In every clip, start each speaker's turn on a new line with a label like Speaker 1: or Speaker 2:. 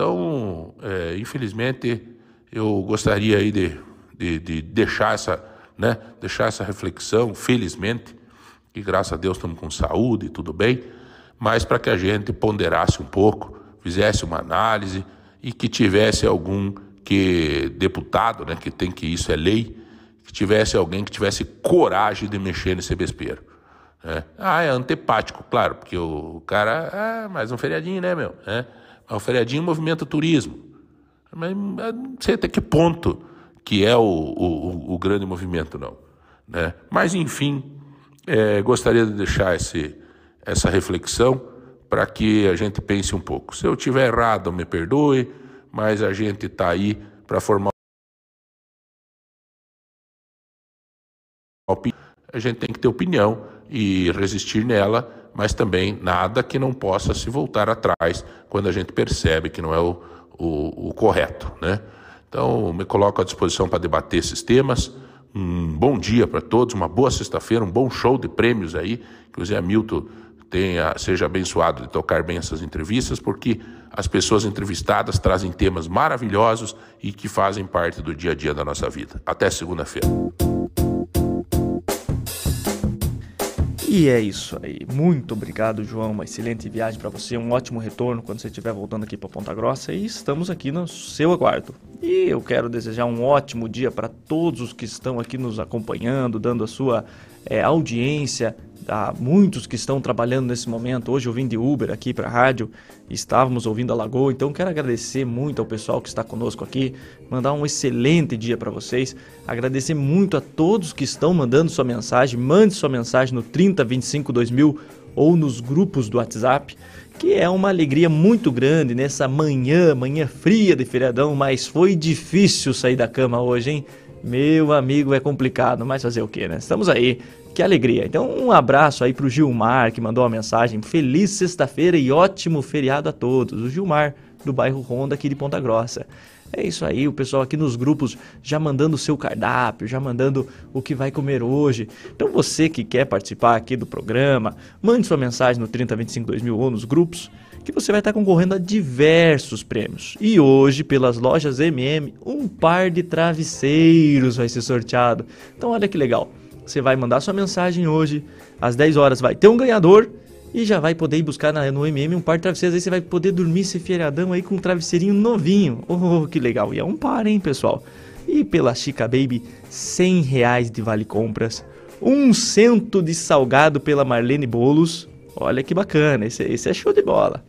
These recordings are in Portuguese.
Speaker 1: Então, é, infelizmente, eu gostaria aí de, de, de, deixar, essa, né, deixar essa reflexão, felizmente, que graças a Deus estamos com saúde e tudo bem, mas para que a gente ponderasse um pouco, fizesse uma análise e que tivesse algum que deputado, né, que tem que isso é lei, que tivesse alguém que tivesse coragem de mexer nesse vespeiro. Né? Ah, é antepático, claro, porque o cara, ah, mais um feriadinho, né, meu? É, o feriadinho movimenta turismo. Mas não sei até que ponto que é o, o, o grande movimento, não. Né? Mas, enfim, é, gostaria de deixar esse, essa reflexão para que a gente pense um pouco. Se eu tiver errado, me perdoe, mas a gente está aí para formar a gente tem que ter opinião e resistir nela, mas também nada que não possa se voltar atrás quando a gente percebe que não é o, o, o correto, né? Então, me coloco à disposição para debater esses temas. Um bom dia para todos, uma boa sexta-feira, um bom show de prêmios aí, que o Zé Milton tenha, seja abençoado de tocar bem essas entrevistas, porque as pessoas entrevistadas trazem temas maravilhosos e que fazem parte do dia a dia da nossa vida. Até segunda-feira.
Speaker 2: E é isso aí. Muito obrigado, João. Uma excelente viagem para você, um ótimo retorno quando você estiver voltando aqui para Ponta Grossa e estamos aqui no seu aguardo. E eu quero desejar um ótimo dia para todos os que estão aqui nos acompanhando, dando a sua é, audiência, Há muitos que estão trabalhando nesse momento. Hoje eu vim de Uber aqui para a rádio, estávamos ouvindo a Lagoa, então quero agradecer muito ao pessoal que está conosco aqui, mandar um excelente dia para vocês, agradecer muito a todos que estão mandando sua mensagem, mande sua mensagem no 3025 2000 ou nos grupos do WhatsApp, que é uma alegria muito grande nessa manhã, manhã fria de feriadão, mas foi difícil sair da cama hoje, hein? Meu amigo, é complicado, mas fazer o que, né? Estamos aí que alegria. Então, um abraço aí pro Gilmar, que mandou uma mensagem. Feliz sexta-feira e ótimo feriado a todos. O Gilmar, do bairro Ronda, aqui de Ponta Grossa. É isso aí, o pessoal aqui nos grupos já mandando o seu cardápio, já mandando o que vai comer hoje. Então você que quer participar aqui do programa, mande sua mensagem no 3025 2000 ou nos grupos, que você vai estar concorrendo a diversos prêmios. E hoje, pelas lojas MM, um par de travesseiros vai ser sorteado. Então olha que legal. Você vai mandar sua mensagem hoje, às 10 horas vai ter um ganhador e já vai poder ir buscar na, no MM um par de travesseiros. Aí você vai poder dormir esse feriadão aí com um travesseirinho novinho. Oh, que legal! E é um par, hein, pessoal? E pela Chica Baby, 100 reais de vale compras. Um cento de salgado pela Marlene Bolos. Olha que bacana, esse, esse é show de bola.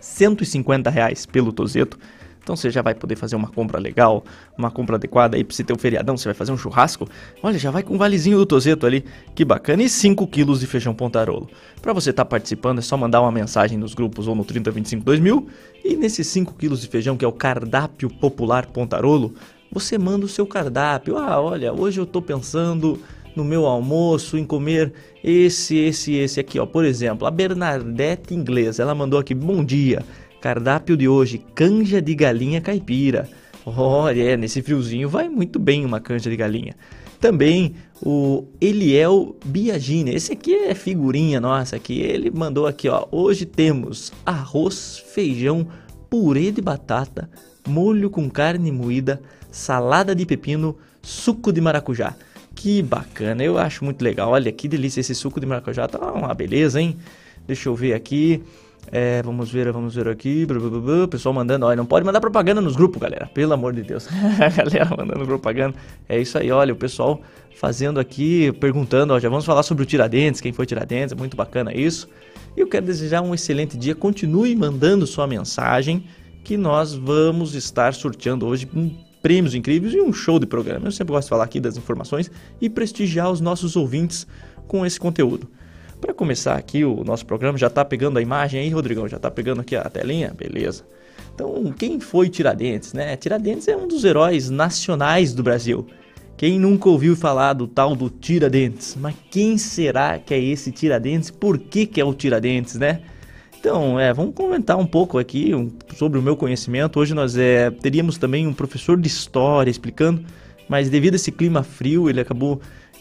Speaker 2: 150 reais pelo Tozeto então você já vai poder fazer uma compra legal, uma compra adequada aí para você ter um feriadão, você vai fazer um churrasco. Olha, já vai com um valezinho do Tozeto ali, que bacana. E 5 quilos de feijão pontarolo. Para você estar tá participando é só mandar uma mensagem nos grupos ou no 3025 2000 e nesses 5 quilos de feijão que é o cardápio popular pontarolo, você manda o seu cardápio. Ah, olha, hoje eu tô pensando no meu almoço em comer esse, esse, esse aqui, ó. Por exemplo, a Bernadette Inglesa, ela mandou aqui: "Bom dia. Cardápio de hoje: canja de galinha caipira. Olha, é, nesse friozinho vai muito bem uma canja de galinha. Também o Eliel Biagini. Esse aqui é figurinha nossa aqui. Ele mandou aqui, ó. Hoje temos arroz, feijão, purê de batata, molho com carne moída, salada de pepino, suco de maracujá. Que bacana, eu acho muito legal. Olha que delícia esse suco de maracujá. Tá uma beleza, hein? Deixa eu ver aqui. É, vamos ver, vamos ver aqui. O pessoal mandando, olha, não pode mandar propaganda nos grupos, galera. Pelo amor de Deus. galera mandando propaganda. É isso aí, olha, o pessoal fazendo aqui, perguntando, ó, já vamos falar sobre o Tiradentes, quem foi Tiradentes, é muito bacana isso. E eu quero desejar um excelente dia. Continue mandando sua mensagem, que nós vamos estar sorteando hoje prêmios incríveis e um show de programa. Eu sempre gosto de falar aqui das informações e prestigiar os nossos ouvintes com esse conteúdo. Para começar aqui o nosso programa, já está pegando a imagem aí, Rodrigão? Já está pegando aqui a telinha? Beleza. Então, quem foi Tiradentes, né? Tiradentes é um dos heróis nacionais do Brasil. Quem nunca ouviu falar do tal do Tiradentes? Mas quem será que é esse Tiradentes? Por que, que é o Tiradentes, né? Então, é, vamos comentar um pouco aqui um, sobre o meu conhecimento. Hoje nós é, teríamos também um professor de história explicando, mas devido a esse clima frio, ele acabou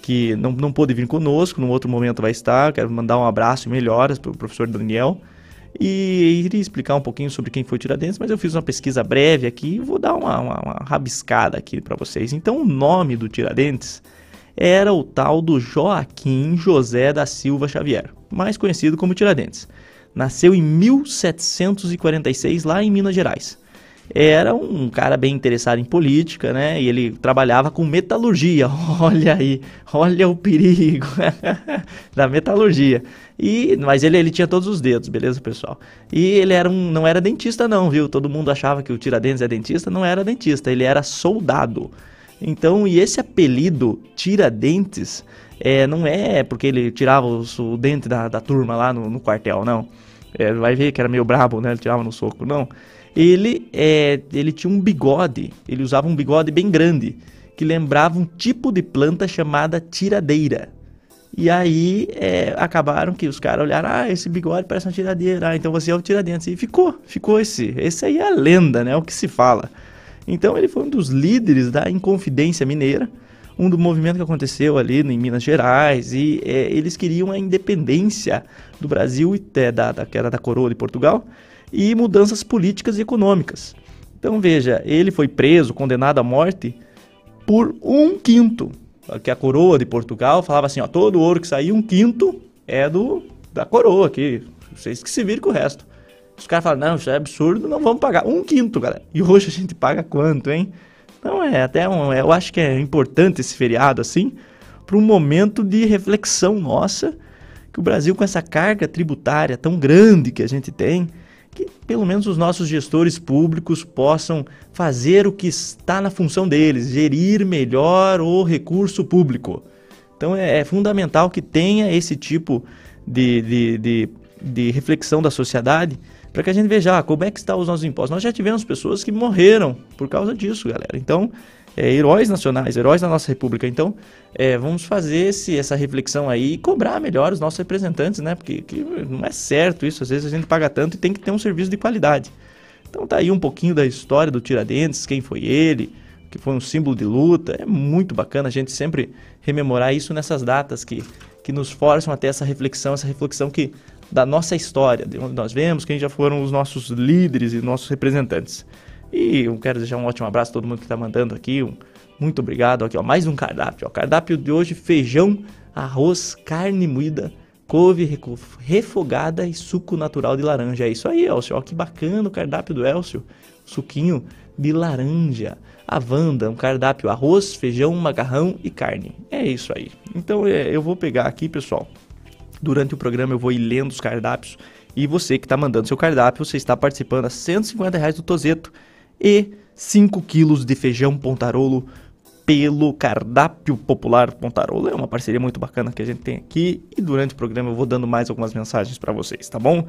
Speaker 2: que não, não pôde vir conosco, num outro momento vai estar. Quero mandar um abraço e melhoras para o professor Daniel. E iria explicar um pouquinho sobre quem foi Tiradentes, mas eu fiz uma pesquisa breve aqui e vou dar uma, uma, uma rabiscada aqui para vocês. Então, o nome do Tiradentes era o tal do Joaquim José da Silva Xavier, mais conhecido como Tiradentes. Nasceu em 1746 lá em Minas Gerais era um cara bem interessado em política, né? E ele trabalhava com metalurgia. Olha aí, olha o perigo da metalurgia. E, mas ele, ele tinha todos os dedos, beleza, pessoal? E ele era um, não era dentista, não, viu? Todo mundo achava que o Tiradentes é dentista, não era dentista, ele era soldado. Então, e esse apelido Tiradentes é, não é porque ele tirava o, dente da, da turma lá no, no quartel, não. É, vai ver que era meio brabo, né? Ele tirava no soco, não ele, é, ele tinha um bigode, ele usava um bigode bem grande, que lembrava um tipo de planta chamada tiradeira. E aí é, acabaram que os caras olharam, ah, esse bigode parece uma tiradeira, ah, então você é o tiradentes. E ficou, ficou esse. Esse aí é a lenda, né? É o que se fala. Então ele foi um dos líderes da Inconfidência Mineira, um do movimento que aconteceu ali em Minas Gerais, e é, eles queriam a independência do Brasil, é, da, da, que era da coroa de Portugal, e mudanças políticas e econômicas. Então veja, ele foi preso, condenado à morte por um quinto. Que a coroa de Portugal falava assim: ó, todo ouro que sair, um quinto é do da coroa aqui. Vocês que se virem com o resto. Os caras falam: não, isso é absurdo, não vamos pagar. Um quinto, galera. E hoje a gente paga quanto, hein? Então é até um. Eu acho que é importante esse feriado assim, para um momento de reflexão nossa, que o Brasil, com essa carga tributária tão grande que a gente tem, que pelo menos os nossos gestores públicos possam fazer o que está na função deles, gerir melhor o recurso público. Então é, é fundamental que tenha esse tipo de, de, de, de reflexão da sociedade para que a gente veja ah, como é que estão os nossos impostos. Nós já tivemos pessoas que morreram por causa disso, galera. Então, é, heróis nacionais, heróis da nossa república. Então, é, vamos fazer esse, essa reflexão aí e cobrar melhor os nossos representantes, né? Porque não é certo isso. Às vezes a gente paga tanto e tem que ter um serviço de qualidade. Então tá aí um pouquinho da história do Tiradentes, quem foi ele, que foi um símbolo de luta. É muito bacana a gente sempre rememorar isso nessas datas que, que nos forçam a ter essa reflexão, essa reflexão que da nossa história, de onde nós vemos, quem já foram os nossos líderes e nossos representantes. E eu quero deixar um ótimo abraço a todo mundo que está mandando aqui. Um, muito obrigado. Aqui, ó, mais um cardápio. Ó. Cardápio de hoje: feijão, arroz, carne moída, couve refogada e suco natural de laranja. É isso aí, Elcio. Ó, que bacana o cardápio do Elcio. Suquinho de laranja. A Wanda, um cardápio: arroz, feijão, macarrão e carne. É isso aí. Então é, eu vou pegar aqui, pessoal. Durante o programa eu vou ir lendo os cardápios. E você que está mandando seu cardápio, você está participando a 150 reais do Tozeto e 5 quilos de feijão pontarolo pelo Cardápio Popular Pontarolo. É uma parceria muito bacana que a gente tem aqui e durante o programa eu vou dando mais algumas mensagens para vocês, tá bom?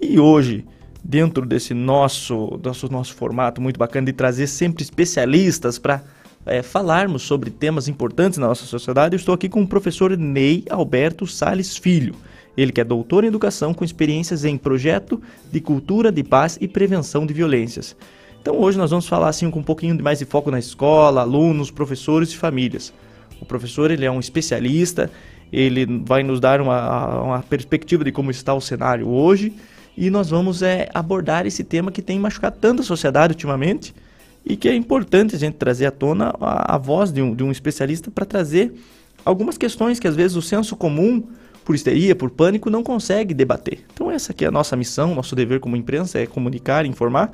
Speaker 2: E hoje, dentro desse nosso, nosso, nosso formato muito bacana de trazer sempre especialistas para é, falarmos sobre temas importantes na nossa sociedade, eu estou aqui com o professor Ney Alberto Sales Filho. Ele que é doutor em educação com experiências em projeto de cultura de paz e prevenção de violências. Então hoje nós vamos falar assim com um pouquinho mais de foco na escola, alunos, professores e famílias. O professor ele é um especialista, ele vai nos dar uma, uma perspectiva de como está o cenário hoje e nós vamos é, abordar esse tema que tem machucado tanto a sociedade ultimamente e que é importante a gente trazer à tona a, a voz de um, de um especialista para trazer algumas questões que às vezes o senso comum, por histeria, por pânico, não consegue debater. Então essa aqui é a nossa missão, nosso dever como imprensa é comunicar, informar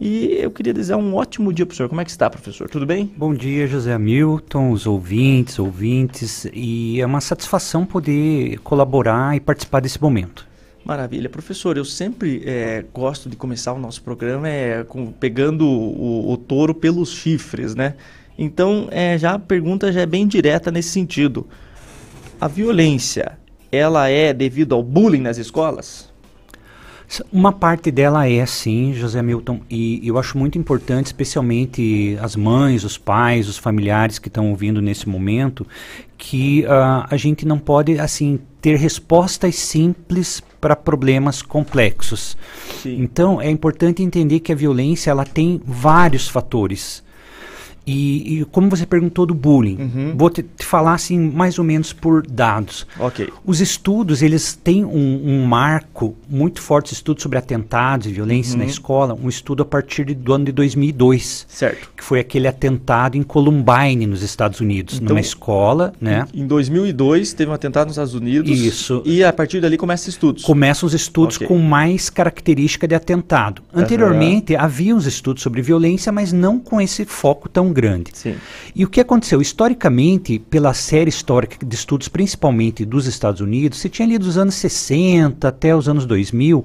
Speaker 2: e eu queria desejar um ótimo dia para o senhor. Como é que está, professor? Tudo bem?
Speaker 3: Bom dia, José Hamilton, os ouvintes, ouvintes. E é uma satisfação poder colaborar e participar desse momento.
Speaker 2: Maravilha. Professor, eu sempre é, gosto de começar o nosso programa é, com, pegando o, o, touro pelos chifres, né? Então, é, já a pergunta já é bem direta nesse sentido. A violência, ela é devido ao bullying nas escolas?
Speaker 3: Uma parte dela é sim, José Milton, e eu acho muito importante, especialmente as mães, os pais, os familiares que estão ouvindo nesse momento, que uh, a gente não pode assim ter respostas simples para problemas complexos. Sim. Então é importante entender que a violência ela tem vários fatores. E, e como você perguntou do bullying,
Speaker 2: Uhum.
Speaker 3: vou te, te falar assim mais ou menos por dados.
Speaker 2: Ok.
Speaker 3: Os estudos, eles têm um, um marco muito forte, estudo sobre atentados e violência
Speaker 2: Uhum.
Speaker 3: na escola, um estudo a partir de- do ano de 2002,
Speaker 2: Certo.
Speaker 3: que foi aquele atentado em Columbine, nos Estados Unidos,
Speaker 2: Então,
Speaker 3: numa escola, né?
Speaker 2: Em 2002 teve um atentado nos Estados Unidos.
Speaker 3: Isso.
Speaker 2: E a partir dali começa estudos.
Speaker 3: Começam os estudos
Speaker 2: Ok.
Speaker 3: com mais característica de atentado. Anteriormente, havia uns estudos sobre violência, mas não com esse foco tão grande.
Speaker 2: Sim.
Speaker 3: E o que aconteceu? Historicamente, pela série histórica de estudos, principalmente dos Estados Unidos, se tinha ali dos anos 60 até os anos 2000,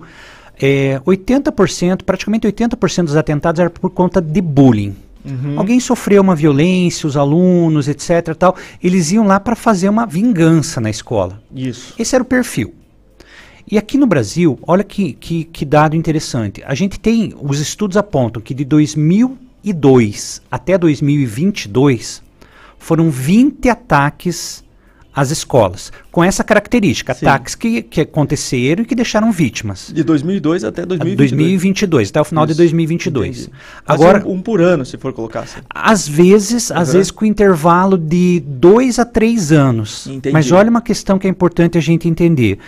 Speaker 3: é, 80%, praticamente 80% dos atentados era por conta de bullying.
Speaker 2: Uhum.
Speaker 3: Alguém sofreu uma violência, os alunos, etc. Tal, eles iam lá para fazer uma vingança na escola.
Speaker 2: Isso.
Speaker 3: Esse era o perfil. E aqui no Brasil, olha que, que, que dado interessante. A gente tem, os estudos apontam que de 2002 até 2022 foram 20 ataques às escolas, com essa característica,
Speaker 2: Sim.
Speaker 3: ataques que, que aconteceram e que deixaram vítimas.
Speaker 2: De 2002 até 2022.
Speaker 3: 2022, até o final de
Speaker 2: Isso,
Speaker 3: 2022.
Speaker 2: Entendi.
Speaker 3: Agora,
Speaker 2: um, um por ano, se for colocar assim.
Speaker 3: às vezes, às
Speaker 2: Uhum.
Speaker 3: vezes com intervalo de dois a três anos.
Speaker 2: Entendi.
Speaker 3: Mas olha uma questão que é importante a gente entender.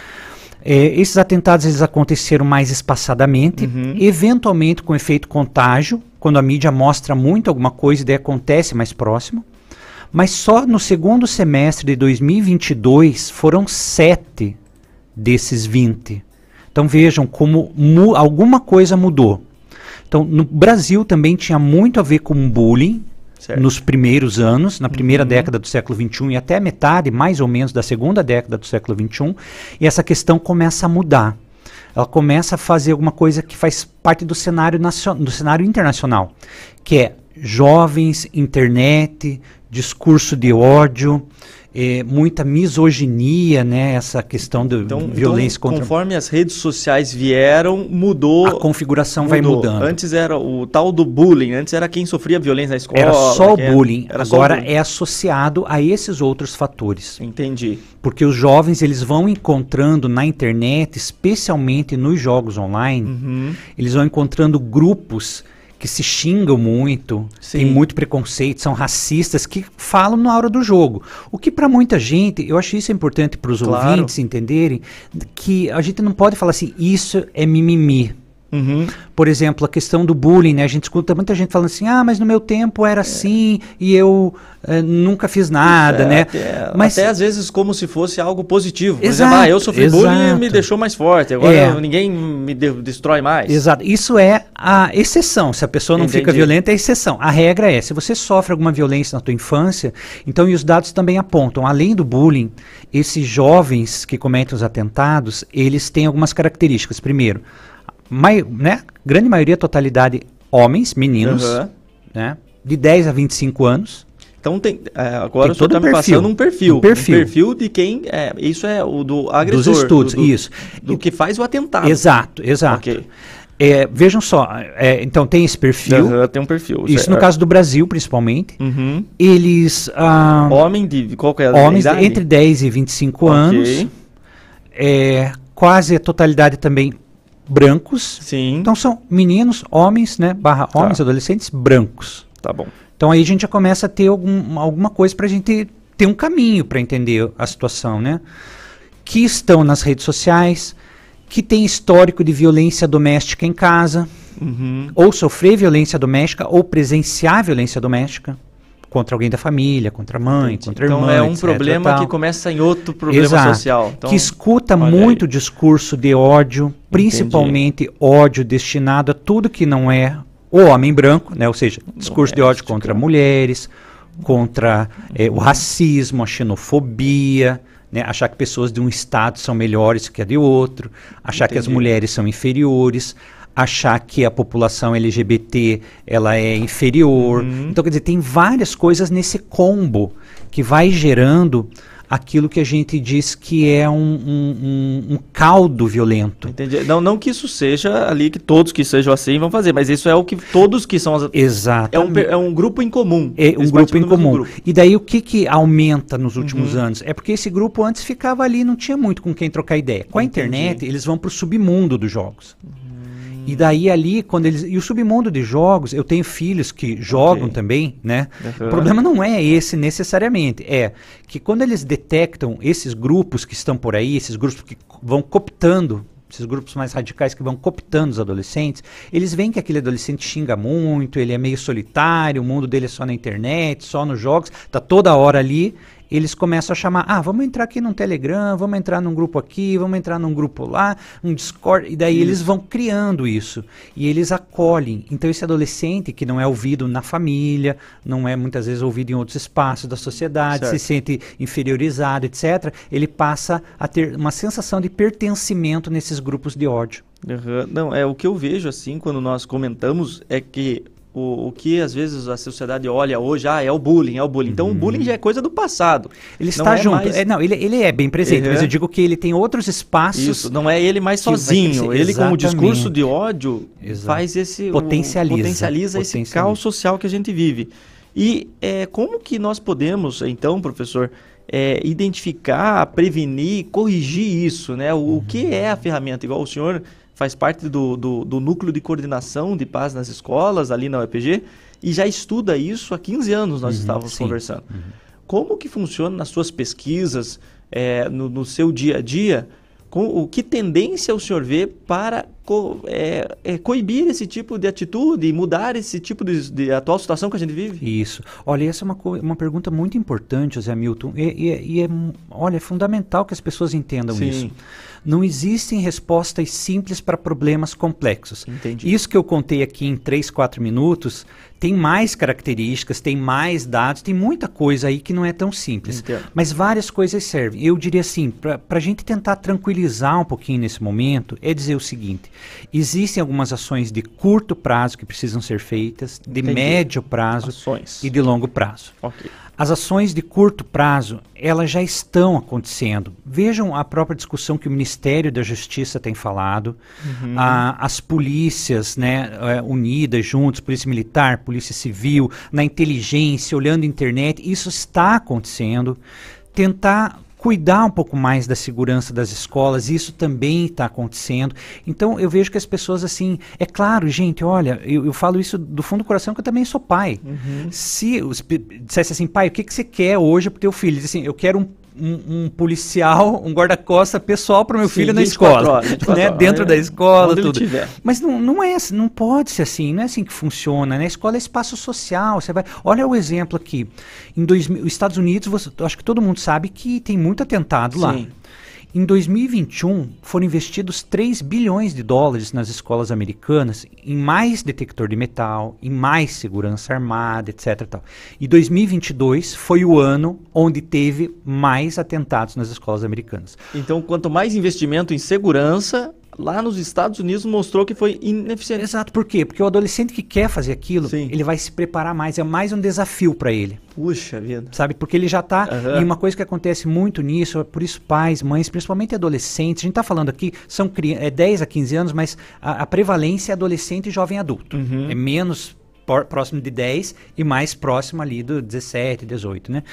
Speaker 3: É, esses atentados eles aconteceram mais espaçadamente,
Speaker 2: Uhum.
Speaker 3: eventualmente com efeito contágio, quando a mídia mostra muito alguma coisa e daí acontece mais próximo. Mas só no segundo semestre de 2022 foram sete desses 20. Então vejam como mu- alguma coisa mudou. Então no Brasil também tinha muito a ver com bullying
Speaker 2: Certo.
Speaker 3: nos primeiros anos, na primeira década do século XXI e até a metade, mais ou menos, da segunda década do século XXI, e essa questão começa a mudar. Ela começa a fazer alguma coisa que faz parte do cenário, do cenário internacional, que é jovens, internet, discurso de ódio, eh, muita misoginia, né? Essa questão da
Speaker 2: Então,
Speaker 3: violência
Speaker 2: então,
Speaker 3: contra
Speaker 2: conforme as redes sociais vieram, mudou.
Speaker 3: a configuração vai
Speaker 2: mudou.
Speaker 3: mudando.
Speaker 2: Antes era o tal do bullying, antes era quem sofria violência na escola.
Speaker 3: Era só o bullying,
Speaker 2: era o
Speaker 3: agora
Speaker 2: bullying.
Speaker 3: é associado a esses outros fatores.
Speaker 2: Entendi.
Speaker 3: Porque os jovens eles vão encontrando na internet, especialmente nos jogos online,
Speaker 2: Uhum.
Speaker 3: eles vão encontrando grupos que se xingam muito,
Speaker 2: Sim.
Speaker 3: tem muito preconceito, são racistas que falam na hora do jogo. O que para muita gente, eu acho isso importante para os
Speaker 2: Claro.
Speaker 3: ouvintes entenderem, que a gente não pode falar assim, isso é mimimi.
Speaker 2: Uhum.
Speaker 3: Por exemplo, a questão do bullying, né? A gente escuta muita gente falando assim, ah, mas no meu tempo era assim e eu eh, nunca fiz nada,
Speaker 2: É,
Speaker 3: né?
Speaker 2: Até,
Speaker 3: Mas-
Speaker 2: até às vezes como se fosse algo positivo. Por
Speaker 3: Exato,
Speaker 2: exemplo, ah, eu sofri bullying e
Speaker 3: exato.
Speaker 2: me deixou mais forte. Agora
Speaker 3: É.
Speaker 2: ninguém me de- destrói mais.
Speaker 3: Exato. Isso é a exceção. Se a pessoa não fica
Speaker 2: Entendi.
Speaker 3: violenta, é exceção. A regra é, se você sofre alguma violência na tua infância, então e os dados também apontam, além do bullying, esses jovens que cometem os atentados, eles têm algumas características. Primeiro, mai, né, grande maioria, totalidade, homens, meninos,
Speaker 2: Aham.
Speaker 3: né, de 10 a 25 anos.
Speaker 2: Então tem, é, agora
Speaker 3: Tem
Speaker 2: o senhor
Speaker 3: todo
Speaker 2: está
Speaker 3: um
Speaker 2: me
Speaker 3: perfil.
Speaker 2: passando um perfil.
Speaker 3: Um perfil.
Speaker 2: de quem. É, isso é o do agressor.
Speaker 3: Dos estudos,
Speaker 2: do, do-
Speaker 3: isso.
Speaker 2: Do que faz o atentado.
Speaker 3: Exato, exato.
Speaker 2: Ok.
Speaker 3: É, vejam só, é, então tem esse perfil,
Speaker 2: Aham, tem um perfil.
Speaker 3: isso no
Speaker 2: certo.
Speaker 3: caso do Brasil, principalmente.
Speaker 2: Uhum.
Speaker 3: Eles... ah,
Speaker 2: Homem de. Qual que é a
Speaker 3: Homens
Speaker 2: idade?
Speaker 3: entre 10 e 25
Speaker 2: Ok.
Speaker 3: anos, é, quase a totalidade também brancos.
Speaker 2: Sim.
Speaker 3: Então são meninos, homens, né, barra homens, adolescentes brancos.
Speaker 2: tá bom.
Speaker 3: Então aí a gente já começa a ter algum, alguma coisa para a gente ter um caminho para entender a situação, né? Que estão nas redes sociais, que tem histórico de violência doméstica em casa,
Speaker 2: Uhum.
Speaker 3: ou sofrer violência doméstica, ou presenciar violência doméstica contra alguém da família, contra a mãe, contra a
Speaker 2: Então
Speaker 3: irmã,
Speaker 2: é um
Speaker 3: etc,
Speaker 2: problema que começa em outro problema
Speaker 3: Exato.
Speaker 2: social. Então,
Speaker 3: que escuta muito
Speaker 2: aí.
Speaker 3: discurso de ódio, principalmente ódio destinado a tudo que não é o homem branco, né? ou seja, discurso de ódio contra mulheres, contra eh, o racismo, a xenofobia, né? achar que pessoas de um estado são melhores que a de outro, achar que as
Speaker 2: Entendi.
Speaker 3: mulheres são inferiores, achar que a população LGBT ela é inferior.
Speaker 2: Uhum.
Speaker 3: Então, quer dizer, tem várias coisas nesse combo que vai gerando aquilo que a gente diz que é um, um- um- um caldo violento.
Speaker 2: Entendi. Não, não que isso seja ali que todos que sejam assim vão fazer, mas isso é o que todos que são as,
Speaker 3: Exato.
Speaker 2: é um, é um grupo em comum.
Speaker 3: É um grupo em comum.
Speaker 2: grupo. Uhum.
Speaker 3: E daí o que, que aumenta nos últimos anos? É porque esse grupo antes ficava ali, não tinha muito com quem trocar ideia. Com a
Speaker 2: Entendi.
Speaker 3: internet, eles vão para o submundo dos jogos. E daí ali, quando eles. E o submundo de jogos, eu tenho filhos que jogam
Speaker 2: Ok.
Speaker 3: também, né?
Speaker 2: Uhum.
Speaker 3: O problema não é esse necessariamente. É que quando eles detectam esses grupos que estão por aí, esses grupos que vão cooptando. Esses grupos mais radicais que vão cooptando os adolescentes, eles veem que aquele adolescente xinga muito, ele é meio solitário, o mundo dele é só na internet, só nos jogos, tá toda hora ali eles começam a chamar, ah, vamos entrar aqui num Telegram, vamos entrar num grupo aqui, vamos entrar num grupo lá, um Discord, e daí eles vão criando isso, e eles acolhem. Então esse adolescente que não é ouvido na família, não é muitas vezes ouvido em outros espaços da sociedade, se
Speaker 2: Certo.
Speaker 3: sente inferiorizado, etc., ele passa a ter uma sensação de pertencimento nesses grupos de ódio.
Speaker 2: Aham. Não, é o que eu vejo assim quando nós comentamos é que o, o que às vezes a sociedade olha hoje, ah, é o bullying, é o bullying. Então o bullying já é coisa do passado.
Speaker 3: Ele está
Speaker 2: é
Speaker 3: junto.
Speaker 2: mais-
Speaker 3: É, não, ele, ele é bem presente, mas
Speaker 2: Uhum.
Speaker 3: eu digo que ele tem outros espaços.
Speaker 2: Isso, não é ele mais sozinho. Ele com o discurso de ódio
Speaker 3: Exato.
Speaker 2: faz esse o-
Speaker 3: Potencializa.
Speaker 2: potencializa esse
Speaker 3: Potencializa.
Speaker 2: caos social que a gente vive. E é, como que nós podemos, então, professor, é, identificar, prevenir, corrigir isso, né? O, o que é a ferramenta? Igual o senhor faz parte do, do, do núcleo de coordenação de paz nas escolas, ali na UEPG, e já estuda isso há 15 anos, nós estávamos
Speaker 3: sim.
Speaker 2: conversando. Como que funciona nas suas pesquisas, é, no, no seu dia a dia? Com, o que tendência o senhor vê para co- é, é, coibir esse tipo de atitude e mudar esse tipo de, de atual situação que a gente vive?
Speaker 3: Isso. Olha, essa é uma, uma pergunta muito importante, José Milton. E, e- e é, olha, é fundamental que as pessoas entendam
Speaker 2: Sim.
Speaker 3: isso. Não existem respostas simples para problemas complexos.
Speaker 2: Entendi.
Speaker 3: Isso que eu contei aqui em 3, 4 minutos tem mais características, tem mais dados, tem muita coisa aí que não é tão simples.
Speaker 2: Entendo.
Speaker 3: Mas várias coisas servem. Eu diria assim, para a gente tentar tranquilizar um pouquinho nesse momento, é dizer o seguinte: existem algumas ações de curto prazo que precisam ser feitas, de
Speaker 2: Entendi.
Speaker 3: médio prazo
Speaker 2: Ações.
Speaker 3: e de longo prazo.
Speaker 2: Ok.
Speaker 3: As ações de curto prazo, elas já estão acontecendo. Vejam a própria discussão que o Ministério da Justiça tem falado,
Speaker 2: Uhum.
Speaker 3: a- as polícias né, eh, unidas juntos, Polícia Militar, Polícia Civil, na inteligência, olhando a internet, isso está acontecendo. Tentar cuidar um pouco mais da segurança das escolas, isso também está acontecendo. Então eu vejo que as pessoas assim, é claro, gente, olha, eu, eu falo isso do fundo do coração que eu também sou pai. Se os pe- dissesse assim, pai, o que, que você quer hoje pro teu filho? Diz assim, eu quero um, um- um policial, um guarda-costa pessoal para meu
Speaker 2: Sim,
Speaker 3: filho na
Speaker 2: 24
Speaker 3: escola,
Speaker 2: horas, 24
Speaker 3: né?
Speaker 2: horas,
Speaker 3: Dentro
Speaker 2: é,
Speaker 3: da escola,
Speaker 2: onde ele
Speaker 3: tudo. Mas não, não é, assim, não pode ser assim, não é assim que funciona, né? A escola é espaço social, você vai... Olha o exemplo aqui, em 2000, os Estados Unidos, você, acho que todo mundo sabe que tem muito atentado lá. Em 2021, foram investidos 3 bilhões de dólares nas escolas americanas em mais detector de metal, em mais segurança armada, etc. Tal. E 2022 foi o ano onde teve mais atentados nas escolas americanas.
Speaker 2: Então, quanto mais investimento em segurança, lá nos Estados Unidos mostrou que foi ineficiente.
Speaker 3: Exato, por quê? Porque o adolescente que quer fazer aquilo,
Speaker 2: Sim.
Speaker 3: ele vai se preparar mais, é mais um desafio para ele.
Speaker 2: Puxa vida.
Speaker 3: sabe? Porque ele já está
Speaker 2: Aham.
Speaker 3: E uma coisa que acontece muito nisso, é por isso pais, mães, principalmente adolescentes, a gente está falando aqui, são é 10 a 15 anos, mas a, a prevalência é adolescente e jovem adulto.
Speaker 2: Uhum.
Speaker 3: É menos por- próximo de 10 e mais próximo ali do 17, 18, né?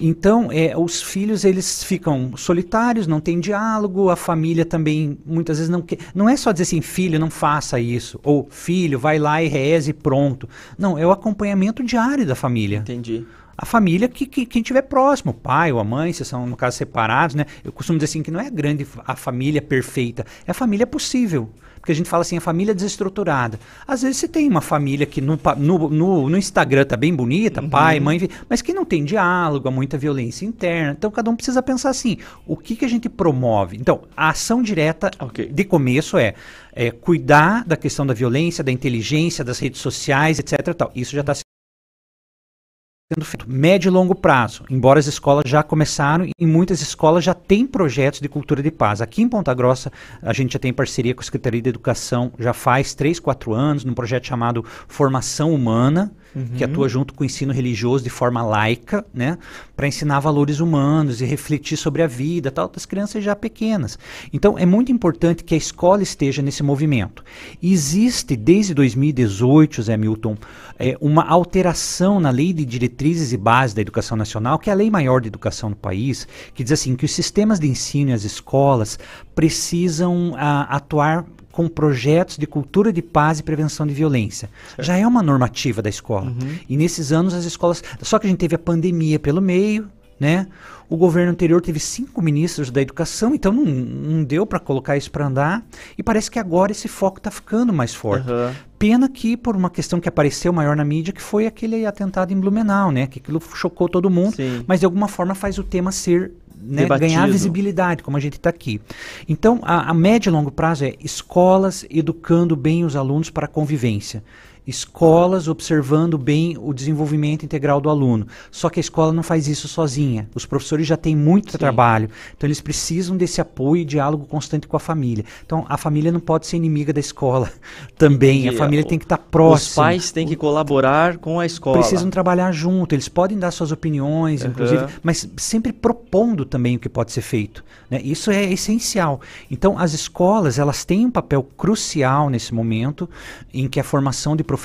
Speaker 3: Então, é, os filhos, eles ficam solitários, não tem diálogo, a família também muitas vezes não quer. Não é só dizer assim, filho, não faça isso, ou filho, vai lá e reze e pronto. Não, é o acompanhamento diário da família
Speaker 2: Entendi.
Speaker 3: a família que, que quem tiver próximo, o pai ou a mãe, se são no caso separados, né? Eu costumo dizer assim que não é grande a família perfeita, é a família possível. Porque a gente fala assim, a família desestruturada. Às vezes você tem uma família que no, no, no, no Instagram tá bem bonita, pai, mãe, mas que não tem diálogo, há muita violência interna. Então cada um precisa pensar assim, o que, que a gente promove? Então, a ação direta
Speaker 2: Ok.
Speaker 3: de começo é, é cuidar da questão da violência, da inteligência, das redes sociais, etc. Tal. Isso já está sendo feito. Médio e longo prazo. Embora as escolas já começaram e muitas escolas já têm projetos de cultura de paz. Aqui em Ponta Grossa, a gente já tem parceria com a Secretaria de Educação já faz 3, 4 anos, num projeto chamado Formação Humana, que atua junto com o ensino religioso de forma laica, né, para ensinar valores humanos e refletir sobre a vida, tal, das crianças já pequenas. Então, é muito importante que a escola esteja nesse movimento. Existe desde 2018, Zé Milton, é, uma alteração na Lei de Diretrizes e Bases da Educação Nacional, que é a lei maior de educação no país, que diz assim que os sistemas de ensino e as escolas precisam ah, atuar com projetos de cultura de paz e prevenção de violência. Certo. Já é uma normativa da escola. Uhum. E nesses anos as escolas. Só que a gente teve a pandemia pelo meio, né? O governo anterior teve cinco ministros da educação, então não, não deu para colocar isso para andar. E parece que agora esse foco está ficando mais forte. Uhum. Pena que por uma questão que apareceu maior na mídia, que foi aquele atentado em Blumenau, né? Que aquilo chocou todo mundo, Sim. mas de alguma forma faz o tema ser né, ganhar visibilidade, como a gente está aqui. Então, a, a médio e longo prazo é escolas educando bem os alunos para a convivência escolas observando bem o desenvolvimento integral do aluno. Só que a escola não faz isso sozinha. Os professores já têm muito Sim. trabalho, então eles precisam desse apoio e diálogo constante com a família. Então a família não pode ser inimiga da escola também. Entendi. A família tem que estar tá próxima.
Speaker 2: Os pais têm que colaborar com a escola.
Speaker 3: Precisam trabalhar junto. Eles podem dar suas opiniões, uhum. inclusive, mas sempre propondo também o que pode ser feito. Né? Isso é essencial. Então as escolas elas têm um papel crucial nesse momento em que a formação de professores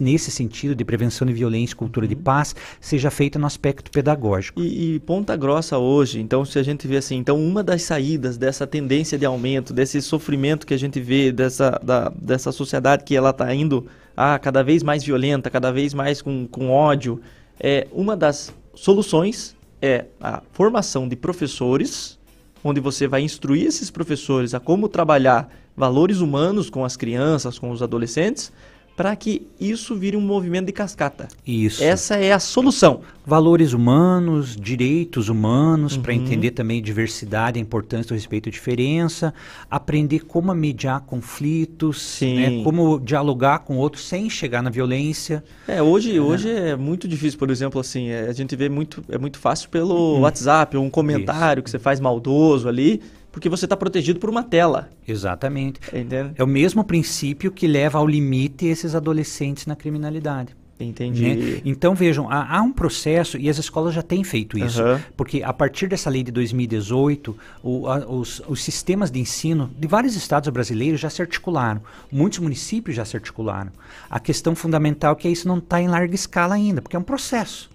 Speaker 3: nesse sentido de prevenção de violência e cultura de uhum. paz seja feita no aspecto pedagógico.
Speaker 2: E, e, Ponta Grossa hoje, então se a gente vê assim, então uma das saídas dessa tendência de aumento, desse sofrimento que a gente vê, dessa, da, dessa sociedade que ela está indo ah, cada vez mais violenta, cada vez mais com, com ódio, é uma das soluções é a formação de professores, onde você vai instruir esses professores a como trabalhar valores humanos com as crianças, com os adolescentes, para que isso vire um movimento de cascata.
Speaker 3: Isso.
Speaker 2: Essa é a solução.
Speaker 3: Valores humanos, direitos humanos, uhum. para entender também diversidade, a importância do respeito à diferença, aprender como mediar conflitos, né, como dialogar com outros sem chegar na violência.
Speaker 2: É, hoje, é. hoje é muito difícil, por exemplo, assim, é, a gente vê muito, é muito fácil pelo uhum. WhatsApp, um comentário isso. que você faz maldoso ali porque você está protegido por uma tela.
Speaker 3: Exatamente. Entende? É o mesmo princípio que leva ao limite esses adolescentes na criminalidade.
Speaker 2: Entendi.
Speaker 3: Né? Então vejam, há, há, um processo e as escolas já têm feito isso, uhum. porque a partir dessa lei de 2018, o, a, os, os, sistemas de ensino de vários estados brasileiros já se articularam, muitos municípios já se articularam. A questão fundamental é que isso não está em larga escala ainda, porque é um processo.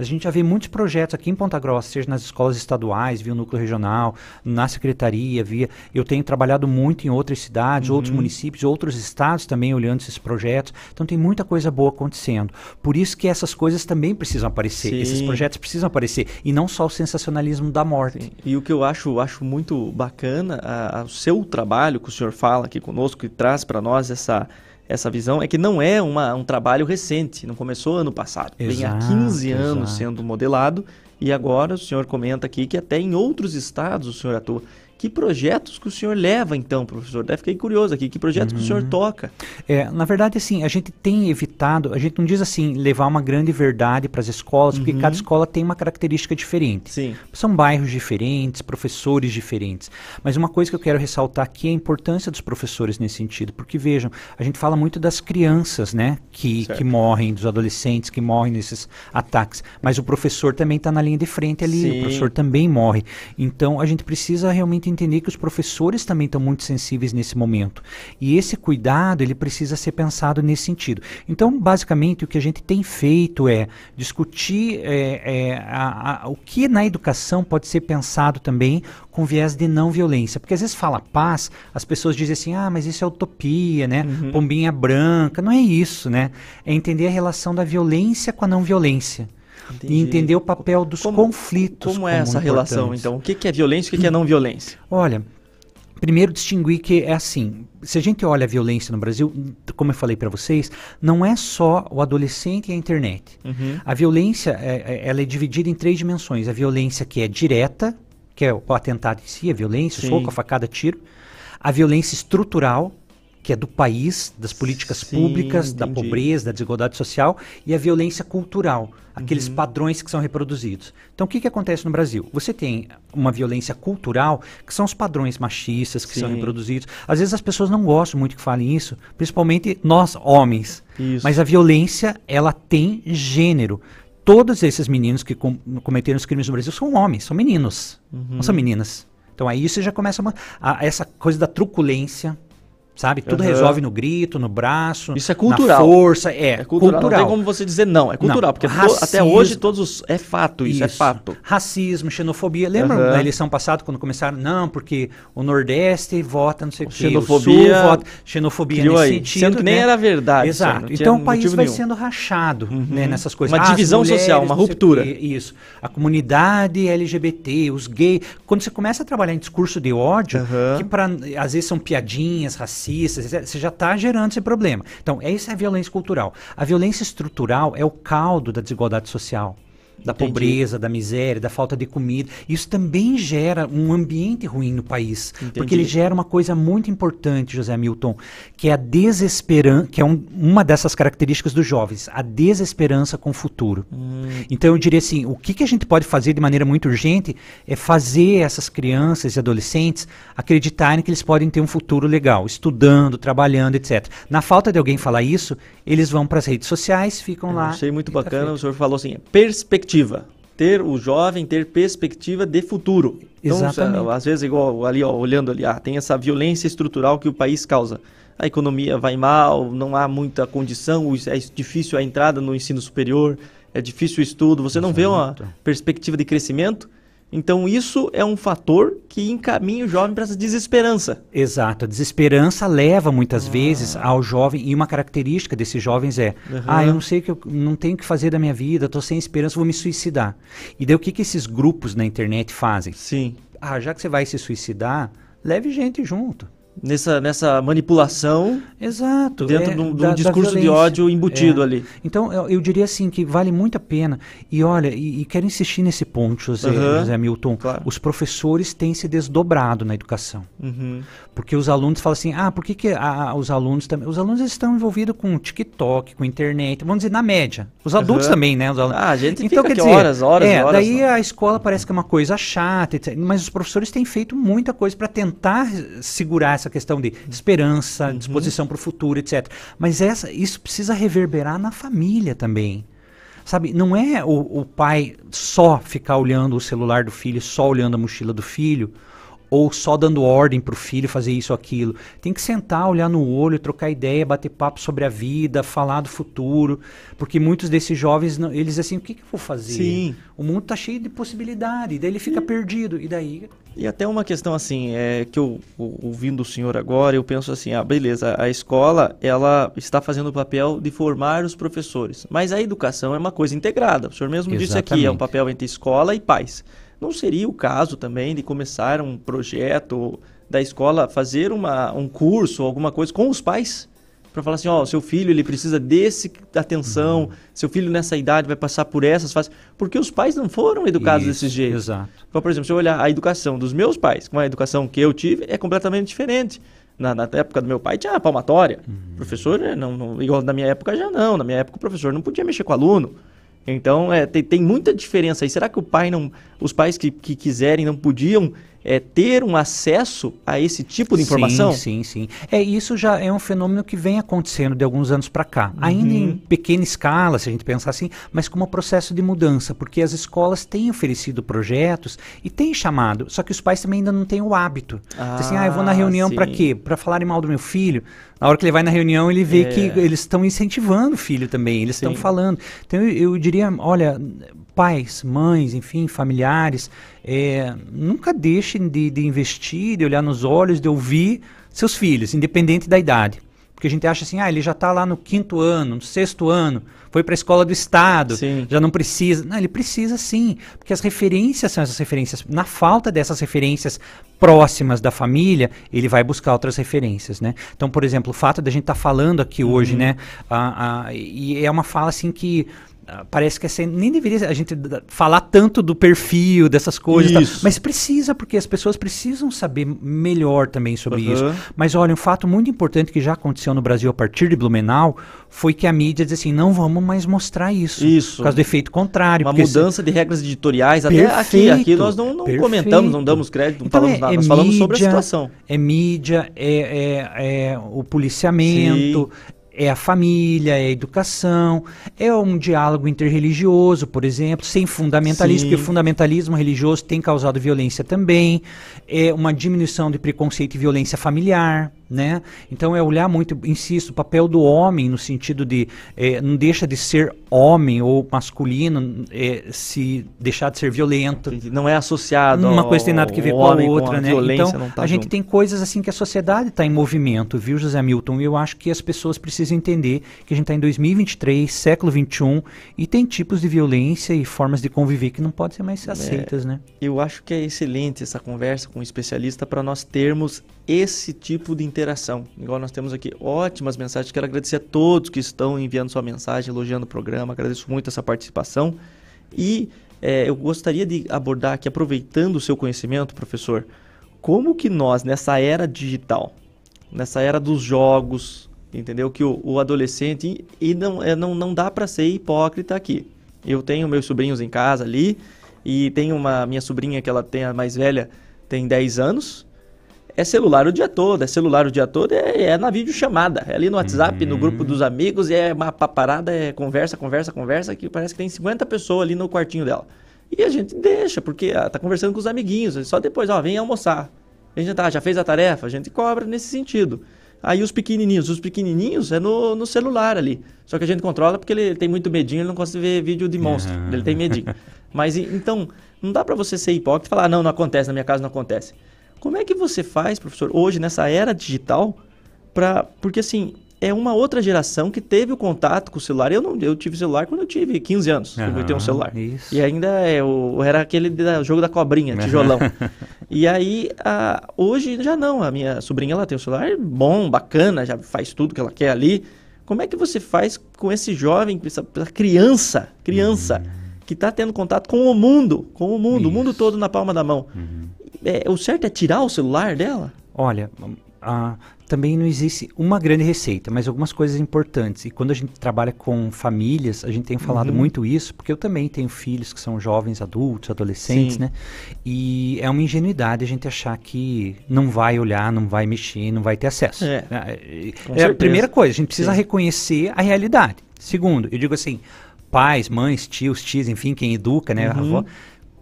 Speaker 3: A gente já vê muitos projetos aqui em Ponta Grossa, seja nas escolas estaduais, via o núcleo regional, na secretaria, via. Eu tenho trabalhado muito em outras cidades, uhum. outros municípios, outros estados também olhando esses projetos. Então tem muita coisa boa acontecendo. Por isso que essas coisas também precisam aparecer. Sim. Esses projetos precisam aparecer. E não só o sensacionalismo da morte. Sim.
Speaker 2: E o que eu acho, acho muito bacana, o seu trabalho que o senhor fala aqui conosco, que traz para nós essa essa visão é que não é uma, um trabalho recente, não começou ano passado. Exato, Vem há 15 anos exato. sendo modelado e agora o senhor comenta aqui que até em outros estados o senhor atua. Que projetos que o senhor leva, então, professor? Deve ficar curioso aqui. Que projetos uhum. que o senhor uhum. toca?
Speaker 3: É, na verdade, assim, a gente tem evitado, a gente não diz assim, levar uma grande verdade para as escolas, uhum. porque cada escola tem uma característica diferente.
Speaker 2: Sim.
Speaker 3: São bairros diferentes, professores diferentes. Mas uma coisa que eu quero ressaltar aqui é a importância dos professores nesse sentido. Porque, vejam, a gente fala muito das crianças, né, que, que morrem, dos adolescentes que morrem nesses ataques. Mas o professor também está na linha de frente ali, Sim. o professor também morre. Então, a gente precisa realmente entender que os professores também estão muito sensíveis nesse momento. E esse cuidado, ele precisa ser pensado nesse sentido. Então, basicamente, o que a gente tem feito é discutir é, é, a, a, o que na educação pode ser pensado também com viés de não violência. Porque às vezes fala paz, as pessoas dizem assim, ah, mas isso é utopia, né? Uhum. Pombinha branca. Não é isso, né? É entender a relação da violência com a não violência. Entendi. e entender o papel dos como, conflitos.
Speaker 2: Como é essa relação, então? O que, é violência e o que, é não violência?
Speaker 3: Olha, primeiro distinguir que é assim, se a gente olha a violência no Brasil, como eu falei para vocês, não é só o adolescente e a internet. Uhum. A violência, é, é, ela é dividida em três dimensões. A violência que é direta, que é o atentado em si, a violência, Sim. soco, a facada, tiro. A violência estrutural, que é do país, das políticas Sim, públicas, entendi. da pobreza, da desigualdade social, e a violência cultural, aqueles uhum. padrões que são reproduzidos. Então, o que, que acontece no Brasil? Você tem uma violência cultural, que são os padrões machistas que Sim. são reproduzidos. Às vezes as pessoas não gostam muito que falem isso, principalmente nós, homens. Isso. Mas a violência, ela tem gênero. Todos esses meninos que com cometeram os crimes no Brasil são homens, são meninos, uhum. não são meninas. Então aí você já começa a, a, essa coisa da truculência, Sabe? Tudo
Speaker 2: Aham.
Speaker 3: resolve no grito, no braço.
Speaker 2: Isso é cultural.
Speaker 3: Força. É,
Speaker 2: É cultural.
Speaker 3: cultural.
Speaker 2: Não tem como você dizer não, é cultural.
Speaker 3: Não,
Speaker 2: porque
Speaker 3: racismo-
Speaker 2: até hoje todos os. É fato, isso, é fato.
Speaker 3: Racismo, xenofobia. Lembra
Speaker 2: Aham.
Speaker 3: na eleição passada, quando começaram? Não, porque o Nordeste vota não sei o quê.
Speaker 2: Xenofobia
Speaker 3: o Sul vota xenofobia nesse
Speaker 2: aí,
Speaker 3: sentido.
Speaker 2: sendo que nem
Speaker 3: né?
Speaker 2: era verdade isso
Speaker 3: Exato. Então o país vai
Speaker 2: nenhum.
Speaker 3: sendo rachado né, nessas coisas.
Speaker 2: Uma
Speaker 3: Ah,
Speaker 2: divisão social, uma ruptura.
Speaker 3: quê, Isso. A comunidade LGBT, os gays. Quando você começa a trabalhar em discurso de ódio, que pra, às vezes são piadinhas racistas, você já está gerando esse problema. Então, essa é a violência cultural. A violência estrutural é o caldo da desigualdade social. Da
Speaker 2: Entendi.
Speaker 3: pobreza, da miséria, da falta de comida. Isso também gera um ambiente ruim no país.
Speaker 2: Entendi.
Speaker 3: Porque ele gera uma coisa muito importante, José Milton, que é a desesperança, que é um- uma dessas características dos jovens, a desesperança com o futuro.
Speaker 2: Hum.
Speaker 3: Então eu diria assim, o que, que a gente pode fazer de maneira muito urgente é fazer essas crianças e adolescentes acreditarem que eles podem ter um futuro legal, estudando, trabalhando, etc. Na falta de alguém falar isso, eles vão para as redes sociais, ficam
Speaker 2: Eu
Speaker 3: lá.
Speaker 2: achei muito
Speaker 3: tá
Speaker 2: bacana, o
Speaker 3: feito.
Speaker 2: senhor falou assim, perspectiva. Ter o jovem ter perspectiva de futuro. Então,
Speaker 3: Exatamente.
Speaker 2: às vezes, igual ali, ó, olhando ali, ah, tem essa violência estrutural que o país causa. A economia vai mal, não há muita condição, o- é difícil a entrada no ensino superior, é difícil o estudo, você não vê uma perspectiva de crescimento. Então, isso é um fator que encaminha o jovem para essa desesperança.
Speaker 3: Exato, a desesperança leva muitas vezes ao jovem, e uma característica desses jovens é:
Speaker 2: Aham.
Speaker 3: ah, eu não sei o que eu não tenho o que fazer da minha vida, estou sem esperança, vou me suicidar. E daí o que, que esses grupos na internet fazem?
Speaker 2: Sim.
Speaker 3: Ah, já que você vai se suicidar, leve gente junto.
Speaker 2: Nessa, nessa manipulação
Speaker 3: Exato.
Speaker 2: dentro
Speaker 3: é,
Speaker 2: de um,
Speaker 3: da-
Speaker 2: discurso de ódio embutido
Speaker 3: É.
Speaker 2: ali.
Speaker 3: Então, eu, eu diria assim que vale muito a pena. E olha, e, e quero insistir nesse ponto, José,
Speaker 2: Aham,
Speaker 3: José Milton.
Speaker 2: claro.
Speaker 3: Os professores têm se desdobrado na educação.
Speaker 2: Uhum.
Speaker 3: Porque os alunos falam assim, ah, por que, que a- a- os alunos também. Os alunos estão envolvidos com TikTok, com internet, vamos dizer, na média. Os adultos
Speaker 2: Aham.
Speaker 3: também, né? Os alunos.
Speaker 2: Ah, a gente
Speaker 3: então, quer dizer,
Speaker 2: horas, horas
Speaker 3: é,
Speaker 2: e horas.
Speaker 3: daí
Speaker 2: lá.
Speaker 3: a escola parece que é uma coisa chata, etc. mas os professores têm feito muita coisa para tentar segurar essa questão de esperança,
Speaker 2: Uhum.
Speaker 3: disposição para o futuro, etc. Mas essa, isso precisa reverberar na família também. Sabe, não é o, o pai só ficar olhando o celular do filho, só olhando a mochila do filho, ou só dando ordem para o filho fazer isso ou aquilo. Tem que sentar, olhar no olho, trocar ideia, bater papo sobre a vida, falar do futuro, porque muitos desses jovens, não- eles assim, o que, que eu vou fazer?
Speaker 2: Sim.
Speaker 3: O mundo tá cheio de possibilidade, e daí ele fica perdido, e daí...
Speaker 2: E até uma questão assim, é que eu, ouvindo o senhor agora, eu penso assim, ah, beleza, a escola, ela está fazendo o papel de formar os professores, mas a educação é uma coisa integrada. O senhor mesmo disse aqui, é um
Speaker 3: Exatamente.
Speaker 2: papel entre escola e pais. Não seria o caso também de começar um projeto da escola, fazer uma, um curso, alguma coisa com os pais? Para falar assim, ó, seu filho ele precisa desse atenção,
Speaker 3: Uhum.
Speaker 2: seu filho nessa idade vai passar por essas fases, porque os pais não foram educados
Speaker 3: Isso,
Speaker 2: desse jeito.
Speaker 3: Exato.
Speaker 2: Então, por exemplo, se eu olhar a educação dos meus pais com a educação que eu tive, é completamente diferente. Na, na época do meu pai tinha palmatória.
Speaker 3: Uhum.
Speaker 2: Professor, né, não, não, igual na minha época já não. Na minha época o professor não podia mexer com o aluno. Então, é, tem, tem muita diferença aí. Será que o pai não, os pais que, que quiserem não podiam é, ter um acesso a esse tipo de informação?
Speaker 3: Sim, sim, sim. É, isso já é um fenômeno que vem acontecendo de alguns anos para cá. Ainda
Speaker 2: Uhum.
Speaker 3: em pequena escala, se a gente pensar assim, mas como um processo de mudança, porque as escolas têm oferecido projetos e têm chamado, só que os pais também ainda não têm o hábito.
Speaker 2: Ah,
Speaker 3: assim, ah, eu vou na reunião para quê? Para falarem mal do meu filho. Na hora que ele vai na reunião, ele vê
Speaker 2: É.
Speaker 3: que eles estão incentivando o filho também, eles estão falando. Então eu, eu diria, olha, pais, mães, enfim, familiares, é, nunca deixem de, de investir, de olhar nos olhos, de ouvir seus filhos, independente da idade. Porque a gente acha assim, ah, ele já está lá no quinto ano, no sexto ano, foi para a escola do estado,
Speaker 2: Sim.
Speaker 3: já não precisa. Não, ele precisa sim, porque as referências são essas referências. Na falta dessas referências próximas da família, ele vai buscar outras referências, né? Então, por exemplo, o fato da gente estar falando aqui hoje, né? ah, ah, e é uma fala assim que parece que assim, nem deveria a gente falar tanto do perfil dessas coisas,
Speaker 2: Isso.
Speaker 3: mas precisa porque as pessoas precisam saber melhor também sobre
Speaker 2: Aham.
Speaker 3: isso. Mas olha, um fato muito importante que já aconteceu no Brasil a partir de Blumenau foi que a mídia diz assim, não vamos mais mostrar isso,
Speaker 2: Isso.
Speaker 3: por causa do efeito contrário.
Speaker 2: Uma
Speaker 3: se-
Speaker 2: mudança de regras editoriais. Até aqui,
Speaker 3: Perfeito,
Speaker 2: aqui nós não, não
Speaker 3: perfeito.
Speaker 2: comentamos, não damos crédito, não
Speaker 3: Então
Speaker 2: falamos
Speaker 3: é-
Speaker 2: nada.
Speaker 3: é
Speaker 2: nós falamos sobre a
Speaker 3: mídia,
Speaker 2: situação.
Speaker 3: É mídia, é, é- é o policiamento, é a família, é a educação, é um diálogo interreligioso, por exemplo, sem fundamentalismo,
Speaker 2: Sim.
Speaker 3: porque o fundamentalismo religioso tem causado violência também, é uma diminuição de preconceito e violência familiar. né? Então é olhar muito, insisto, o papel do homem no sentido de é, não deixa de ser homem ou masculino é, se deixar de ser violento.
Speaker 2: Não é associado.
Speaker 3: Uma coisa tem nada que ver com a outra,
Speaker 2: a
Speaker 3: né? Então
Speaker 2: tá
Speaker 3: a gente
Speaker 2: junto.
Speaker 3: tem coisas assim que a sociedade está em movimento, viu, José Milton? E eu acho que as pessoas precisam entender que a gente está em 2023, século 21 e tem tipos de violência e formas de conviver que não podem ser mais aceitas,
Speaker 2: é,
Speaker 3: né?
Speaker 2: Eu acho que é excelente essa conversa com um especialista para nós termos esse tipo de interação. Igual nós temos aqui ótimas mensagens. Quero agradecer a todos que estão enviando sua mensagem, elogiando o programa. Agradeço muito essa participação. E é, eu gostaria de abordar aqui, aproveitando o seu conhecimento, professor, como que nós, nessa era digital, nessa era dos jogos, entendeu? Que o, o adolescente, e não, é, não, não dá para ser hipócrita aqui. Eu tenho meus sobrinhos em casa ali, e tenho uma minha sobrinha que ela tem a mais velha, tem 10 anos, é celular o dia todo, é celular o dia todo, é, é na videochamada, é ali no WhatsApp, uhum. no grupo dos amigos, é uma paparada, é conversa, conversa, conversa, que parece que tem 50 pessoas ali no quartinho dela. E a gente deixa, porque ah, tá conversando com os amiguinhos, só depois, ó, vem almoçar. A gente tá, já fez a tarefa, a gente cobra nesse sentido. Aí os pequenininhos, os pequenininhos é no, no celular ali. Só que a gente controla porque ele, ele tem muito medinho, ele não consegue ver vídeo de monstro, uhum. ele tem medinho. Mas então, não dá para você ser hipócrita e falar, ah, não, não acontece, na minha casa não acontece. Como é que você faz, professor, hoje nessa era digital, para porque assim é uma outra geração que teve o contato com o celular. Eu não, eu tive celular quando eu tive 15 anos, uhum, eu tenho um celular.
Speaker 3: Isso.
Speaker 2: E ainda é o era aquele da, jogo da cobrinha, tijolão. e aí a, hoje já não, a minha sobrinha ela tem um celular bom, bacana, já faz tudo que ela quer ali. Como é que você faz com esse jovem, essa, essa criança, criança uhum. Que está tendo contato com o mundo, com o mundo, Isso. o mundo todo na palma da mão? Uhum é, o certo é tirar o celular dela?
Speaker 3: Olha, também não existe uma grande receita, mas algumas coisas importantes. E quando a gente trabalha com famílias, a gente tem falado uhum. muito isso, porque eu também tenho filhos que são jovens, adultos, adolescentes, Sim. né? E é uma ingenuidade a gente achar que não vai olhar, não vai mexer, não vai ter acesso. É, é, é a primeira coisa, a gente precisa Sim. reconhecer a realidade. Segundo, eu digo assim, pais, mães, tios, tias, enfim, quem educa, né? Uhum. Avó,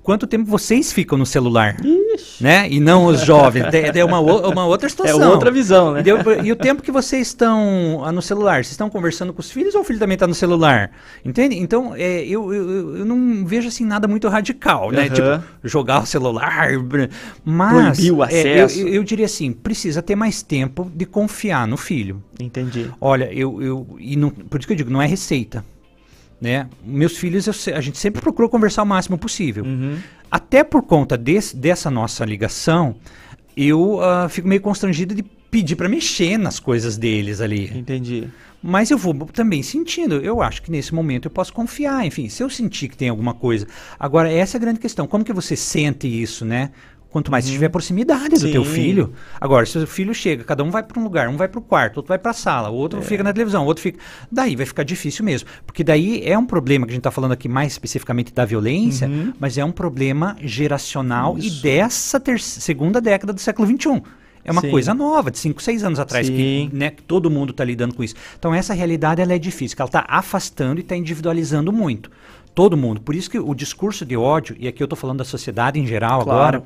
Speaker 3: quanto tempo vocês ficam no celular. Ixi. Né? E não os jovens. É, é uma, uma outra situação.
Speaker 2: É outra visão, né?
Speaker 3: E, o tempo que vocês estão ah, no celular, vocês estão conversando com os filhos ou o filho também está no celular? Entende? Então, é, eu, eu, eu, não vejo assim nada muito radical, né? Uhum. Tipo, jogar o celular. Mas.
Speaker 2: Proibir o acesso.
Speaker 3: É, eu, eu, diria assim: precisa ter mais tempo de confiar no filho.
Speaker 2: Entendi.
Speaker 3: Olha, eu. eu e não, por isso que eu digo, não é receita. Né? Meus filhos, eu, a gente sempre procurou conversar o máximo possível. Uhum. Até por conta desse, dessa nossa ligação, eu uh, fico meio constrangido de pedir para mexer nas coisas deles ali.
Speaker 2: Entendi.
Speaker 3: Mas eu vou também sentindo. Eu acho que nesse momento eu posso confiar. Enfim, se eu sentir que tem alguma coisa. Agora, essa é a grande questão. Como que você sente isso, né? Quanto mais uhum. tiver proximidade do Sim. teu filho. Agora, se o filho chega, cada um vai para um lugar, um vai para o quarto, outro vai para a sala, o outro é. fica na televisão, o outro fica. Daí vai ficar difícil mesmo. Porque daí é um problema que a gente está falando aqui mais especificamente da violência, uhum. mas é um problema geracional Isso. e dessa segunda década do século XXI. É uma Sim. coisa nova, de 5, 6 anos atrás, que, né, que todo mundo está lidando com isso. Então, essa realidade ela é difícil, ela está afastando e está individualizando muito todo mundo. Por isso que o discurso de ódio, e aqui eu estou falando da sociedade em geral claro. agora,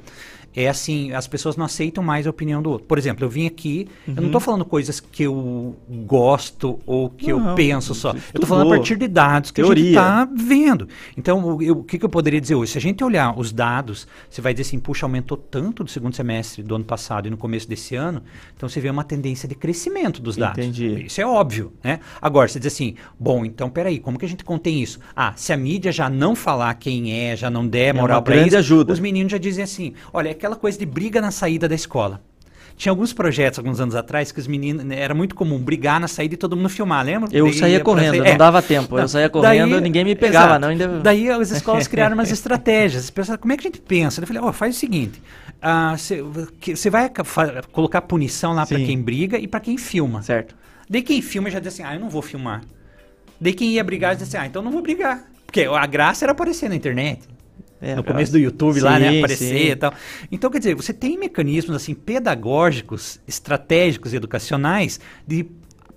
Speaker 3: é assim, as pessoas não aceitam mais a opinião do outro. Por exemplo, eu vim aqui, uhum. eu não estou uhum. falando coisas que eu gosto ou que não, eu penso só. Eu estou falando a partir de dados que Teoria. a gente está vendo. Então, eu, o que, que eu poderia dizer hoje? Se a gente olhar os dados, você vai dizer assim, puxa, aumentou tanto do segundo semestre do ano passado e no começo desse ano, então você vê uma tendência de crescimento dos dados.
Speaker 2: Entendi.
Speaker 3: Isso é óbvio, né? Agora, você diz assim, bom, então peraí, como que a gente contém isso? Ah, se a mídia já não falar quem é, já não der é moral é para isso,
Speaker 2: ajuda.
Speaker 3: os meninos já dizem assim, olha, é aquela coisa de briga na saída da escola. Tinha alguns projetos alguns anos atrás que os meninos né, era muito comum brigar na saída e todo mundo filmar, lembra?
Speaker 2: Eu daí saía correndo, não é. dava tempo. Eu saía correndo, daí, ninguém me pegava, não. Ainda...
Speaker 3: Daí as escolas criaram umas estratégias. Pensaram, como é que a gente pensa? Eu falei, oh, faz o seguinte: você uh, vai colocar punição lá para quem briga e para quem filma.
Speaker 2: Certo.
Speaker 3: Daí quem filma já diz assim, ah, eu não vou filmar. Daí quem ia brigar já disse assim, ah, então não vou brigar. Porque a graça era aparecer na internet. É, no começo do YouTube sim, lá, né? Aparecer sim. e tal. Então, quer dizer, você tem mecanismos assim pedagógicos, estratégicos e educacionais de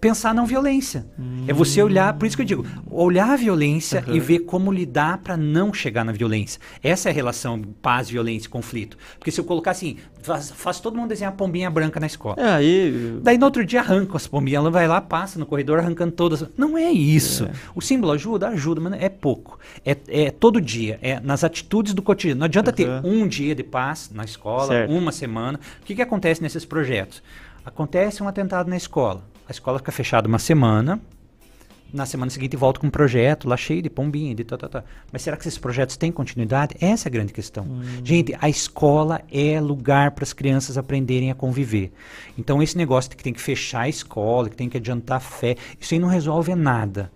Speaker 3: pensar não violência. Hum. É você olhar, por isso que eu digo, olhar a violência uhum. e ver como lidar para não chegar na violência. Essa é a relação paz, violência, conflito. Porque se eu colocar assim, faz, faz todo mundo desenhar pombinha branca na escola. É, aí... Daí no outro dia arranca as pombinhas, ela vai lá, passa no corredor arrancando todas. Não é isso. É. O símbolo ajuda, ajuda, mas é pouco. É, é todo dia, é nas atitudes do cotidiano. Não adianta uhum. ter um dia de paz na escola, certo. uma semana. O que, que acontece nesses projetos? Acontece um atentado na escola. A escola fica fechada uma semana. Na semana seguinte volta com um projeto lá cheio de pombinha, de tá, tá, tá. Mas será que esses projetos têm continuidade? Essa é a grande questão. Hum. Gente, a escola é lugar para as crianças aprenderem a conviver. Então esse negócio de que tem que fechar a escola, que tem que adiantar fé, isso aí não resolve nada.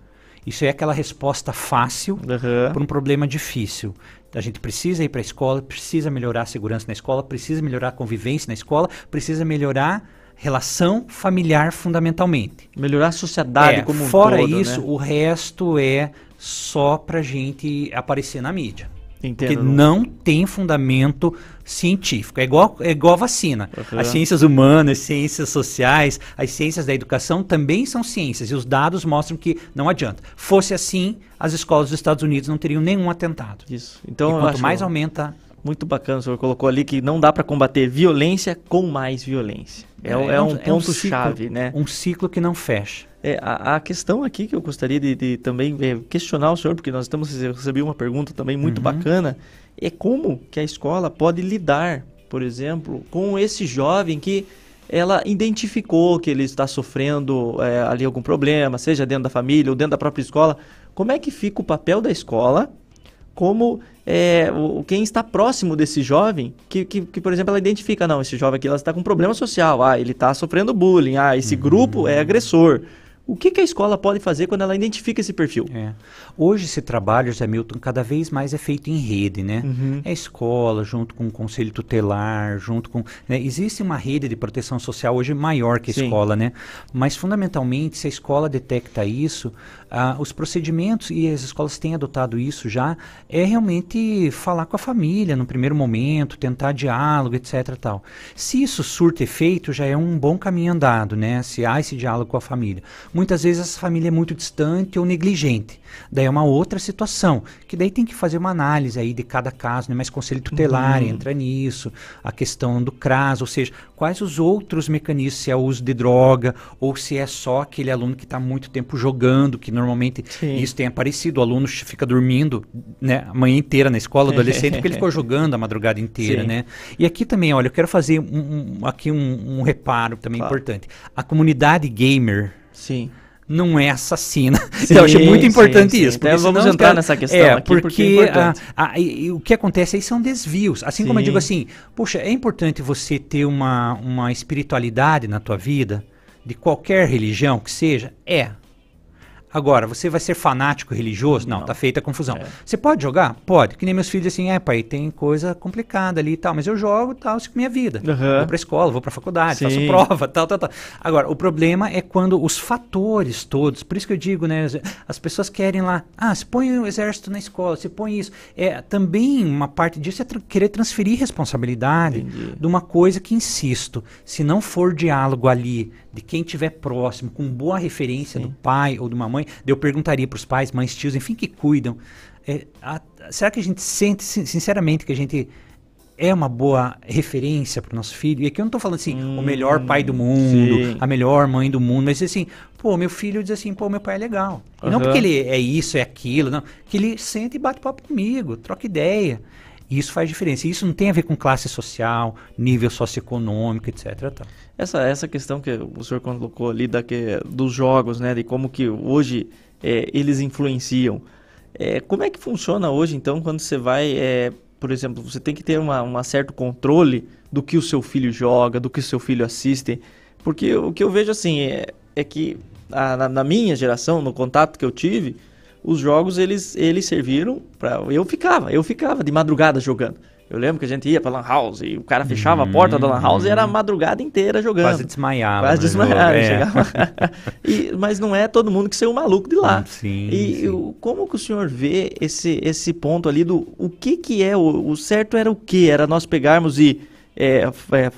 Speaker 3: Isso é aquela resposta fácil uhum. para um problema difícil. A gente precisa ir para a escola, precisa melhorar a segurança na escola, precisa melhorar a convivência na escola, precisa melhorar relação familiar fundamentalmente.
Speaker 2: Melhorar a sociedade é, como um
Speaker 3: fora
Speaker 2: todo.
Speaker 3: Fora isso, né? o resto é só para gente aparecer na mídia. Entendo. Porque não tem fundamento científico. É igual, é igual a vacina. Uhum. As ciências humanas, as ciências sociais, as ciências da educação também são ciências. E os dados mostram que não adianta. Fosse assim, as escolas dos Estados Unidos não teriam nenhum atentado.
Speaker 2: Isso. Então, e quanto mais aumenta muito bacana, o senhor colocou ali que não dá para combater violência com mais violência. É, é, é um, ponto-chave, é um né?
Speaker 3: Um ciclo que não fecha.
Speaker 2: É, a, a, questão aqui que eu gostaria de, de também é, questionar o senhor, porque nós estamos recebendo uma pergunta também muito uhum. bacana, é como que a escola pode lidar, por exemplo, com esse jovem que ela identificou que ele está sofrendo é, ali algum problema, seja dentro da família ou dentro da própria escola. Como é que fica o papel da escola como é, o, quem está próximo desse jovem, que, que, que, por exemplo, ela identifica, não, esse jovem aqui ela está com problema social, ah, ele está sofrendo bullying, ah, esse uhum. grupo é agressor. O que, que, a escola pode fazer quando ela identifica esse perfil?
Speaker 3: É. Hoje esse trabalho, José Milton, cada vez mais é feito em rede, né? Uhum. É a escola, junto com o conselho tutelar, junto com... Né? Existe uma rede de proteção social hoje maior que a Sim. escola, né? Mas, fundamentalmente, se a escola detecta isso, ah, os procedimentos, e as escolas têm adotado isso já, é realmente falar com a família no primeiro momento, tentar diálogo, etc. Tal. Se isso surte efeito, já é um bom caminho andado, né? Se há esse diálogo com a família muitas vezes essa família é muito distante ou negligente. Daí é uma outra situação, que daí tem que fazer uma análise aí de cada caso, né? mas conselho tutelar uhum. entra nisso, a questão do CRAS, ou seja, quais os outros mecanismos, se é o uso de droga, ou se é só aquele aluno que está muito tempo jogando, que normalmente Sim. isso tem aparecido, o aluno fica dormindo né, a manhã inteira na escola, adolescente, porque ele ficou jogando a madrugada inteira, Sim. né? E aqui também, olha, eu quero fazer um, um aqui um, um reparo também claro. importante. A comunidade gamer
Speaker 2: Sim
Speaker 3: não é assassina. Sim, então, eu achei muito importante sim, sim. isso.
Speaker 2: Porque então, vamos entrar nessa questão
Speaker 3: é, porque, porque é a, a, a, o que acontece aí são desvios. Assim como eu digo assim, poxa, é importante você ter uma, uma espiritualidade na tua vida, de qualquer religião que seja? É. Agora, você vai ser fanático religioso? Não, não. tá feita a confusão. É. Você pode jogar? Pode. Que nem meus filhos assim, é, pai, tem coisa complicada ali e tal, mas eu jogo tal, isso é minha vida. Uhum. Vou pra escola, vou pra faculdade, Sim. faço prova, tal, tal, tal. Agora, o problema é quando os fatores todos, por isso que eu digo, né, as pessoas querem lá, ah, se põe o exército na escola, se põe isso. É, também uma parte disso é tra querer transferir responsabilidade Entendi. de uma coisa que, insisto, se não for diálogo ali de quem estiver próximo, com boa referência Sim. do pai ou de uma mãe, eu perguntaria para os pais, mães, tios, enfim, que cuidam. É, a, será que a gente sente, sinceramente, que a gente é uma boa referência para o nosso filho? E aqui eu não estou falando assim, hum, o melhor pai do mundo, sim. a melhor mãe do mundo, mas assim, pô, meu filho diz assim, pô, meu pai é legal. E uhum. não porque ele é isso, é aquilo, não. Que ele senta e bate papo comigo, troca ideia. E isso faz diferença. E isso não tem a ver com classe social, nível socioeconômico, etc. Tal.
Speaker 2: Essa, essa questão que o senhor colocou ali da que, dos jogos, né, de como que hoje é, eles influenciam. É, como é que funciona hoje, então, quando você vai, é, por exemplo, você tem que ter um certo controle do que o seu filho joga, do que o seu filho assiste, porque o que eu vejo assim é, é que a, na, na minha geração, no contato que eu tive, os jogos eles, eles serviram para eu ficava, eu ficava de madrugada jogando. Eu lembro que a gente ia pra Lan House e o cara fechava uhum, a porta da Lan House e era a uhum. madrugada inteira jogando.
Speaker 3: Quase desmaiava.
Speaker 2: Quase desmaiava. É. Chegava... e, mas não é todo mundo que saiu maluco de lá.
Speaker 3: Sim,
Speaker 2: e
Speaker 3: sim.
Speaker 2: como que o senhor vê esse, esse ponto ali do o que que é, o, o certo era o que? Era nós pegarmos e é, é,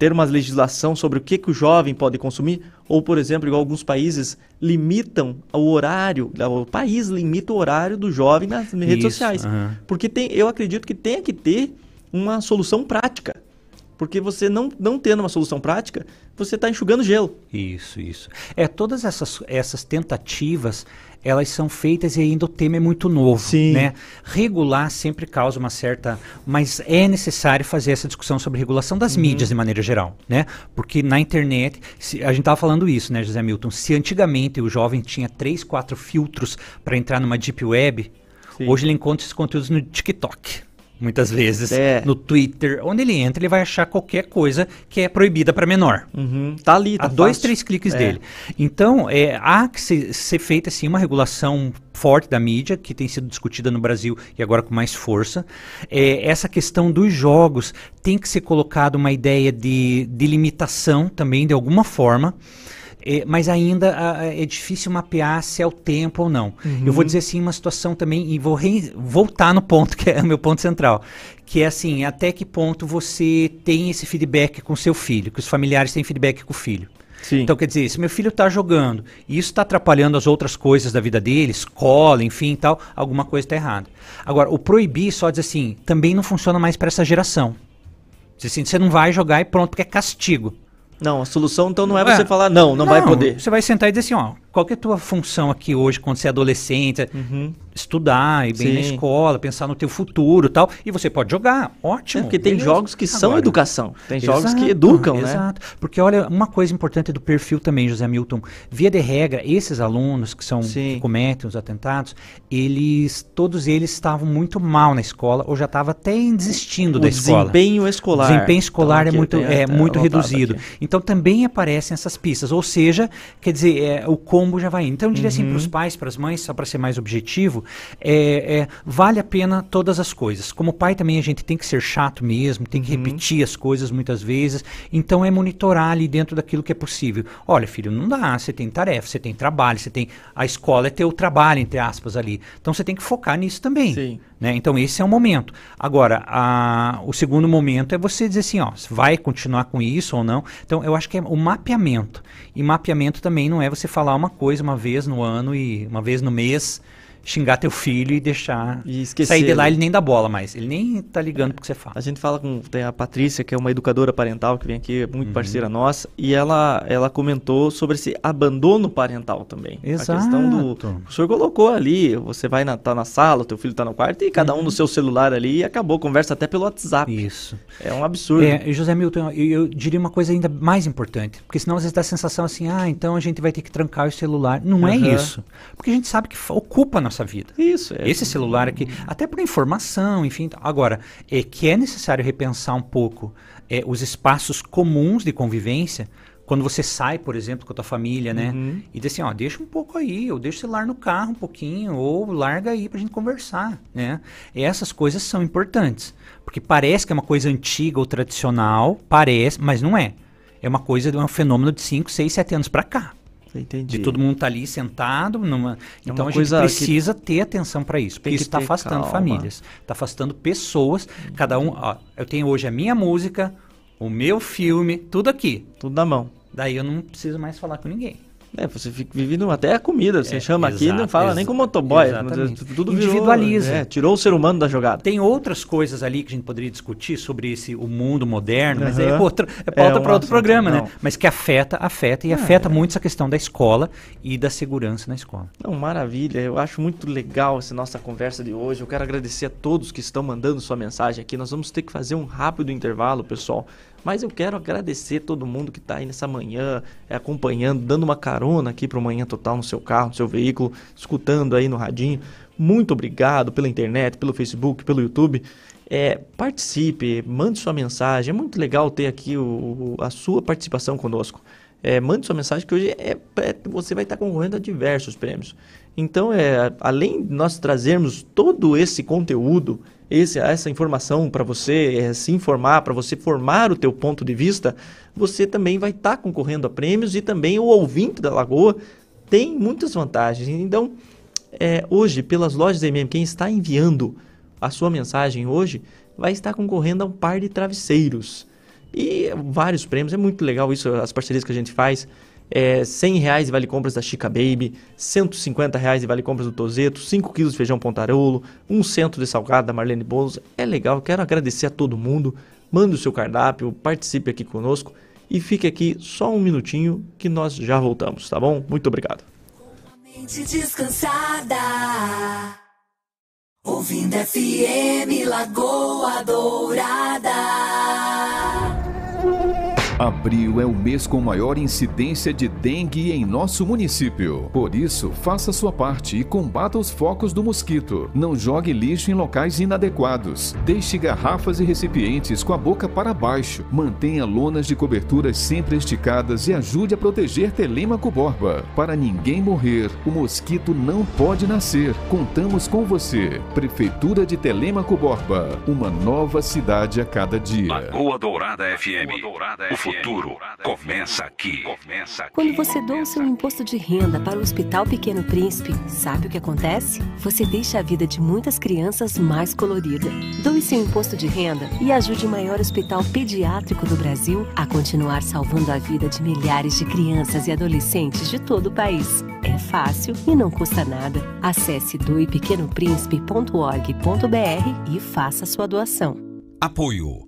Speaker 2: ter uma legislação sobre o que, que o jovem pode consumir? Ou, por exemplo, igual alguns países limitam o horário, o país limita o horário do jovem nas redes
Speaker 3: Isso,
Speaker 2: sociais.
Speaker 3: aham.
Speaker 2: Porque tem, eu acredito que tenha que ter uma solução prática. Porque você não, não tendo uma solução prática, você está enxugando gelo.
Speaker 3: Isso, isso. É, todas essas, essas tentativas, elas são feitas e ainda o tema é muito novo,
Speaker 2: Sim.
Speaker 3: né? Regular sempre causa uma certa... Mas é necessário fazer essa discussão sobre regulação das
Speaker 2: Uhum.
Speaker 3: mídias de maneira geral, né? Porque na internet, se- a gente estava falando isso, né, José Milton? Se antigamente o jovem tinha três, quatro filtros para entrar numa deep web,
Speaker 2: Sim.
Speaker 3: hoje ele encontra esses conteúdos no TikTok. Muitas vezes,
Speaker 2: É.
Speaker 3: no Twitter, onde ele entra, ele vai achar qualquer coisa que é proibida para menor
Speaker 2: Uhum. Tá ali, tá
Speaker 3: a dois, três cliques
Speaker 2: É.
Speaker 3: dele. Então, é, há que ser, ser feita assim, uma regulação forte da mídia, que tem sido discutida no Brasil e agora com mais força. É, essa questão dos jogos tem que ser colocada uma ideia de, de limitação também, de alguma forma. É, mas ainda ah, é difícil mapear se é o tempo ou não. Eu vou dizer assim uma situação também, e vou rei- voltar no ponto que é o meu ponto central, que é assim, até que ponto você tem esse feedback com seu filho, que os familiares têm feedback com o filho.
Speaker 2: Sim.
Speaker 3: Então, quer dizer, se meu filho está jogando e isso está atrapalhando as outras coisas da vida dele, escola, enfim e tal, alguma coisa está errada. Agora, o proibir só diz assim, também não funciona mais para essa geração. Diz assim, você não vai jogar e pronto, porque é castigo.
Speaker 2: Não, a solução então não é
Speaker 3: É.
Speaker 2: você falar, não, não, vai poder.
Speaker 3: Você vai sentar e dizer assim, ó, qual é a tua função aqui hoje, quando você é adolescente? Estudar, ir bem na
Speaker 2: Sim.
Speaker 3: escola, pensar no teu futuro e tal. E você pode jogar,
Speaker 2: É,
Speaker 3: ótimo.
Speaker 2: porque tem
Speaker 3: beleza.
Speaker 2: jogos que são
Speaker 3: Agora,
Speaker 2: educação. Tem jogos que
Speaker 3: Exato,
Speaker 2: educam, né?
Speaker 3: Exato. Porque olha, uma coisa importante do perfil também, José Milton, via de regra, esses alunos que são que cometem os atentados, eles todos eles estavam muito mal na escola ou já estavam até desistindo
Speaker 2: O
Speaker 3: da escola.
Speaker 2: desempenho escolar.
Speaker 3: O desempenho escolar
Speaker 2: Então,
Speaker 3: é muito, é muito reduzido.
Speaker 2: aqui.
Speaker 3: Então também aparecem essas pistas. Ou seja, quer dizer, é, o combo já vai indo. Então eu diria assim
Speaker 2: Uhum.
Speaker 3: para os pais, para as mães, só para ser mais objetivo, é, é, vale a pena todas as coisas. Como pai também a gente tem que ser chato mesmo, tem
Speaker 2: Uhum.
Speaker 3: que repetir as coisas muitas vezes. Então é monitorar ali dentro daquilo que é possível. Olha, filho, não dá. Você tem tarefa, você tem trabalho, você tem. A escola é teu trabalho, entre aspas, ali. Então você tem que focar nisso também.
Speaker 2: Sim.
Speaker 3: Né? Então esse é o momento. Agora, a- o segundo momento é você dizer assim, ó, vai continuar com isso ou não. Então eu acho que é o mapeamento. E mapeamento também não é você falar uma coisa uma vez no ano e uma vez no mês, xingar teu filho e deixar
Speaker 2: E esquecer
Speaker 3: sair de lá
Speaker 2: ele.
Speaker 3: ele nem dá bola mais. Ele nem tá ligando pro que você fala.
Speaker 2: A gente fala com tem a Patrícia, que é uma educadora parental que vem aqui, é
Speaker 3: Uhum.
Speaker 2: muito parceira nossa, e ela ela comentou sobre esse abandono parental também. A questão do
Speaker 3: Exato.
Speaker 2: o senhor colocou ali, você vai na, tá na sala, teu filho tá no quarto e cada um no seu celular ali e acabou, conversa até pelo WhatsApp.
Speaker 3: Isso.
Speaker 2: É um absurdo.
Speaker 3: É, José Milton, eu, eu diria uma coisa ainda mais importante, porque senão às vezes dá a sensação assim, ah, então a gente vai ter que trancar o celular. Não é
Speaker 2: Aham.
Speaker 3: isso. Porque a gente sabe que ocupa a nossa vida.
Speaker 2: Isso, é.
Speaker 3: Esse celular aqui, até por informação, enfim. Agora, é que é necessário repensar um pouco é, os espaços comuns de convivência. Quando você sai, por exemplo, com a tua família, né?
Speaker 2: Uhum.
Speaker 3: E diz assim, ó, deixa um pouco aí, ou deixa o celular no carro um pouquinho, ou larga aí pra gente conversar, né? E essas coisas são importantes. Porque parece que é uma coisa antiga ou tradicional, parece, mas não é. É uma coisa, de um fenômeno de 5, 6, 7 anos pra cá.
Speaker 2: Entendi.
Speaker 3: De todo mundo tá ali sentado. Numa...
Speaker 2: É
Speaker 3: então
Speaker 2: uma
Speaker 3: a gente
Speaker 2: coisa que
Speaker 3: precisa ter atenção para isso. Porque isso está afastando
Speaker 2: calma.
Speaker 3: famílias. Está afastando pessoas. Cada um. Ó, eu tenho hoje a minha música, o meu filme, tudo aqui.
Speaker 2: Tudo na mão.
Speaker 3: Daí eu não preciso mais falar com ninguém.
Speaker 2: É, você fica vivendo até a comida. Você
Speaker 3: É,
Speaker 2: chama aqui e não
Speaker 3: exato,
Speaker 2: fala nem com o motoboy.
Speaker 3: exatamente.
Speaker 2: Tudo virou-
Speaker 3: Individualiza.
Speaker 2: é, tirou o ser humano da jogada.
Speaker 3: Tem outras coisas ali que a gente poderia discutir sobre esse o mundo moderno, mas é outra, é
Speaker 2: É
Speaker 3: pauta
Speaker 2: um
Speaker 3: para outro programa,
Speaker 2: não.
Speaker 3: né? Mas que afeta, afeta e afeta muito essa questão da escola e da segurança na escola.
Speaker 2: Não, maravilha. Eu acho muito legal essa nossa conversa de hoje. Eu quero agradecer a todos que estão mandando sua mensagem aqui. Nós vamos ter que fazer um rápido intervalo, pessoal. Mas eu quero agradecer todo mundo que está aí nessa manhã, é, acompanhando, dando uma carona aqui para o Manhã Total no seu carro, no seu veículo, escutando aí no radinho. Muito obrigado pela internet, pelo Facebook, pelo YouTube. É, participe, mande sua mensagem. É muito legal ter aqui o- o- a sua participação conosco. É, mande sua mensagem que hoje é, é- você vai estar concorrendo a diversos prêmios. Então, é, além de nós trazermos todo esse conteúdo, esse, essa informação para você é, se informar, para você formar o teu ponto de vista, você também vai estar concorrendo a prêmios e também o ouvinte da Lagoa tem muitas vantagens. Então, é, hoje, pelas lojas MM, quem está enviando a sua mensagem hoje vai estar concorrendo a um par de travesseiros. E vários prêmios, é muito legal isso, as parcerias que a gente faz. É, 100 reais vale compras da Chica Baby, 150 reais vale compras do Tozeto, 5 quilos de feijão pontarolo, um centro de salgado da Marlene Bolos. É legal, quero agradecer a todo mundo. Mande o seu cardápio, participe aqui conosco e fique aqui só um minutinho que nós já voltamos, tá bom? Muito obrigado. descansada, ouvindo FM Lagoa
Speaker 4: Dourada. Abril é o mês com maior incidência de dengue em nosso município. Por isso, faça sua parte e combata os focos do mosquito. Não jogue lixo em locais inadequados. Deixe garrafas e recipientes com a boca para baixo. Mantenha lonas de coberturas sempre esticadas e ajude a proteger Telêmaco Borba. Para ninguém morrer, o mosquito não pode nascer. Contamos com você. Prefeitura de Telêmaco Borba. Uma nova cidade a cada dia.
Speaker 5: Lagoa Dourada FM. Lagoa Dourada FM futuro começa aqui.
Speaker 6: Quando você doa o seu imposto de renda para o Hospital Pequeno Príncipe, sabe o que acontece? Você deixa a vida de muitas crianças mais colorida. Doe seu imposto de renda e ajude o maior hospital pediátrico do Brasil a continuar salvando a vida de milhares de crianças e adolescentes de todo o país. É fácil e não custa nada. Acesse doepequenoprincipe.org.br e faça sua doação.
Speaker 5: Apoio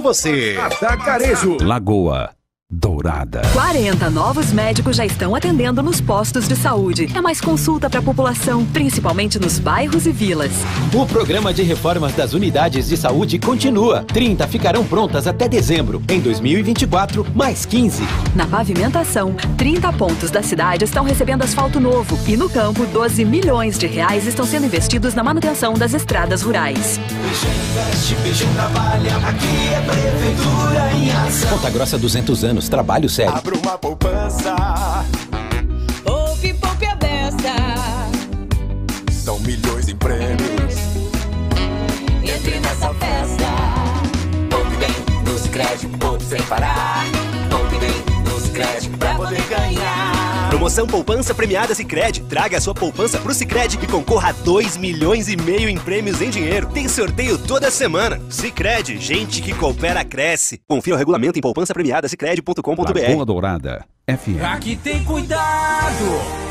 Speaker 7: você.
Speaker 5: Atacarejo. Lagoa Dourada.
Speaker 8: 40 novos médicos já estão atendendo nos postos de saúde. É mais consulta para a população, principalmente nos bairros e vilas.
Speaker 9: O programa de reformas das unidades de saúde continua. 30 ficarão prontas até dezembro. Em 2024, mais 15.
Speaker 8: Na pavimentação, 30 pontos da cidade estão recebendo asfalto novo. E no campo, 12 milhões de reais estão sendo investidos na manutenção das estradas rurais.
Speaker 10: investe, trabalha. Aqui é Prefeitura em ação.
Speaker 9: Ponta Grossa 200 anos anos, trabalho sério.
Speaker 11: Abra uma poupança.
Speaker 12: Poupe, poupe a beça.
Speaker 11: São milhões em prêmios.
Speaker 12: Entre nessa festa.
Speaker 10: Poupe bem, nos créditos, poupe sem parar. Poupe bem, nos créditos, pra poder ganhar.
Speaker 13: Promoção Poupança Premiada Sicredi. Traga a sua poupança pro Sicredi e concorra a 2 milhões e meio em prêmios em dinheiro. Tem sorteio toda semana. Sicredi, gente que coopera cresce. Confira o regulamento em poupança premiada sicredi.com.br.
Speaker 5: Lagoa Dourada FM.
Speaker 10: Aqui tem cuidado.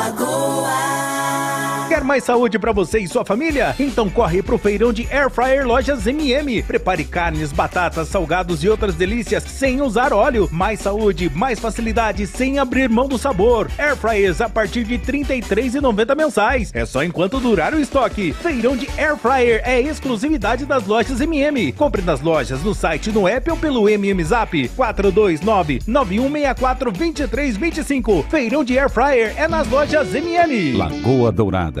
Speaker 10: lagoa.
Speaker 14: Quer mais saúde para você e sua família? Então corre pro feirão de Air Fryer Lojas MM. Prepare carnes, batatas, salgados e outras delícias sem usar óleo. Mais saúde, mais facilidade sem abrir mão do sabor. Air Fryers a partir de R$ 33,90 mensais. É só enquanto durar o estoque. Feirão de Air Fryer é exclusividade das lojas MM. Compre nas lojas, no site, no app ou pelo MM Zap 429 9164 2325. Feirão de Air Fryer é nas lojas MM.
Speaker 5: Lagoa Dourada.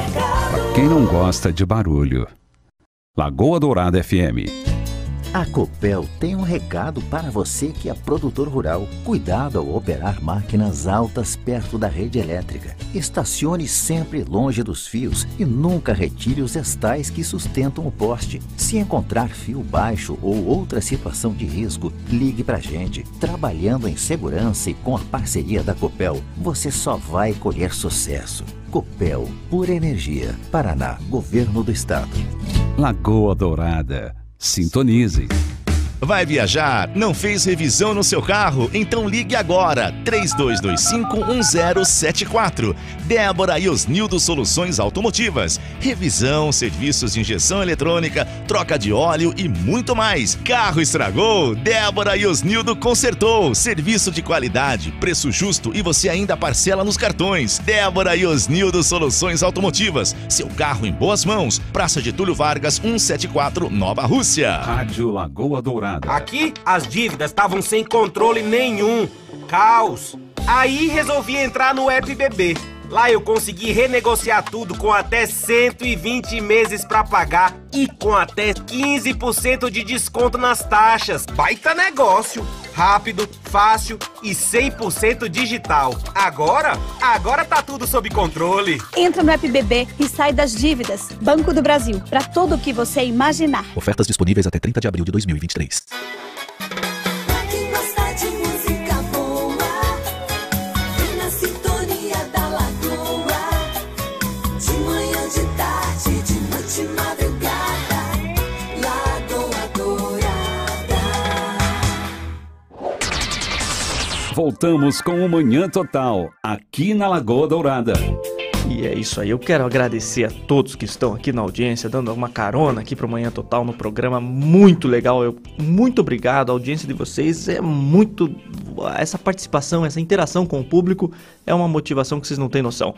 Speaker 4: Quem não gosta de barulho? Lagoa Dourada FM.
Speaker 15: A Copel tem um recado para você que é produtor rural. Cuidado ao operar máquinas altas perto da rede elétrica. Estacione sempre longe dos fios e nunca retire os estais que sustentam o poste. Se encontrar fio baixo ou outra situação de risco, ligue para a gente. Trabalhando em segurança e com a parceria da Copel, você só vai colher sucesso. Copel, por energia. Paraná, Governo do Estado.
Speaker 4: Lagoa Dourada. Sintonize.
Speaker 16: Vai viajar? Não fez revisão no seu carro? Então ligue agora, 32251074. Débora e Osnildo Soluções Automotivas. Revisão, serviços de injeção eletrônica, troca de óleo e muito mais. Carro estragou? Débora e Osnildo consertou. Serviço de qualidade, preço justo e você ainda parcela nos cartões. Débora e Osnildo Soluções Automotivas. Seu carro em boas mãos. Praça de Túlio Vargas, 174, Nova Rússia.
Speaker 4: Rádio Lagoa Dourada.
Speaker 17: Aqui as dívidas estavam sem controle nenhum. Caos. Aí resolvi entrar no App BB. Lá eu consegui renegociar tudo com até 120 meses para pagar e com até 15% de desconto nas taxas. Baita negócio! Rápido, fácil e 100% digital. Agora, agora tá tudo sob controle.
Speaker 18: Entra no App BB e sai das dívidas. Banco do Brasil, para tudo o que você imaginar.
Speaker 19: Ofertas disponíveis até 30 de abril de 2023.
Speaker 4: Voltamos com o Manhã Total, aqui na Lagoa Dourada.
Speaker 2: E é isso aí, eu quero agradecer a todos que estão aqui na audiência, dando uma carona aqui para o Manhã Total no programa, muito legal, eu, muito obrigado, a audiência de vocês é muito, essa participação, essa interação com o público é uma motivação que vocês não têm noção.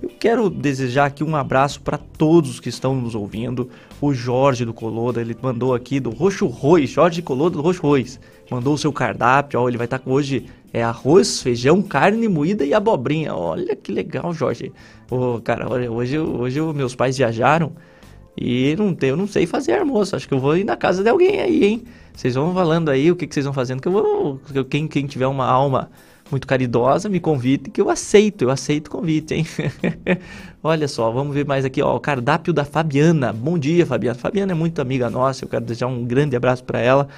Speaker 2: Eu quero desejar aqui um abraço para todos que estão nos ouvindo, o Jorge do Coloda, ele mandou aqui do Roxo Rois, Jorge Coloda do Roxo Rois, mandou o seu cardápio, ó, ele vai estar com hoje é arroz, feijão, carne moída e abobrinha. Olha que legal, Jorge. Ô, cara, olha, hoje, hoje meus pais viajaram e não tem, eu não sei fazer almoço. Acho que eu vou ir na casa de alguém aí, hein? Vocês vão falando aí o que, que vocês vão fazendo, que eu vou. Quem, quem tiver uma alma muito caridosa, me convite, que eu aceito, eu aceito o convite, hein? Olha só, vamos ver mais aqui, ó, o cardápio da Fabiana. Bom dia, Fabiana. Fabiana é muito amiga nossa, eu quero desejar um grande abraço para ela.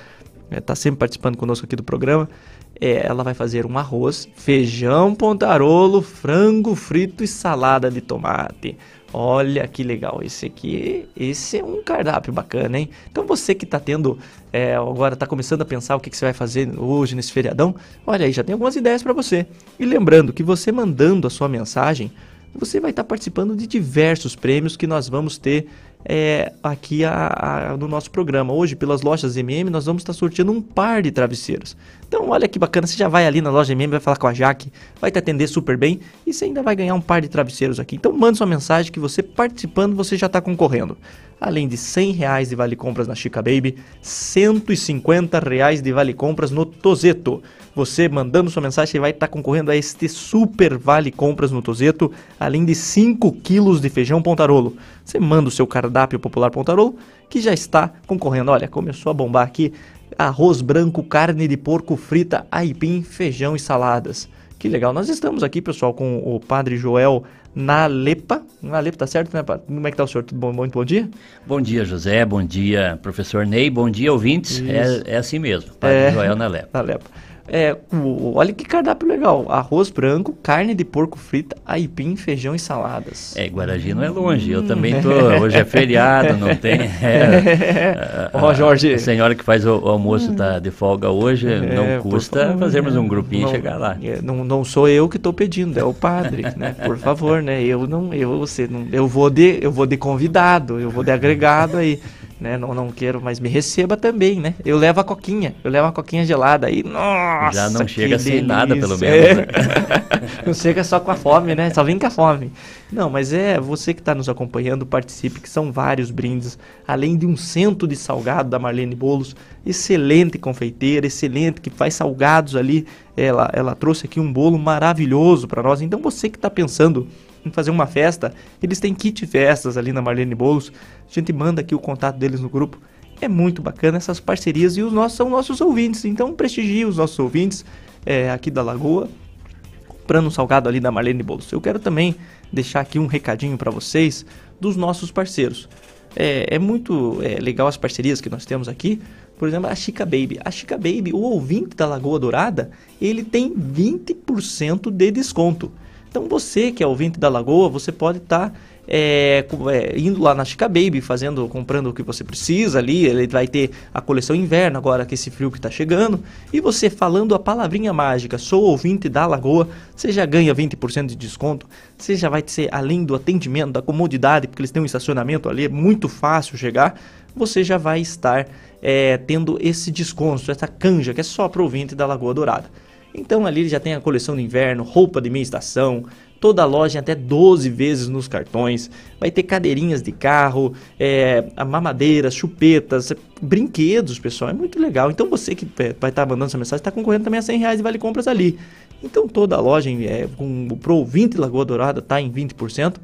Speaker 2: É, tá sempre participando conosco aqui do programa. É, ela vai fazer um arroz, feijão pontarolo, frango frito e salada de tomate. Olha que legal, esse aqui, esse é um cardápio bacana, hein? Então você que tá tendo, é, agora tá começando a pensar o que, que você vai fazer hoje nesse feriadão, olha aí, já tem algumas ideias para você. E lembrando que você mandando a sua mensagem, você vai estar participando de diversos prêmios que nós vamos ter é, aqui a- a- no nosso programa. Hoje, pelas lojas MM, nós vamos estar sorteando um par de travesseiros. Então, olha que bacana, você já vai ali na loja MM, vai falar com a Jaque, vai te atender super bem e você ainda vai ganhar um par de travesseiros aqui. Então, manda sua mensagem que você participando, você já está concorrendo. Além de 100 reais de vale compras na Chica Baby, 150 reais de vale compras no Tozeto. Você mandando sua mensagem, vai estar concorrendo a este super vale compras no Tozeto, além de 5 quilos de feijão pontarolo. Você manda o seu cardápio popular pontarolo, que já está concorrendo. Olha, começou a bombar aqui arroz branco, carne de porco frita, aipim, feijão e saladas. Que legal. Nós estamos aqui, pessoal, com o Padre Joel Nalepa. Nalepa, tá certo, né, Padre? Como é que tá o senhor? Tudo bom? Muito bom dia?
Speaker 20: Bom dia, José. Bom dia, professor Ney. Bom dia, ouvintes. É, é assim mesmo. Padre
Speaker 2: É.
Speaker 20: Joel Nalepa.
Speaker 2: Nalepa. É, olha que cardápio legal. Arroz branco, carne de porco frita, aipim, feijão e saladas.
Speaker 20: É, Guaragi não é longe. Eu
Speaker 2: Hum.
Speaker 20: também tô. Hoje é feriado, não tem. é,
Speaker 2: Ó,
Speaker 20: a-
Speaker 2: Jorge.
Speaker 20: A senhora que faz o, o almoço tá de folga hoje.
Speaker 2: É,
Speaker 20: não custa fazermos
Speaker 2: né?
Speaker 20: um grupinho
Speaker 2: Não-
Speaker 20: e chegar lá.
Speaker 2: é, não, não sou eu que estou pedindo, é o padre, né? Por favor, né? Eu não, eu você não, eu vou de, eu vou de convidado, eu vou de agregado aí, né? Não, não quero, mas me receba também, né? Eu levo a coquinha, eu levo a coquinha gelada aí, nossa.
Speaker 20: Já não chega sem nada, pelo
Speaker 2: delícia.
Speaker 20: menos,
Speaker 2: É. não chega só com a fome, né? Só vem com a fome. Não, mas é você que está nos acompanhando, participe, que são vários brindes, além de um cento de salgado da Marlene Bolos, excelente confeiteira, excelente, que faz salgados ali. Ela, ela trouxe aqui um bolo maravilhoso para nós. Então você que está pensando fazer uma festa, eles têm kit festas ali na Marlene Bolos. A gente manda aqui o contato deles no grupo. É muito bacana essas parcerias e os nossos são nossos ouvintes. Então prestigie os nossos ouvintes é, aqui da Lagoa, comprando um salgado ali da Marlene Bolos. Eu quero também deixar aqui um recadinho para vocês dos nossos parceiros. É, é muito é, legal as parcerias que nós temos aqui. Por exemplo, a Chica Baby. A Chica Baby, o ouvinte da Lagoa Dourada, ele tem 20% de desconto. Então você que é ouvinte da Lagoa, você pode estar tá, é, é, indo lá na Chica Baby, fazendo, comprando o que você precisa ali. Ele vai ter a coleção inverno agora que esse frio que está chegando. E você falando a palavrinha mágica, sou ouvinte da Lagoa, você já ganha 20% de desconto. Você já vai ser além do atendimento, da comodidade, porque eles têm um estacionamento ali, é muito fácil chegar. Você já vai estar é, tendo esse desconto, essa canja que é só para ouvinte da Lagoa Dourada. Então ali já tem a coleção de inverno, roupa de meia estação, toda a loja até 12 vezes nos cartões, vai ter cadeirinhas de carro, é, mamadeiras, chupetas, brinquedos, pessoal, é muito legal. Então você que é, vai estar tá mandando essa mensagem está concorrendo também a 100 reais de vale compras ali. Então toda a loja é, com o Pro ouvinte Lagoa Dourada está em 20%.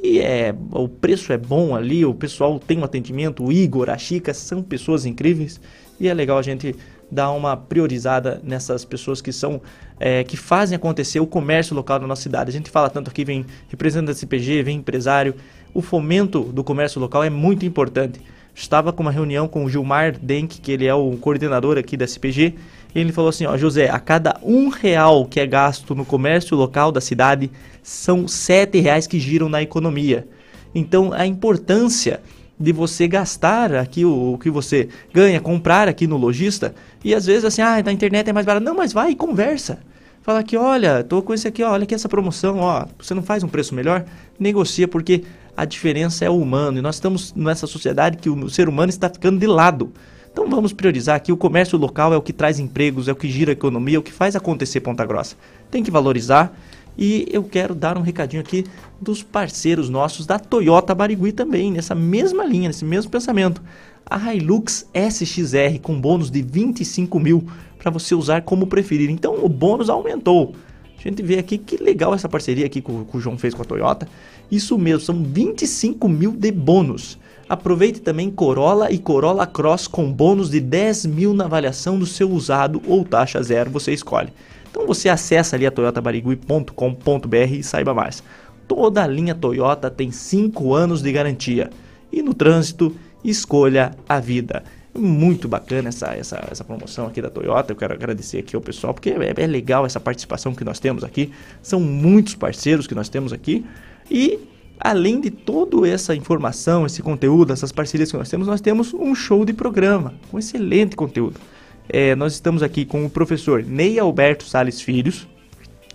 Speaker 2: E é, o preço é bom ali, o pessoal tem um atendimento, o Igor, a Chica, são pessoas incríveis. E é legal a gente dar uma priorizada nessas pessoas que são é, que fazem acontecer o comércio local na nossa cidade. A gente fala tanto aqui, vem representante da CPG, vem empresário. O fomento do comércio local é muito importante. Estava com uma reunião com o Gilmar Denk, que ele é o coordenador aqui da CPG, e ele falou assim, ó, José, a cada um real que é gasto no comércio local da cidade, são sete reais que giram na economia. Então, a importância de você gastar aqui o, o, que você ganha, comprar aqui no lojista. E às vezes assim, ah, na internet é mais barato. Não, mas vai e conversa. Fala aqui, olha, tô com esse aqui, ó, olha aqui essa promoção, ó, você não faz um preço melhor? Negocia, porque a diferença é o humano. E nós estamos nessa sociedade que o ser humano está ficando de lado. Então vamos priorizar aqui, o comércio local é o que traz empregos, é o que gira a economia, é o que faz acontecer Ponta Grossa. Tem que valorizar e eu quero dar um recadinho aqui dos parceiros nossos da Toyota Barigui também, nessa mesma linha, nesse mesmo pensamento. A Hilux SXR com bônus de 25 mil para você usar como preferir. Então o bônus aumentou. A gente vê aqui que legal essa parceria aqui que o, João fez com a Toyota. Isso mesmo, são 25 mil de bônus. Aproveite também Corolla e Corolla Cross com bônus de 10 mil na avaliação do seu usado ou taxa zero, você escolhe. Então você acessa ali a toyotabarigui.com.br e saiba mais. Toda a linha Toyota tem 5 anos de garantia. E no trânsito, escolha a vida. Muito bacana essa, essa, essa promoção aqui da Toyota. Eu quero agradecer aqui ao pessoal, porque é, é legal essa participação que nós temos aqui. São muitos parceiros que nós temos aqui. E além de toda essa informação, esse conteúdo, essas parcerias que nós temos, nós temos um show de programa com excelente conteúdo é, nós estamos aqui com o professor Ney Alberto Sales Filhos,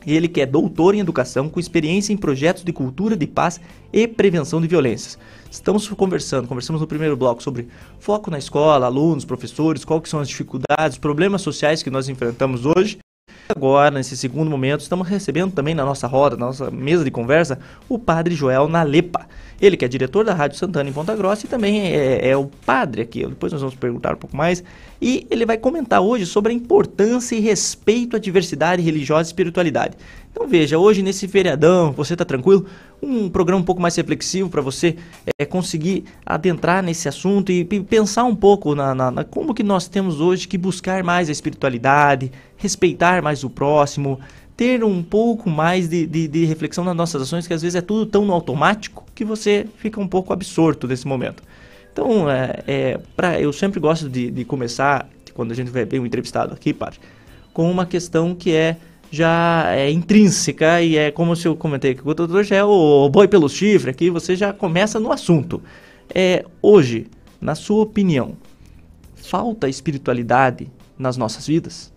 Speaker 2: ele que é doutor em educação com experiência em projetos de cultura de paz e prevenção de violências. Estamos conversando, conversamos no primeiro bloco sobre foco na escola, alunos, professores, quais são as dificuldades, problemas sociais que nós enfrentamos hoje. Agora, nesse segundo momento, estamos recebendo também na nossa roda, na nossa mesa de conversa, o padre Joel Nalepa. Ele que é diretor da Rádio Santana em Ponta Grossa e também é, é o padre aqui. Depois nós vamos perguntar um pouco mais. E ele vai comentar hoje sobre a importância e respeito à diversidade religiosa e espiritualidade. Então veja, hoje nesse feriadão, você está tranquilo? Um programa um pouco mais reflexivo para você é, conseguir adentrar nesse assunto e, e pensar um pouco na, na, na, como que nós temos hoje que buscar mais a espiritualidade, respeitar mais o próximo, ter um pouco mais de, de, de, reflexão nas nossas ações, que às vezes é tudo tão no automático que você fica um pouco absorto nesse momento. Então, é, é, pra, eu sempre gosto de, de começar, quando a gente vem um entrevistado aqui, padre, com uma questão que é já é intrínseca e é como se eu comentei que o doutor já é o boi pelo chifre aqui, você já começa no assunto. É, hoje, na sua opinião, falta espiritualidade nas nossas vidas?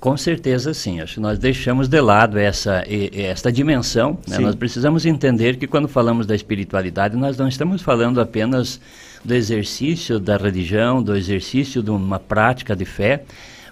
Speaker 20: Com certeza sim. Acho que nós deixamos de lado essa, esta dimensão. Né? Nós precisamos entender que quando falamos da espiritualidade, nós não estamos falando apenas do exercício da religião, do exercício de uma prática de fé,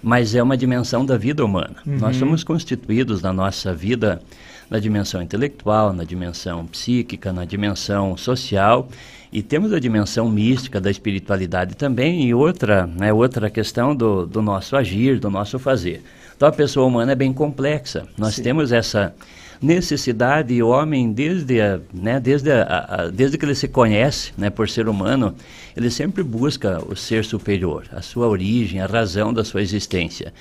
Speaker 20: mas é uma dimensão da vida humana. Uhum. Nós somos constituídos na nossa vida na dimensão intelectual, na dimensão psíquica, na dimensão social e temos a dimensão mística da espiritualidade também e outra, né, outra questão do, do nosso agir, do nosso fazer. Então a pessoa humana é bem complexa. Nós Sim. temos essa necessidade e o homem desde a, né, desde a, a, desde que ele se conhece, né, por ser humano, ele sempre busca o ser superior, a sua origem, a razão da sua existência.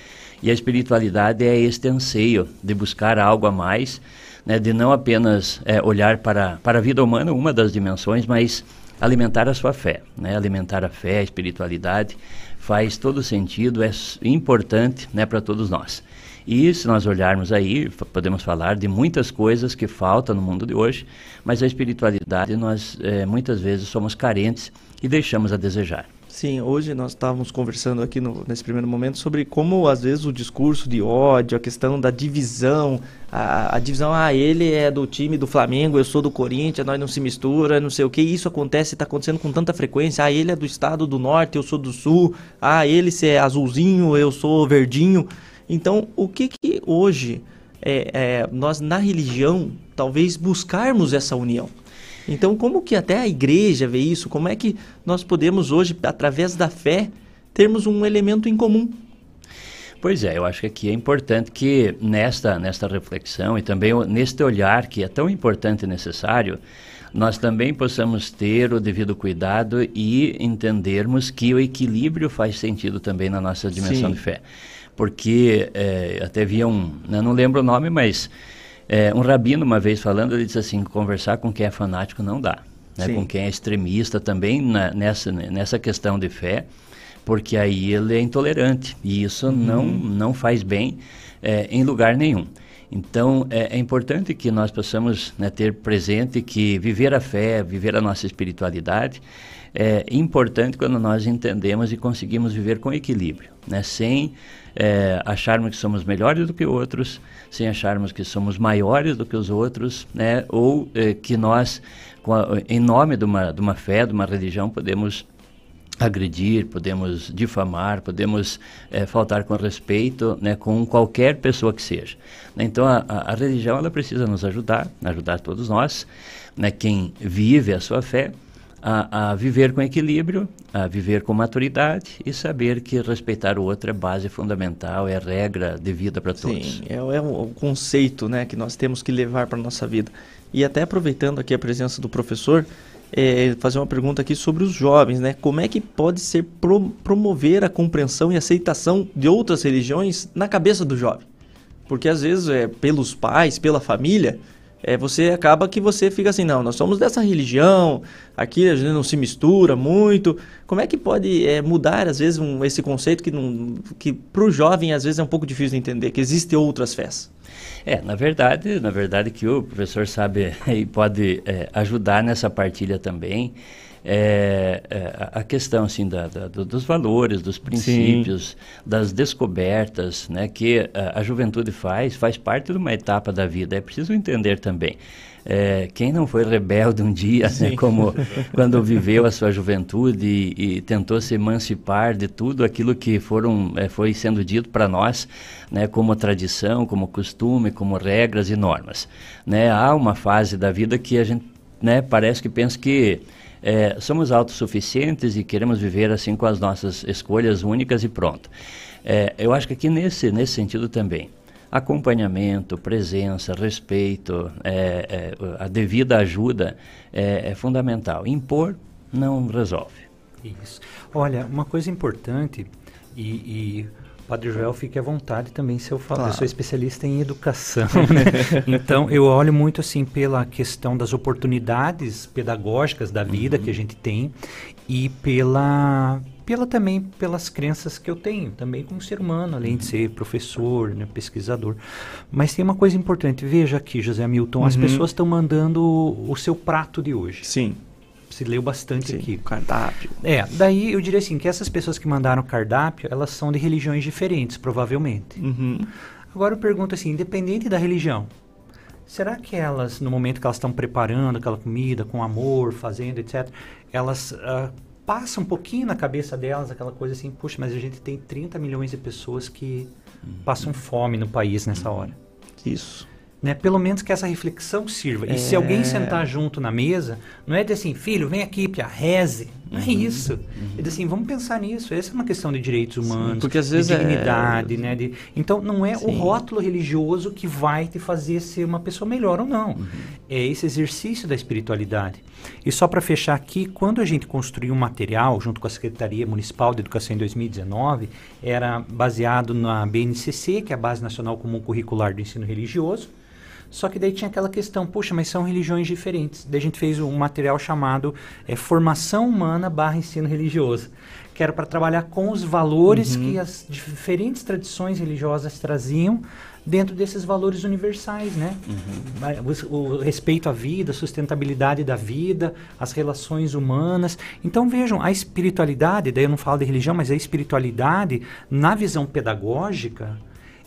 Speaker 20: E a espiritualidade é este anseio de buscar algo a mais, né, de não apenas é, olhar para, para a vida humana, uma das dimensões, mas alimentar a sua fé, né, alimentar a fé, a espiritualidade faz todo sentido, é importante né, para todos nós. E se nós olharmos aí, podemos falar de muitas coisas que faltam no mundo de hoje, mas a espiritualidade nós é, muitas vezes somos carentes e deixamos a desejar.
Speaker 2: Sim, hoje nós estávamos conversando aqui no, nesse primeiro momento sobre como às vezes o discurso de ódio, a questão da divisão, a, a, divisão, ah, ele é do time do Flamengo, eu sou do Corinthians, nós não se mistura, não sei o que, isso acontece, está acontecendo com tanta frequência, ah, ele é do estado do norte, eu sou do sul, ah, ele se é azulzinho, eu sou verdinho. Então, o que que hoje é, é, nós na religião talvez buscarmos essa união? Então, como que até a igreja vê isso? Como é que nós podemos hoje, através da fé, termos um elemento em comum?
Speaker 20: Pois é, eu acho que aqui é importante que nesta, nesta reflexão e também neste olhar que é tão importante e necessário, nós também possamos ter o devido cuidado e entendermos que o equilíbrio faz sentido também na nossa dimensão Sim. de fé porque é, até havia um, né, não lembro o nome, mas é, um rabino uma vez falando, ele disse assim, conversar com quem é fanático não dá, né, com quem é extremista também na, nessa, nessa questão de fé, porque aí ele é intolerante e isso uhum. não, não faz bem é, em lugar nenhum. Então é, é, importante que nós possamos né, ter presente que viver a fé, viver a nossa espiritualidade é importante quando nós entendemos e conseguimos viver com equilíbrio, né, sem é, acharmos que somos melhores do que outros, sem acharmos que somos maiores do que os outros, né? ou é, que nós, a, em nome de uma, de uma fé, de uma religião, podemos agredir, podemos difamar, podemos é, faltar com respeito né, com qualquer pessoa que seja. Então a, a, a, religião ela precisa nos ajudar, ajudar todos nós, né, quem vive a sua fé, a, a, viver com equilíbrio, a viver com maturidade e saber que respeitar o outro é base fundamental, é regra de vida para todos.
Speaker 2: Sim, é, é o, conceito né, que nós temos que levar para a nossa vida. E até aproveitando aqui a presença do professor, é, fazer uma pergunta aqui sobre os jovens, né? Como é que pode ser pro, promover a compreensão e aceitação de outras religiões na cabeça do jovem? Porque às vezes é pelos pais, pela família, é, você acaba que você fica assim, não, nós somos dessa religião, aqui a gente não se mistura muito. Como é que pode é, mudar, às vezes, um, esse conceito que, que para o jovem, às vezes, é um pouco difícil de entender, que existem outras fés?
Speaker 20: É, na verdade, na verdade que o professor sabe e pode é, ajudar nessa partilha também é, é, a questão assim da, da, dos valores, dos princípios, Sim. das descobertas, né, que a, a, juventude faz, faz parte de uma etapa da vida. É preciso entender também. É, quem não foi rebelde um dia, né, como quando viveu a sua juventude e, e, tentou se emancipar de tudo aquilo que foram, é, foi sendo dito para nós, né, como tradição, como costume, como regras e normas. Né? Há uma fase da vida que a gente né, parece que pensa que é, somos autossuficientes e queremos viver assim com as nossas escolhas únicas e pronto. É, eu acho que aqui nesse, nesse sentido também, acompanhamento, presença, respeito, é, é a devida ajuda é, é fundamental. Impor não resolve.
Speaker 3: Isso. Olha, uma coisa importante e, e Padre Joel, fique à vontade também se eu falo. Claro. Eu sou especialista em educação, né? então eu olho muito assim pela questão das oportunidades pedagógicas da vida uhum. que a gente tem e pela pela também pelas crenças que eu tenho, também como ser humano, além de uhum. ser professor, né, pesquisador. Mas tem uma coisa importante, veja aqui, José Milton, uhum. as pessoas estão mandando o seu prato de hoje.
Speaker 2: Sim
Speaker 3: se leu bastante
Speaker 2: Sim,
Speaker 3: aqui.
Speaker 2: Cardápio.
Speaker 3: É, daí eu diria assim, que essas pessoas que mandaram cardápio, elas são de religiões diferentes, provavelmente.
Speaker 2: Uhum.
Speaker 3: Agora eu pergunto assim, independente da religião, será que elas, no momento que elas estão preparando aquela comida com amor, fazendo, etc., elas uh, passam um pouquinho na cabeça delas aquela coisa assim, puxa, mas a gente tem 30 milhões de pessoas que uhum. passam fome no país nessa hora.
Speaker 2: Isso.
Speaker 3: Né? Pelo menos que essa reflexão sirva. E é... se alguém sentar junto na mesa, não é de assim, filho, vem aqui, pia, reze. Não é uhum. isso. Uhum. É de assim, vamos pensar nisso. Essa é uma questão de direitos humanos, Sim,
Speaker 2: porque às vezes de
Speaker 3: é dignidade, é... né? De... Então não é Sim. o rótulo religioso que vai te fazer ser uma pessoa melhor ou não. Uhum. É esse exercício da espiritualidade. E só para fechar aqui, quando a gente construiu um material junto com a Secretaria Municipal de Educação em 2019, era baseado na BNCC, que é a Base Nacional Comum Curricular do Ensino Religioso só que daí tinha aquela questão, puxa, mas são religiões diferentes. Daí a gente fez um material chamado é, Formação Humana barra Ensino Religioso, que era para trabalhar com os valores uhum. que as diferentes tradições religiosas traziam dentro desses valores universais, né? Uhum. O, o, respeito à vida, a sustentabilidade da vida, as relações humanas. Então vejam, a espiritualidade, daí eu não falo de religião, mas a espiritualidade, na visão pedagógica,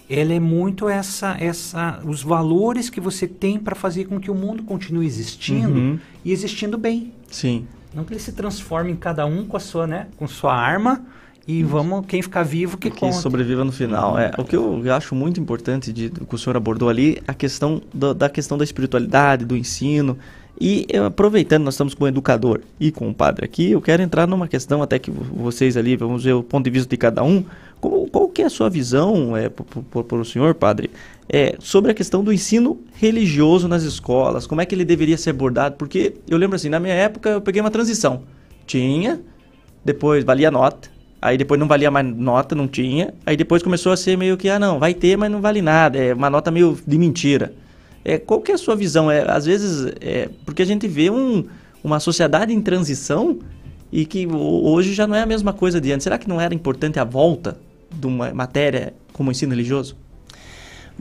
Speaker 3: ela é muito essa, essa, os valores que você tem para fazer com que o mundo continue existindo uhum. e existindo bem.
Speaker 2: Sim.
Speaker 3: Não que ele se transforme em cada um com a sua, né, com sua arma e vamos quem ficar vivo que
Speaker 2: quem conta. sobreviva no final. É o que eu acho muito importante de que o senhor abordou ali, a questão do, da questão da espiritualidade, do ensino. E aproveitando, nós estamos com o educador e com o padre aqui, eu quero entrar numa questão até que vocês ali, vamos ver o ponto de vista de cada um. Como, qual que é a sua visão, é, para o senhor, padre, é, sobre a questão do ensino religioso nas escolas? Como é que ele deveria ser abordado? Porque eu lembro assim, na minha época eu peguei uma transição. Tinha, depois valia nota, aí depois não valia mais nota, não tinha, aí depois começou a ser meio que, ah não, vai ter, mas não vale nada, é uma nota meio de mentira. É, qual que é a sua visão? É, às vezes, é, porque a gente vê um, uma sociedade em transição e que hoje já não é a mesma coisa de antes. Será que não era importante a volta de uma matéria como ensino religioso?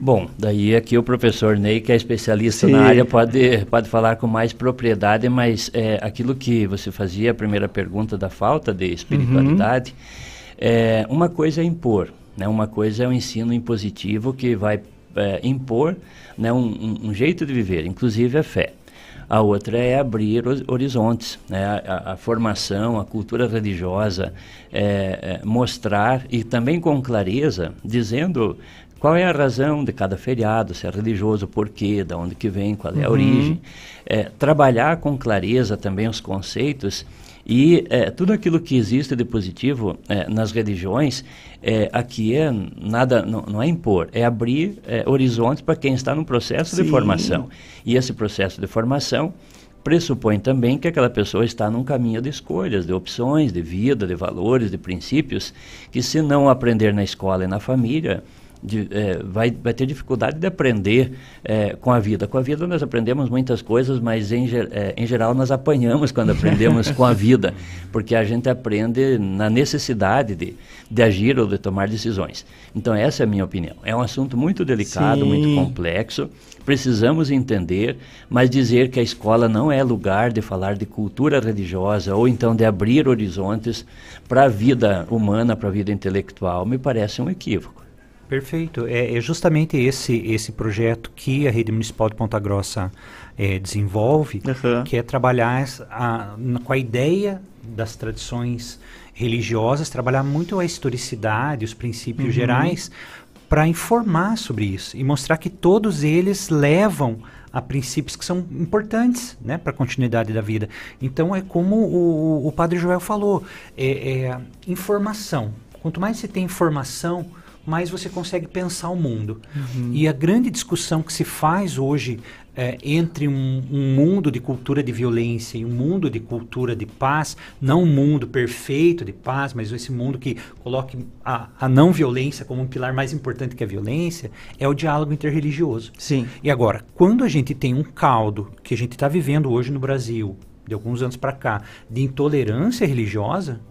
Speaker 20: Bom, daí aqui o professor Ney, que é especialista Sim. na área, pode, pode falar com mais propriedade, mas é, aquilo que você fazia, a primeira pergunta da falta de espiritualidade, uhum. é, uma coisa é impor, né? uma coisa é o um ensino impositivo que vai é, impor né, um, um, um, jeito de viver, inclusive a fé. A outra é abrir horizontes, né? a, a, formação, a cultura religiosa, é, é, mostrar e também com clareza, dizendo qual é a razão de cada feriado, se é religioso, por quê, de onde que vem, qual é a uhum. origem. É, trabalhar com clareza também os conceitos e é, tudo aquilo que existe de positivo é, nas religiões, é, aqui é nada, não, não, é impor, é abrir é, horizontes para quem está no processo Sim. de formação. E esse processo de formação pressupõe também que aquela pessoa está num caminho de escolhas, de opções, de vida, de valores, de princípios, que se não aprender na escola e na família, de, é, vai, vai ter dificuldade de aprender é, com a vida. Com a vida nós aprendemos muitas coisas, mas em, é, em geral nós apanhamos quando aprendemos com a vida, porque a gente aprende na necessidade de, de agir ou de tomar decisões. Então essa é a minha opinião. É um assunto muito delicado, Sim. muito complexo, precisamos entender, mas dizer que a escola não é lugar de falar de cultura religiosa ou então de abrir horizontes para a vida humana, para a vida intelectual, me parece um equívoco.
Speaker 3: Perfeito. É, é, justamente esse esse projeto que a rede municipal de Ponta Grossa é, desenvolve, uhum. que é trabalhar a, na, com a ideia das tradições religiosas, trabalhar muito a historicidade, os princípios uhum. gerais, para informar sobre isso e mostrar que todos eles levam a princípios que são importantes né, para a continuidade da vida. Então é como o, o Padre Joel falou, é, é informação. Quanto mais você tem informação, mais você consegue pensar o mundo. Uhum. E a grande discussão que se faz hoje é, entre um, um, mundo de cultura de violência e um mundo de cultura de paz, não um mundo perfeito de paz, mas esse mundo que coloque a, a não violência como um pilar mais importante que a violência, é o diálogo interreligioso.
Speaker 2: Sim.
Speaker 3: E agora, quando a gente tem um caldo que a gente está vivendo hoje no Brasil, de alguns anos para cá, de intolerância religiosa,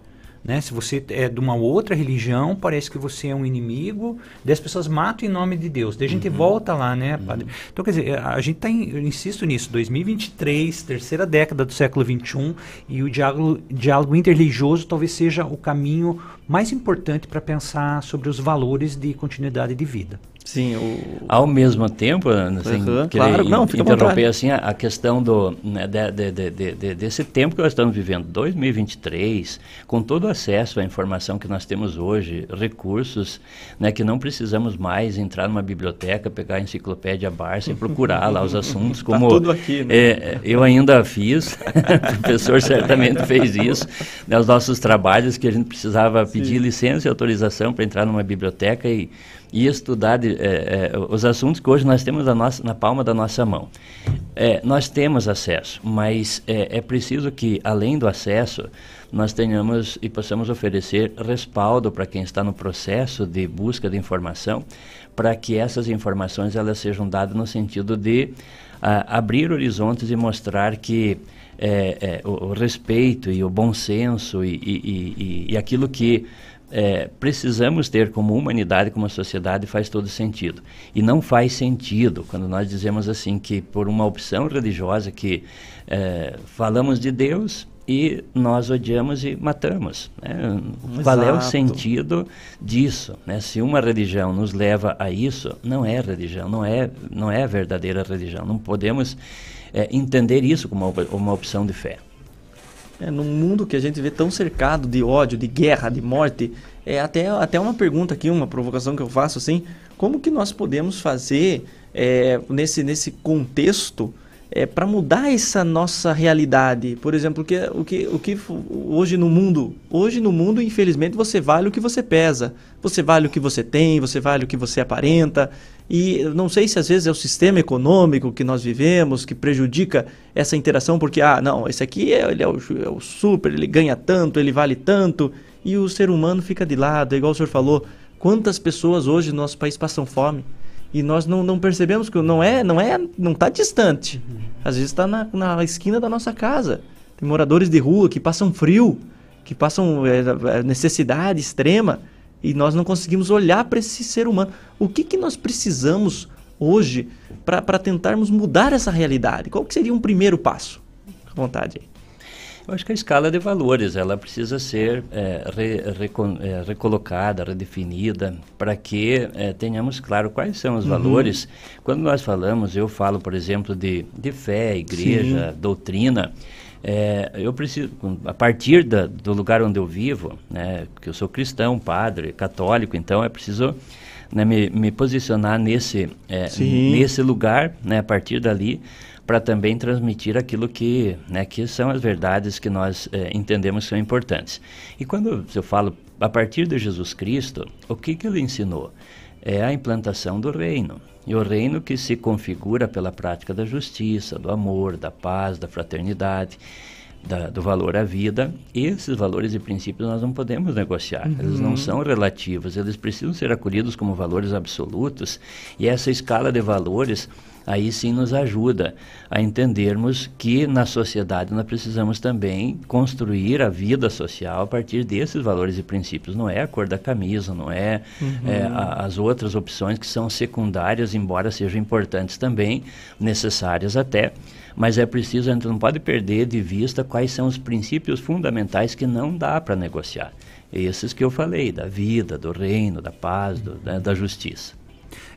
Speaker 3: né? Se você é de uma outra religião, parece que você é um inimigo, daí as pessoas matam em nome de Deus. Daí a gente uhum. volta lá, né, uhum. padre? Então, quer dizer, a gente está, eu insisto nisso, 2023, terceira década do século XXI, e o diálogo, diálogo interreligioso talvez seja o caminho mais importante para pensar sobre os valores de continuidade de vida.
Speaker 2: Sim, o...
Speaker 20: Ao mesmo tempo, assim,
Speaker 2: uhum, claro, não,
Speaker 20: interromper assim, a, a, questão do, né, de, de, de, desse tempo que nós estamos vivendo, 2023, com todo o acesso à informação que nós temos hoje, recursos, né, que não precisamos mais entrar numa biblioteca, pegar a enciclopédia Barça e procurar lá os assuntos, tá como
Speaker 2: tá tudo aqui, né?
Speaker 20: é, eu ainda fiz, o professor certamente fez isso, né, os nossos trabalhos que a gente precisava pedir Sim. licença e autorização para entrar numa biblioteca e e estudar de, é, é, os assuntos que hoje nós temos nossa, na palma da nossa mão. É, nós temos acesso, mas é, é preciso que, além do acesso, nós tenhamos e possamos oferecer respaldo para quem está no processo de busca de informação, para que essas informações elas sejam dadas no sentido de a, abrir horizontes e mostrar que é, é, o, o, respeito e o bom senso e, e, e, e aquilo que é, precisamos ter como humanidade, como sociedade, faz todo sentido. E não faz sentido quando nós dizemos assim que por uma opção religiosa que é, falamos de Deus e nós odiamos e matamos. Né? Qual é o sentido disso? Né? Se uma religião nos leva a isso, não é religião, não é, não é verdadeira religião. Não podemos é, entender isso como uma, uma opção de fé.
Speaker 2: É, num mundo que a gente vê tão cercado de ódio, de guerra, de morte, é até, até uma pergunta aqui, uma provocação que eu faço assim, como que nós podemos fazer é, nesse, nesse contexto é, para mudar essa nossa realidade? Por exemplo, que, o, que, o que hoje no mundo, hoje no mundo, infelizmente, você vale o que você pesa, você vale o que você tem, você vale o que você aparenta, e não sei se às vezes é o sistema econômico que nós vivemos que prejudica essa interação, porque, ah, não, esse aqui é, ele é, o, é o super, ele ganha tanto, ele vale tanto, e o ser humano fica de lado, igual o senhor falou. Quantas pessoas hoje no nosso país passam fome? E nós não, não percebemos que não é, não é, não está distante. Às vezes está na, na esquina da nossa casa. Tem moradores de rua que passam frio, que passam é, necessidade extrema e nós não conseguimos olhar para esse ser humano. O que, que nós precisamos hoje para tentarmos mudar essa realidade? Qual que seria um primeiro passo? À vontade aí.
Speaker 20: Eu acho que a escala de valores ela precisa ser é, re, é, recolocada, redefinida, para que é, tenhamos claro quais são os uhum. valores. Quando nós falamos, eu falo, por exemplo, de, de fé, igreja, Sim. doutrina. É, eu preciso, a partir da, do lugar onde eu vivo, né, que eu sou cristão, padre, católico, então é preciso né, me, me, posicionar nesse, é, nesse lugar, né, a partir dali, para também transmitir aquilo que, né, que são as verdades que nós é, entendemos que são importantes. E quando eu falo a partir de Jesus Cristo, o que, que ele ensinou? É a implantação do reino. E o reino que se configura pela prática da justiça, do amor, da paz, da fraternidade, da, do valor à vida. Esses valores e princípios nós não podemos negociar. Uhum. Eles não são relativos, eles precisam ser acolhidos como valores absolutos. E essa escala de valores aí sim nos ajuda a entendermos que na sociedade nós precisamos também construir a vida social a partir desses valores e princípios. Não é a cor da camisa, não é, uhum. é a, as outras opções que são secundárias, embora sejam importantes também, necessárias até mas é preciso, a gente não pode perder de vista quais são os princípios fundamentais que não dá para negociar. Esses que eu falei, da vida, do reino, da paz, do, da, da justiça.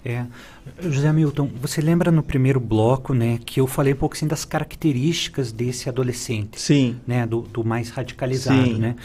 Speaker 3: É. José Milton, você lembra no primeiro bloco, né, que eu falei um pouco assim das características desse adolescente?
Speaker 2: Sim.
Speaker 3: Né, do, do mais radicalizado, Sim. né?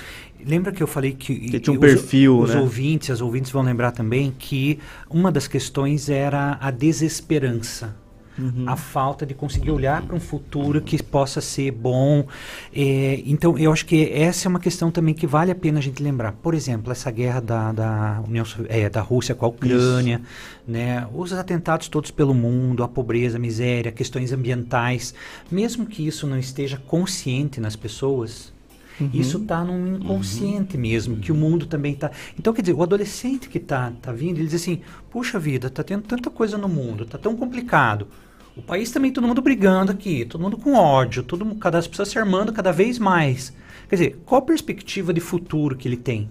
Speaker 3: Lembra que eu falei que,
Speaker 2: que tinha um perfil,
Speaker 3: os,
Speaker 2: né?
Speaker 3: os ouvintes, as ouvintes vão lembrar também que uma das questões era a desesperança uhum. a falta de conseguir olhar para um futuro que possa ser bom. É, então, eu acho que essa é uma questão também que vale a pena a gente lembrar. Por exemplo, essa guerra da, da, União, é, da Rússia com a Ucrânia, né, os atentados todos pelo mundo, a pobreza, a miséria, questões ambientais. Mesmo que isso não esteja consciente nas pessoas, Uhum. Isso está num inconsciente uhum. mesmo, que o mundo também está. Então, quer dizer, o adolescente que está tá vindo, ele diz assim: puxa vida, está tendo tanta coisa no mundo, está tão complicado. O país também, todo mundo brigando aqui, todo mundo com ódio, todo mundo, cada pessoa se armando cada vez mais. Quer dizer, qual a perspectiva de futuro que ele tem?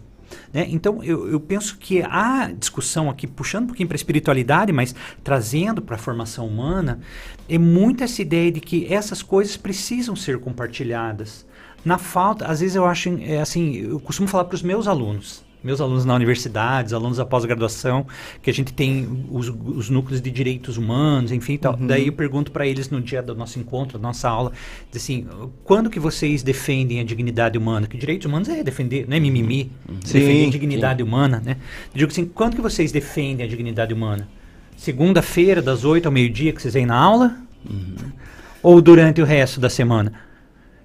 Speaker 3: Né? Então, eu, eu, penso que a discussão aqui, puxando um pouquinho para a espiritualidade, mas trazendo para a formação humana, é muito essa ideia de que essas coisas precisam ser compartilhadas. Na falta, às vezes eu acho, é assim, eu costumo falar para os meus alunos, meus alunos na universidade, os alunos da pós-graduação, que a gente tem os, os, núcleos de direitos humanos, enfim, tal. Uhum. Daí eu pergunto para eles no dia do nosso encontro, da nossa aula, assim, quando que vocês defendem a dignidade humana? Que direitos humanos é defender, não é mimimi, uhum. defender a dignidade sim. humana, né? Eu digo assim, quando que vocês defendem a dignidade humana? Segunda-feira, das 8 ao meio-dia, que vocês vêm na aula? Uhum. Ou durante o resto da semana?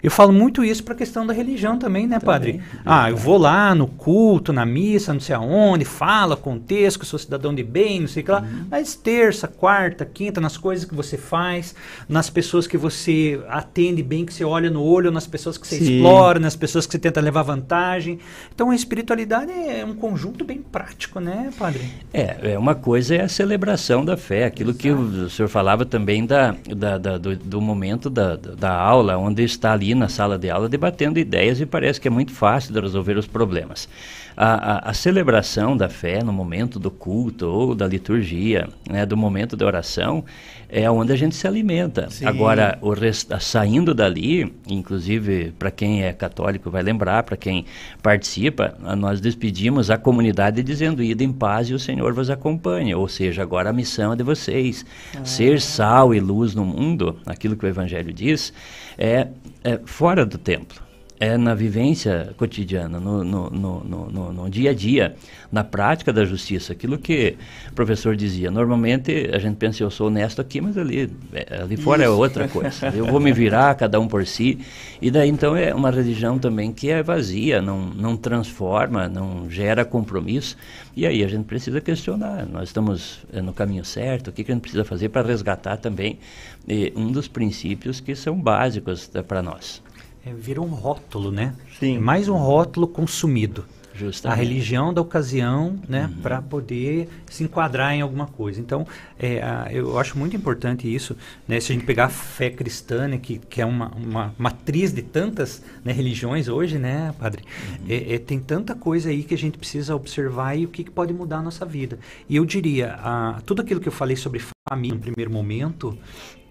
Speaker 3: Eu falo muito isso para a questão da religião também, né, também, padre? Ah, eu vou lá no culto, na missa, não sei aonde, fala, contexto, sou cidadão de bem, não sei o que lá. Uhum. Mas terça, quarta, quinta, nas coisas que você faz, nas pessoas que você atende bem, que você olha no olho, nas pessoas que você Sim. explora, nas pessoas que você tenta levar vantagem. Então a espiritualidade é um conjunto bem prático, né, padre?
Speaker 20: É, é uma coisa é a celebração da fé, aquilo Exato. que o, senhor falava também da, da, da do, do, momento da, da aula, onde está ali na sala de aula debatendo ideias e parece que é muito fácil de resolver os problemas. A, a, a celebração da fé no momento do culto ou da liturgia, né, do momento da oração, é onde a gente se alimenta. Sim. Agora, o rest... saindo dali, inclusive para quem é católico vai lembrar, para quem participa, nós despedimos a comunidade dizendo: ida em paz e o Senhor vos acompanha. Ou seja, agora a missão é de vocês. Ah. Ser sal e luz no mundo, aquilo que o Evangelho diz, é, é fora do templo é na vivência cotidiana, no, no, no, no, dia a dia, na prática da justiça. Aquilo que o professor dizia. Normalmente a gente pensa, eu sou honesto aqui, mas ali, é, ali fora é Isso. é outra coisa. Eu vou me virar, cada um por si. E daí então é uma religião também que é vazia, não, não transforma, não gera compromisso. E aí a gente precisa questionar. Nós estamos é, no caminho certo? O que, que a gente precisa fazer para resgatar também eh, um dos princípios que são básicos eh, para nós?
Speaker 3: É, vira um rótulo, né? Sim. É mais um rótulo consumido. Justamente. A religião da ocasião, né, uhum. para poder se enquadrar em alguma coisa. Então, é, a, eu acho muito importante isso, né, se a gente pegar a fé cristã, né, que, que é uma, uma matriz de tantas né, religiões hoje, né, padre? Uhum. É, é, tem tanta coisa aí que a gente precisa observar e o que, que pode mudar a nossa vida. E eu diria, a, tudo aquilo que eu falei sobre família no primeiro momento,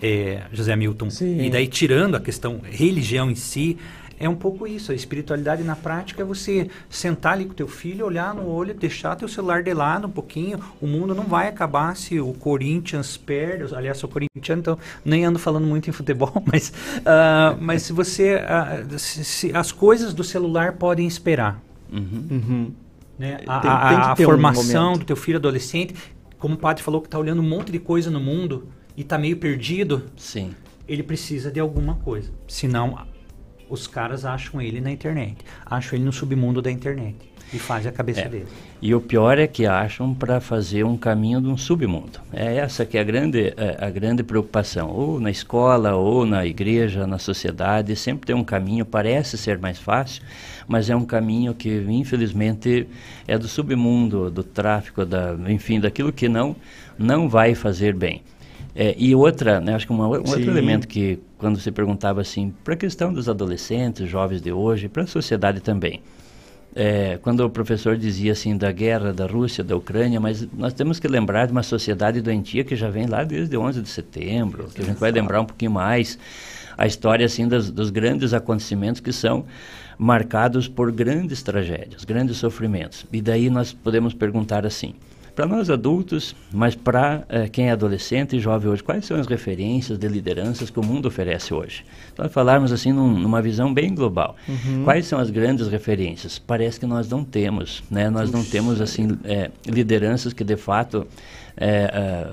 Speaker 3: é, José Milton. Sim. E daí tirando a questão religião em si, é um pouco isso. A espiritualidade na prática é você sentar ali com teu filho, olhar no olho, deixar teu celular de lado um pouquinho. O mundo não vai acabar se o Corinthians perde. Aliás, sou corintiano, então nem ando falando muito em futebol, mas, uh, mas se você. Uh, se, se as coisas do celular podem esperar. Uhum. Uhum. Né? A, tem, tem a, a formação um do teu filho adolescente, como o padre falou que está olhando um monte de coisa no mundo e está meio perdido,
Speaker 20: sim,
Speaker 3: ele precisa de alguma coisa. Senão, os caras acham ele na internet, acham ele no submundo da internet e fazem a cabeça
Speaker 20: é.
Speaker 3: dele.
Speaker 20: E o pior é que acham para fazer um caminho de um submundo. É essa que é a grande, é, a grande preocupação. Ou na escola, ou na igreja, na sociedade, sempre tem um caminho, parece ser mais fácil, mas é um caminho que, infelizmente, é do submundo, do tráfico, da, enfim, daquilo que não, não vai fazer bem. É, e outra, né, acho que uma, um outro elemento que, quando você perguntava assim, para a questão dos adolescentes, jovens de hoje, para a sociedade também. É, quando o professor dizia assim da guerra da Rússia, da Ucrânia, mas nós temos que lembrar de uma sociedade doentia que já vem lá desde 11 de setembro, que a gente vai lembrar um pouquinho mais a história assim das, dos grandes acontecimentos que são marcados por grandes tragédias, grandes sofrimentos. E daí nós podemos perguntar assim: para nós adultos, mas para é, quem é adolescente e jovem hoje, quais são as referências de lideranças que o mundo oferece hoje? Então, falarmos assim num, numa visão bem global, uhum. quais são as grandes referências? Parece que nós não temos, né? Nós não temos assim é, lideranças que de fato é,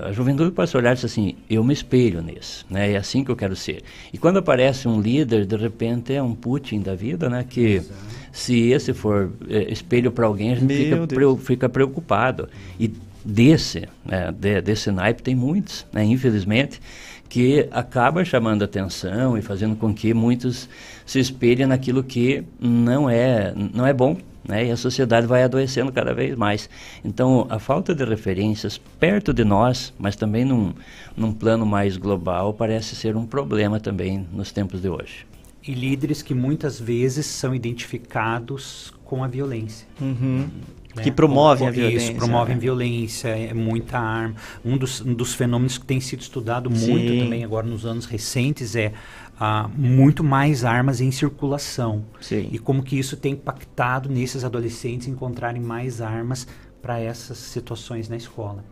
Speaker 20: a, a, juventude pode olhar e dizer assim, eu me espelho nesse, né? É assim que eu quero ser. E quando aparece um líder, de repente é um Putin da vida, né? Que Exato se esse for é, espelho para alguém, a gente fica, pre, fica, preocupado. E desse, né, de, desse naipe tem muitos, né, infelizmente, que acaba chamando atenção e fazendo com que muitos se espelhem naquilo que não é, não é bom. Né, e a sociedade vai adoecendo cada vez mais. Então, a falta de referências perto de nós, mas também num, num plano mais global, parece ser um problema também nos tempos de hoje
Speaker 3: e líderes que muitas vezes são identificados com a violência.
Speaker 2: Uhum. Né? Que promovem a violência.
Speaker 3: Isso, promovem né? violência, é muita arma. Um dos, um dos fenômenos que tem sido estudado muito Sim. também agora nos anos recentes é ah, muito mais armas em circulação.
Speaker 2: Sim.
Speaker 3: E como que isso tem impactado nesses adolescentes encontrarem mais armas para essas situações na escola.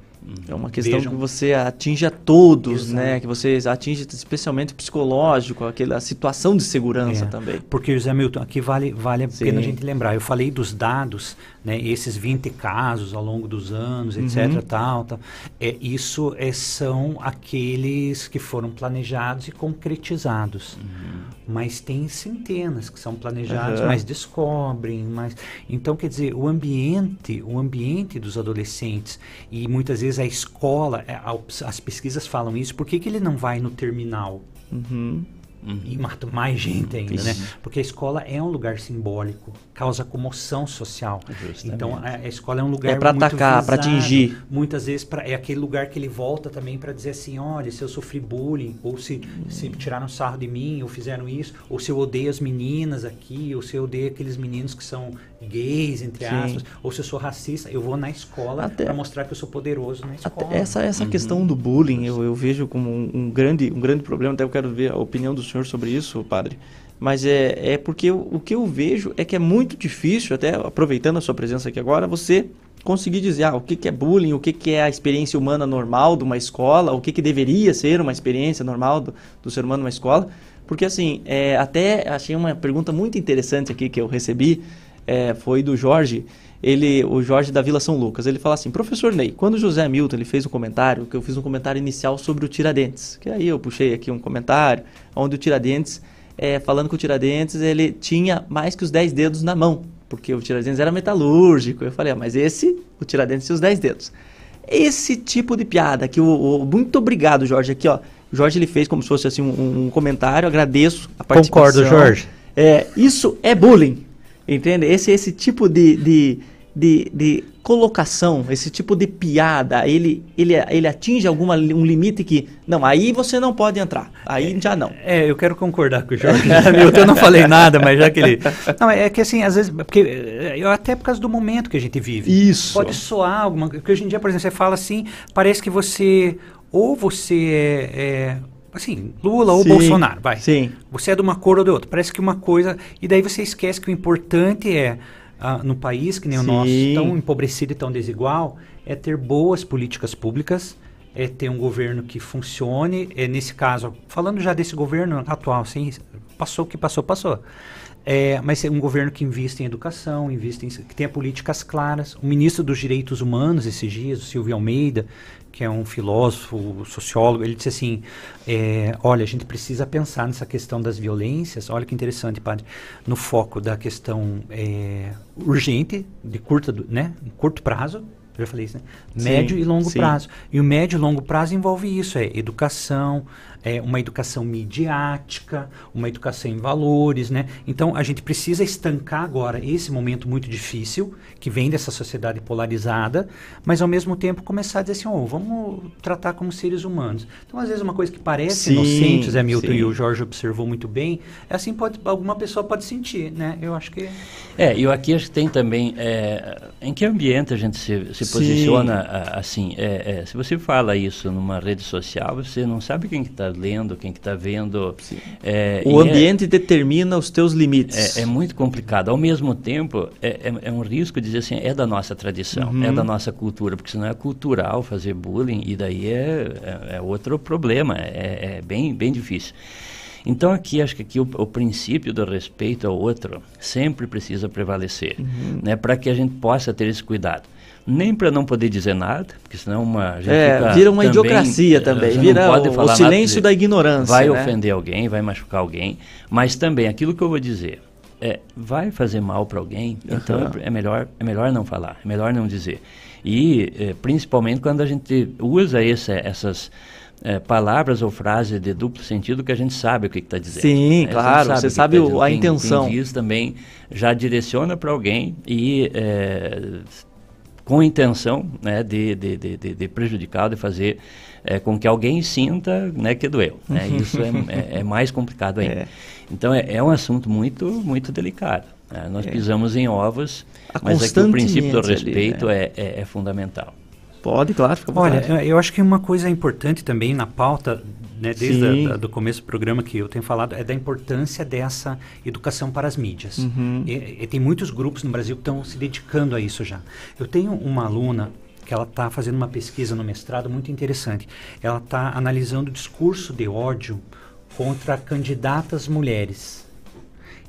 Speaker 2: É uma questão Vejam. que você atinge a todos, Exato. né? Que você atinge especialmente o psicológico, aquela situação de segurança é, também.
Speaker 3: Porque, José Milton, aqui vale, vale a Sim. pena a gente lembrar. Eu falei dos dados, né? Esses 20 casos ao longo dos anos, etc. Uhum. Tal, tal. É, isso é, são aqueles que foram planejados e concretizados. Uhum. Mas tem centenas que são planejados, uhum. mas descobrem. Mas... Então, quer dizer, o ambiente, o ambiente dos adolescentes e muitas vezes a escola, é, as pesquisas falam isso, por que, que ele não vai no terminal?
Speaker 2: Uhum.
Speaker 3: Uhum. E mata mais gente ainda, né? Porque a escola é um lugar simbólico, causa comoção social. Justamente. Então a, a, escola é um lugar
Speaker 2: é para atacar, para atingir.
Speaker 3: Muitas vezes pra, é aquele lugar que ele volta também para dizer assim, olha, se eu sofri bullying, ou se, uhum. se tiraram sarro de mim, ou fizeram isso, ou se eu odeio as meninas aqui, ou se eu odeio aqueles meninos que são gays, entre Sim. aspas, ou se eu sou racista, eu vou na escola para mostrar que eu sou poderoso na escola.
Speaker 2: essa essa uhum. questão do bullying eu, eu vejo como um, um, grande um grande problema, até eu quero ver a opinião do senhor sobre isso, padre. Mas é, é porque eu, o que eu vejo é que é muito difícil, até aproveitando a sua presença aqui agora, você conseguir dizer ah, o que, que é bullying, o que, que é a experiência humana normal de uma escola, o que, que deveria ser uma experiência normal do, do ser humano numa escola. Porque assim, é, até achei uma pergunta muito interessante aqui que eu recebi é, foi do Jorge, ele, o Jorge da Vila São Lucas. Ele fala assim: Professor Ney, quando o José Milton ele fez um comentário, que eu fiz um comentário inicial sobre o Tiradentes, que aí eu puxei aqui um comentário, onde o Tiradentes, é, falando que o Tiradentes ele tinha mais que os 10 dedos na mão, porque o Tiradentes era metalúrgico. Eu falei: ah, mas esse, o Tiradentes tinha os 10 dedos. Esse tipo de piada que o, o muito obrigado, Jorge, aqui ó. O Jorge ele fez como se fosse assim um, um comentário, agradeço a participação.
Speaker 3: Concordo, Jorge.
Speaker 2: É, isso é bullying. Entende? Esse, esse tipo de, de, de, de colocação, esse tipo de piada, ele, ele, ele atinge alguma, um limite que, não, aí você não pode entrar, aí é, já não.
Speaker 3: É, eu quero concordar com o Jorge, eu não falei nada, mas já que ele... Não, é que assim, às vezes, porque, é, até por causa do momento que a gente vive.
Speaker 2: Isso.
Speaker 3: Pode soar alguma porque hoje em dia, por exemplo, você fala assim, parece que você, ou você é, é assim, Lula ou Bolsonaro, vai.
Speaker 2: Sim.
Speaker 3: Você é de uma cor ou de outra. Parece que uma coisa. E daí você esquece que o importante é, uh, no país, que nem sim. o nosso, tão empobrecido e tão desigual, é ter boas políticas públicas, é ter um governo que funcione. É, nesse caso, falando já desse governo atual, assim, passou o que passou, passou. É, mas é um governo que investe em educação, investe em, que tenha políticas claras. O ministro dos Direitos Humanos, esses dias, o Silvio Almeida, que é um filósofo, sociólogo, ele disse assim: é, olha, a gente precisa pensar nessa questão das violências. Olha que interessante, padre, no foco da questão é, urgente, de curta, né, curto prazo. Já falei isso, né? Médio sim, e longo sim. prazo. E o médio e longo prazo envolve isso: é educação, é, uma educação midiática, uma educação em valores, né? Então a gente precisa estancar agora esse momento muito difícil que vem dessa sociedade polarizada, mas ao mesmo tempo começar a dizer assim, oh, vamos tratar como seres humanos. Então às vezes uma coisa que parece sim, inocente, Zé Milton sim. e o Jorge observou muito bem, é assim pode alguma pessoa pode sentir, né? Eu acho que
Speaker 20: é. Eu aqui acho que tem também é, em que ambiente a gente se, se posiciona assim. É, é, se você fala isso numa rede social, você não sabe quem está lendo, quem que está vendo.
Speaker 2: É, o é ambiente é, determina os teus limites.
Speaker 20: É, é, muito complicado. Ao mesmo tempo, é, é, um risco dizer assim, é da nossa tradição, uhum. é da nossa cultura, porque senão é cultural fazer bullying e daí é, outro problema, é, bem, bem difícil. Então aqui acho que aqui o, o, princípio do respeito ao outro sempre precisa prevalecer, uhum. né, para que a gente possa ter esse cuidado nem para não poder dizer nada, porque senão uma
Speaker 2: é, vira uma também, idiocracia também, vira o, o, silêncio da ignorância.
Speaker 20: Vai
Speaker 2: né?
Speaker 20: ofender alguém, vai machucar alguém, mas também aquilo que eu vou dizer é, vai fazer mal para alguém, uhum. então é, é, melhor é melhor não falar, é melhor não dizer. E é, principalmente quando a gente usa esse, essas é, palavras ou frases de duplo sentido que a gente sabe o que está dizendo.
Speaker 2: Sim, né? claro, sabe você sabe tá a quem, intenção.
Speaker 20: Quem diz também já direciona para alguém e é, com intenção né, de, de, de, de, prejudicar, de fazer é, com que alguém sinta né, que doeu. Né? Isso é, é, é, mais complicado ainda. É. Então é, é, um assunto muito, muito delicado. É, nós pisamos em ovos, mas aqui o princípio do respeito ali, né? é, é, é fundamental.
Speaker 2: Pode, claro, fica
Speaker 3: Olha, eu acho que uma coisa importante também na pauta né, desde o começo do programa que eu tenho falado, é da importância dessa educação para as mídias. Uhum. E, e, tem muitos grupos no Brasil que estão se dedicando a isso já. Eu tenho uma aluna que ela está fazendo uma pesquisa no mestrado muito interessante. Ela está analisando o discurso de ódio contra candidatas mulheres.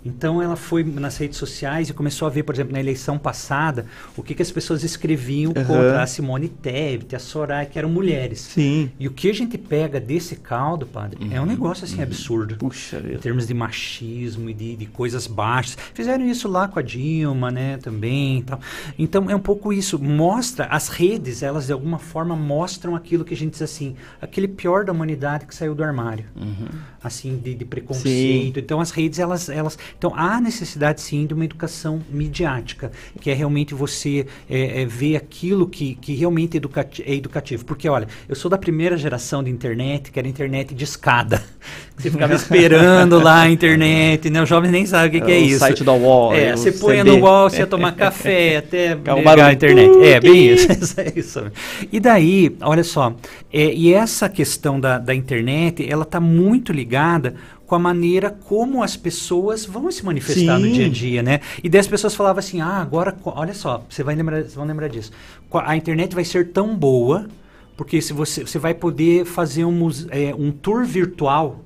Speaker 3: Então ela foi nas redes sociais e começou a ver, por exemplo, na eleição passada, o que, que as pessoas escreviam uhum. contra a Simone Tebet, a Soraya, que eram mulheres.
Speaker 2: Sim.
Speaker 3: E o que a gente pega desse caldo, padre, uhum. é um uhum. negócio assim uhum. absurdo.
Speaker 2: Puxa
Speaker 3: Em termos de machismo e de, de, coisas baixas. Fizeram isso lá com a Dilma, né, também. Tal. Então é um pouco isso. Mostra, as redes, elas de alguma forma mostram aquilo que a gente diz assim, aquele pior da humanidade que saiu do armário.
Speaker 20: Uhum.
Speaker 3: Assim, de, de preconceito. Sim. Então as redes, elas, elas então há necessidade sim de uma educação midiática, que é realmente você é, é, ver aquilo que, que realmente educati é educativo. Porque olha, eu sou da primeira geração de internet, que era internet de escada. Você ficava esperando lá a internet, né? Os jovens nem sabem o que, é, que é isso. O
Speaker 2: site da UOL.
Speaker 3: É, você põe no UOL, você ia tomar café até ligar a internet. É, bem isso. é isso. E daí, olha só, é, e essa questão da, da internet, ela está muito ligada com a maneira como as pessoas vão se manifestar Sim. no dia a dia, né? E daí as pessoas falavam assim, ah, agora, olha só, você vai lembrar, vocês vão lembrar disso. A internet vai ser tão boa, porque se você, você vai poder fazer um, é, um tour virtual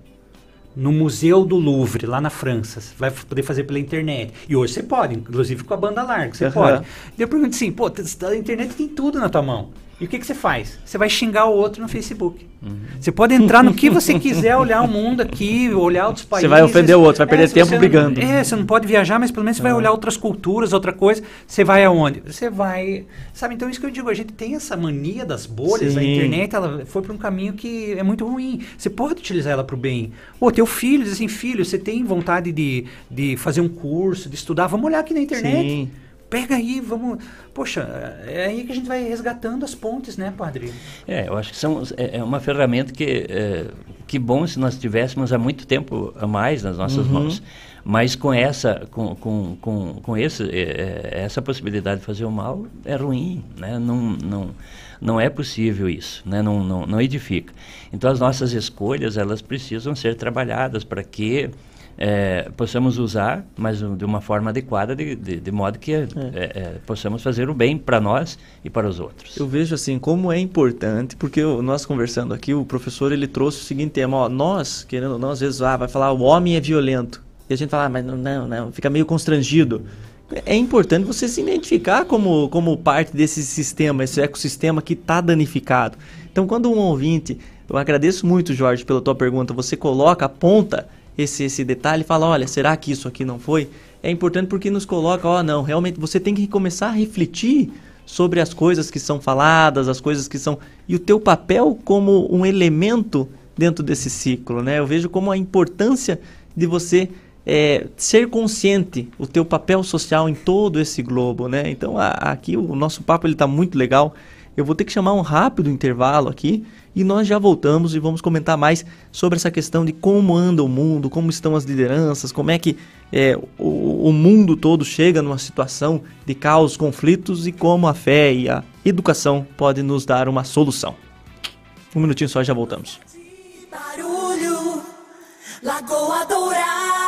Speaker 3: no Museu do Louvre, lá na França. Você vai poder fazer pela internet. E hoje você pode, inclusive com a banda larga, você uhum. pode. Daí eu pergunto assim, pô, a internet tem tudo na tua mão. E o que, que você faz? Você vai xingar o outro no Facebook. Uhum. Você pode entrar no que você quiser, olhar o mundo aqui, olhar outros países.
Speaker 2: Você vai ofender o outro, vai perder é, tempo brigando.
Speaker 3: Não, é, você não pode viajar, mas pelo menos você vai olhar outras culturas, outra coisa. Você vai aonde? Você vai. Sabe, então isso que eu digo, a gente tem essa mania das bolhas, Sim. a internet ela foi para um caminho que é muito ruim. Você pode utilizar ela para o bem. Ô, teu filho diz assim, filho, você tem vontade de, de fazer um curso, de estudar, vamos olhar aqui na internet. Sim pega aí, vamos. Poxa, é aí que a gente vai resgatando as pontes, né, padre?
Speaker 20: É, eu acho que são, é, é uma ferramenta que, é, que bom se nós tivéssemos há muito tempo a mais nas nossas uhum. mãos. Mas com essa, com, com, com, com esse, é, é, essa possibilidade de fazer o mal é ruim, né? Não, não, não é possível isso, né? não, não, não edifica. Então as nossas escolhas elas precisam ser trabalhadas para que é, possamos usar, mas de uma forma adequada, de, de, de modo que é. É, é possamos fazer o bem para nós e para os outros.
Speaker 2: Eu vejo assim como é importante, porque eu, nós conversando aqui, o professor ele trouxe o seguinte tema: ó, nós, querendo ou não, às vezes ah, vai falar o homem é violento. E a gente fala, ah, mas não, não, não, fica meio constrangido. É importante você se identificar como, como parte desse sistema, esse ecossistema que está danificado. Então, quando um ouvinte, eu agradeço muito, Jorge, pela tua pergunta, você coloca, aponta esse, esse detalhe e fala, olha, será que isso aqui não foi? É importante porque nos coloca, ó, oh, não, realmente você tem que começar a refletir sobre as coisas que são faladas, as coisas que são e o teu papel como um elemento dentro desse ciclo, né? Eu vejo como a importância de você é, ser consciente o teu papel social em todo esse globo, né? Então a, aqui o nosso papo ele está muito legal. Eu vou ter que chamar um rápido intervalo aqui e nós já voltamos e vamos comentar mais sobre essa questão de como anda o mundo, como estão as lideranças, como é que é, o, o mundo todo chega numa situação de caos, conflitos e como a fé e a educação podem nos dar uma solução. Um minutinho só e já voltamos. Barulho, Lagoa Dourada.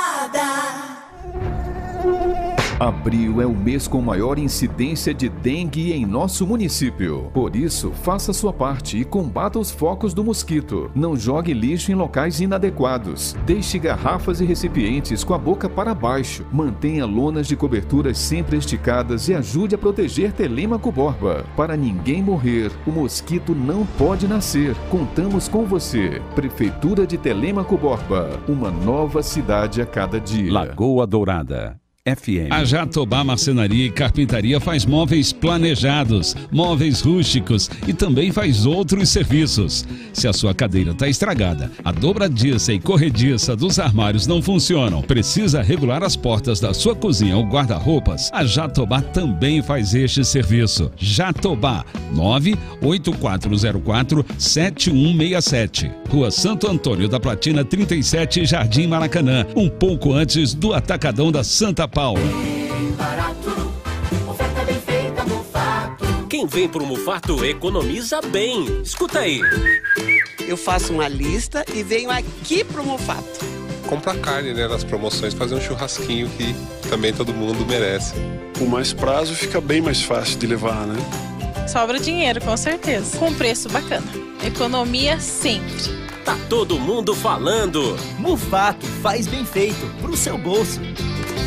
Speaker 4: Abril é o mês com maior incidência de dengue em nosso município. Por isso, faça sua parte e combata os focos do mosquito. Não jogue lixo em locais inadequados. Deixe garrafas e recipientes com a boca para baixo. Mantenha lonas de coberturas sempre esticadas e ajude a proteger Telêmaco Borba. Para ninguém morrer, o mosquito não pode nascer. Contamos com você. Prefeitura de Telêmaco Borba. Uma nova cidade a cada dia.
Speaker 21: Lagoa Dourada. FM.
Speaker 5: A Jatobá Marcenaria e Carpintaria faz móveis planejados, móveis rústicos e também faz outros serviços. Se a sua cadeira está estragada, a dobradiça e corrediça dos armários não funcionam, precisa regular as portas da sua cozinha ou guarda-roupas, a Jatobá também faz este serviço. Jatobá 98404 7167. Rua Santo Antônio da Platina 37, Jardim Maracanã, um pouco antes do Atacadão da Santa Paula.
Speaker 22: Quem vem pro Mufato economiza bem. Escuta aí.
Speaker 23: Eu faço uma lista e venho aqui pro Mufato.
Speaker 24: Compra carne, né, nas promoções, fazer um churrasquinho que também todo mundo merece.
Speaker 25: Com mais prazo fica bem mais fácil de levar, né?
Speaker 26: Sobra dinheiro, com certeza. Com preço bacana. Economia sempre.
Speaker 22: Tá todo mundo falando.
Speaker 27: Mufato faz bem feito pro seu bolso.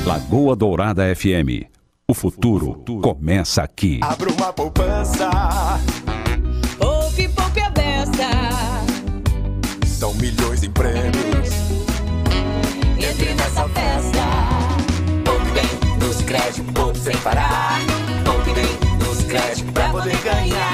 Speaker 19: Lagoa Dourada FM. O futuro começa aqui.
Speaker 28: Abra uma poupança.
Speaker 29: Poupe, poupe a beça.
Speaker 28: São milhões em prêmios.
Speaker 10: Entre nessa festa. Poupe bem no Sicredi, poupe sem parar. Poupe bem no Sicredi pra poder ganhar.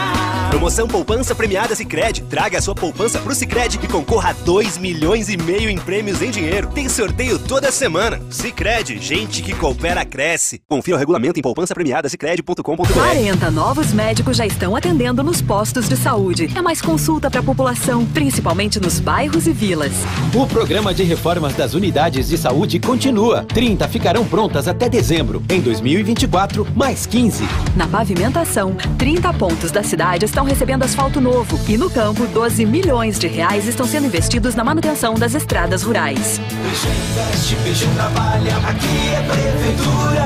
Speaker 13: Promoção Poupança Premiada Sicredi. Traga a sua poupança pro Sicredi e concorra a 2 milhões e meio em prêmios em dinheiro. Tem sorteio toda semana. Sicredi, gente que coopera cresce. Confira o regulamento em poupancapremiadasicredi.com.br.
Speaker 30: 40 novos médicos já estão atendendo nos postos de saúde. É mais consulta para a população, principalmente nos bairros e vilas.
Speaker 9: O programa de reformas das unidades de saúde continua. 30 ficarão prontas até dezembro. Em 2024, mais 15.
Speaker 30: Na pavimentação, 30 pontos da cidade estão recebendo asfalto novo. E no campo, 12 milhões de reais estão sendo investidos na manutenção das estradas rurais.
Speaker 10: Investe, trabalha, aqui é Prefeitura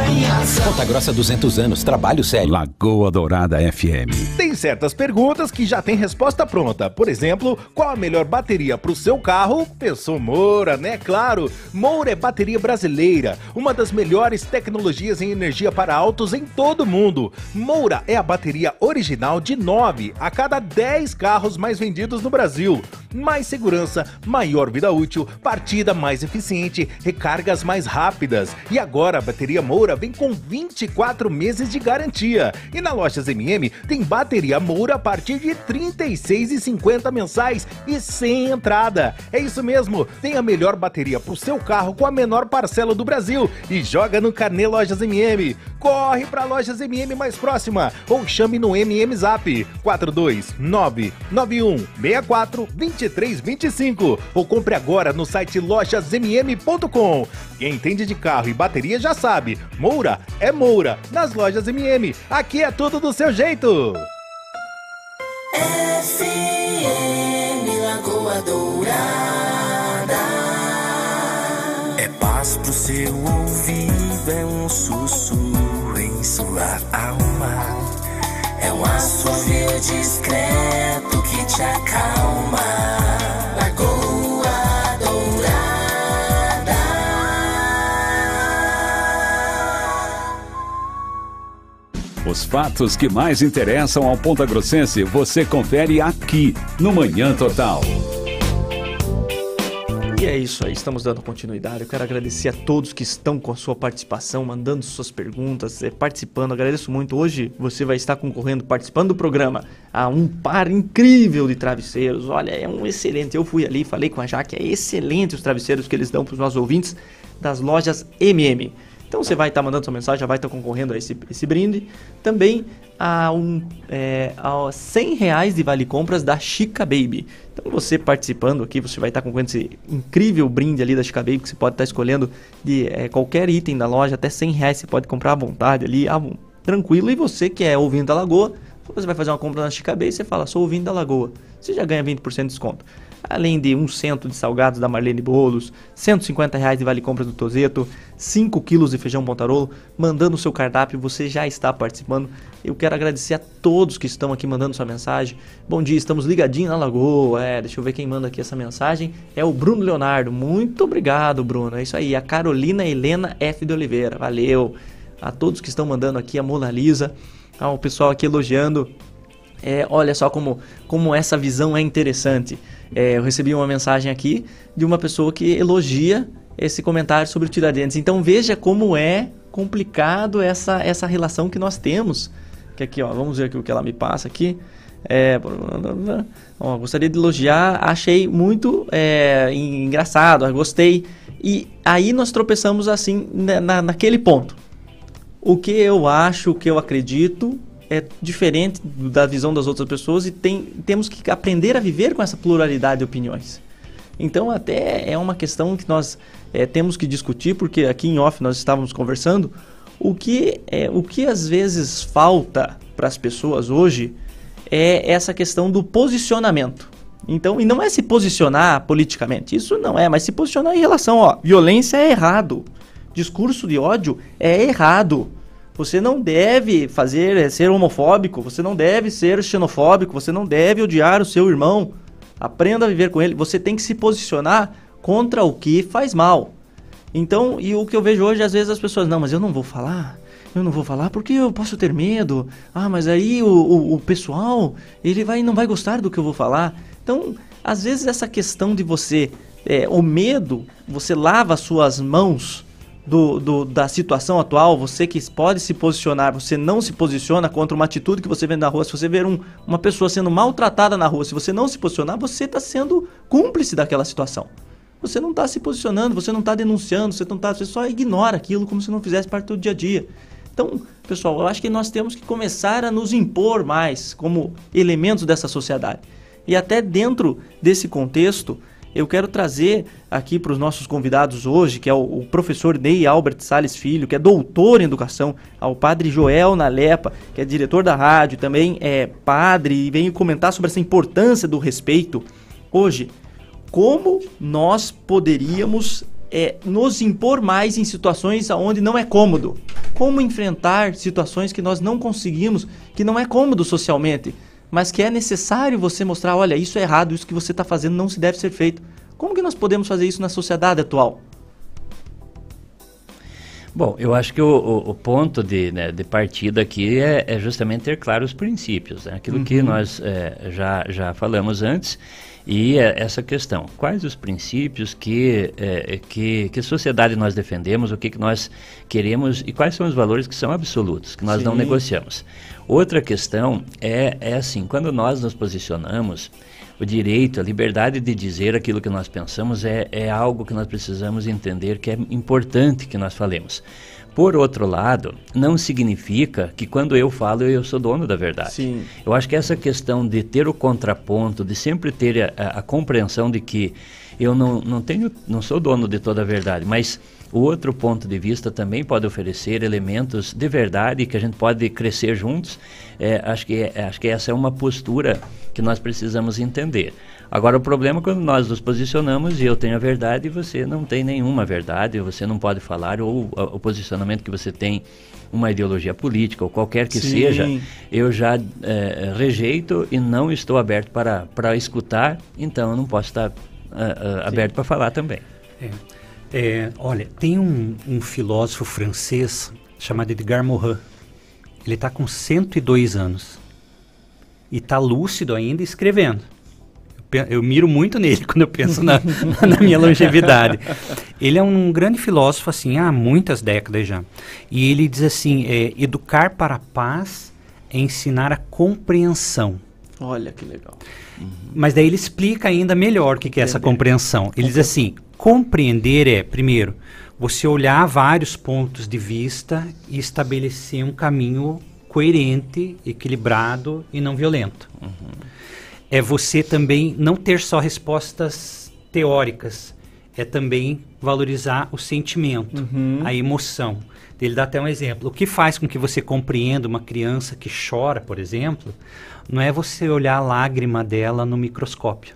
Speaker 10: ação.
Speaker 9: Ponta Grossa 200 anos, trabalho sério.
Speaker 19: Lagoa Dourada FM.
Speaker 14: Tem certas perguntas que já tem resposta pronta. Por exemplo, qual a melhor bateria para o seu carro? Pensou Moura, né? Claro. Moura é bateria brasileira, uma das melhores tecnologias em energia para autos em todo o mundo. Moura é a bateria original de 9 a cada 10 carros mais vendidos no Brasil. Mais segurança, maior vida útil, partida mais eficiente, recargas mais rápidas. E agora a bateria Moura vem com 24 meses de garantia. E na Lojas MM tem bateria Moura a partir de R$ 36,50 mensais e sem entrada. É isso mesmo, tem a melhor bateria para o seu carro com a menor parcela do Brasil e joga no Carnê Lojas MM. Corre para Lojas MM mais próxima ou chame no MM Zap 42991 64 2325 ou compre agora no site lojasmm.com. Quem entende de carro e bateria já sabe, Moura é Moura nas lojas MM. Aqui é tudo do seu jeito.
Speaker 10: FM Lagoa Dourada.
Speaker 28: É paz pro seu ouvido, é um sussurro em sua alma.
Speaker 10: É um assovio discreto que te acalma.
Speaker 19: Os fatos que mais interessam ao Ponta Grossense você confere aqui no Manhã Total.
Speaker 2: E é isso aí, estamos dando continuidade. Eu quero agradecer a todos que estão com a sua participação, mandando suas perguntas, eh, participando. Agradeço muito. Hoje você vai estar concorrendo, participando do programa, a um par incrível de travesseiros. Olha, é um excelente. Eu fui ali, falei com a Jaque, é excelente os travesseiros que eles dão para os nossos ouvintes das lojas MM. Então você vai estar mandando sua mensagem, já vai estar concorrendo a esse, esse brinde. Também a, um, é, a 100 reais de vale compras da Chica Baby. Então você participando aqui, você vai estar concorrendo esse incrível brinde ali da Chica Baby, que você pode estar escolhendo de é, qualquer item da loja, até 100 reais você pode comprar à vontade ali, tranquilo. E você que é ouvinte da Lagoa, você vai fazer uma compra na Chica Baby, você fala, sou ouvinte da Lagoa. Você já ganha 20% de desconto além de um cento de salgados da Marlene Bolos, 150 reais de vale compras do Tozeto, 5 quilos de feijão Pontarolo, mandando o seu cardápio, você já está participando. Eu quero agradecer a todos que estão aqui mandando sua mensagem. Bom dia, estamos ligadinhos na Lagoa. É, deixa eu ver quem manda aqui essa mensagem. É o Bruno Leonardo. Muito obrigado, Bruno. É isso aí. A Carolina Helena F. de Oliveira. Valeu. A todos que estão mandando aqui, a Mona Lisa. Ao pessoal aqui elogiando. É, olha só como, como essa visão é interessante. É, eu recebi uma mensagem aqui de uma pessoa que elogia esse comentário sobre o Tiradentes. Então veja como é complicado essa, essa relação que nós temos. Que aqui, ó, vamos ver aqui o que ela me passa aqui. É, ó, gostaria de elogiar, achei muito é, engraçado, gostei. E aí nós tropeçamos assim na, naquele ponto. O que eu acho, o que eu acredito, é diferente da visão das outras pessoas e tem, temos que aprender a viver com essa pluralidade de opiniões. Então, até é uma questão que nós é, temos que discutir, porque aqui em off nós estávamos conversando, o que, é, o que às vezes falta para as pessoas hoje é essa questão do posicionamento. Então, e não é se posicionar politicamente, isso não é, mas se posicionar em relação, ó, violência é errado, discurso de ódio é errado. Você não deve fazer é, ser homofóbico, você não deve ser xenofóbico, você não deve odiar o seu irmão. Aprenda a viver com ele. Você tem que se posicionar contra o que faz mal. Então, e o que eu vejo hoje, às vezes as pessoas, não, mas eu não vou falar, eu não vou falar porque eu posso ter medo. Ah, mas aí o, o, o pessoal, ele vai não vai gostar do que eu vou falar. Então, às vezes essa questão de você, é, o medo, você lava as suas mãos do, do, da situação atual, você que pode se posicionar, você não se posiciona contra uma atitude que você vê na rua. Se você ver um, uma pessoa sendo maltratada na rua, se você não se posicionar, você está sendo cúmplice daquela situação. Você não está se posicionando, você não está denunciando, você não tá, você só ignora aquilo como se não fizesse parte do dia a dia. Então, pessoal, eu acho que nós temos que começar a nos impor mais como elementos dessa sociedade. E até dentro desse contexto, eu quero trazer aqui para os nossos convidados hoje, que é o, o, professor Ney Albert Sales Filho, que é doutor em educação, ao padre Joel Nalepa, que é diretor da rádio, também é padre e vem comentar sobre essa importância do respeito. Hoje, como nós poderíamos é, nos impor mais em situações onde não é cômodo? Como enfrentar situações que nós não conseguimos, que não é cômodo socialmente? Mas que é necessário você mostrar, olha, isso é errado, isso que você está fazendo não se deve ser feito. Como que nós podemos fazer isso na sociedade atual?
Speaker 20: Bom, eu acho que o, o, o ponto de, né, de partida aqui é, é, justamente ter claros os princípios, né? aquilo uhum. que nós é, já, já falamos antes, e é essa questão, quais os princípios que, é, que, que sociedade nós defendemos, o que, que nós queremos e quais são os valores que são absolutos, que nós Sim. não negociamos. Outra questão é, é assim, quando nós nos posicionamos, o direito, a liberdade de dizer aquilo que nós pensamos é, é algo que nós precisamos entender que é importante que nós falemos. Por outro lado, não significa que quando eu falo eu sou dono da verdade. Sim. Eu acho que essa questão de ter o contraponto, de sempre ter a, a, a compreensão de que eu não, não tenho, não sou dono de toda a verdade, mas o outro ponto de vista também pode oferecer elementos de verdade que a gente pode crescer juntos. É, acho, que, é, acho que essa é uma postura que nós precisamos entender. Agora, o problema é quando nós nos posicionamos e eu tenho a verdade e você não tem nenhuma verdade, você não pode falar, ou o posicionamento que você tem, uma ideologia política ou qualquer que Sim. seja, eu já é, rejeito e não estou aberto para, para escutar, então eu não posso estar uh, uh, aberto para falar também.
Speaker 3: É. É, olha, tem um, um, filósofo francês chamado Edgar Morin. Ele está com 102 anos e está lúcido ainda escrevendo. Eu, miro muito nele quando eu penso na, na minha longevidade. Ele é um grande filósofo assim há muitas décadas já. E ele diz assim: é, educar para a paz é ensinar a compreensão.
Speaker 2: Olha que legal.
Speaker 3: Uhum. Mas daí ele explica ainda melhor o que, que é essa compreensão. Ele diz assim: Compreender é, primeiro, você olhar vários pontos de vista e estabelecer um caminho coerente, equilibrado e não violento. Uhum. É você também não ter só respostas teóricas, é também valorizar o sentimento, uhum. a emoção. Ele dá até um exemplo. O que faz com que você compreenda uma criança que chora, por exemplo, não é você olhar a lágrima dela no microscópio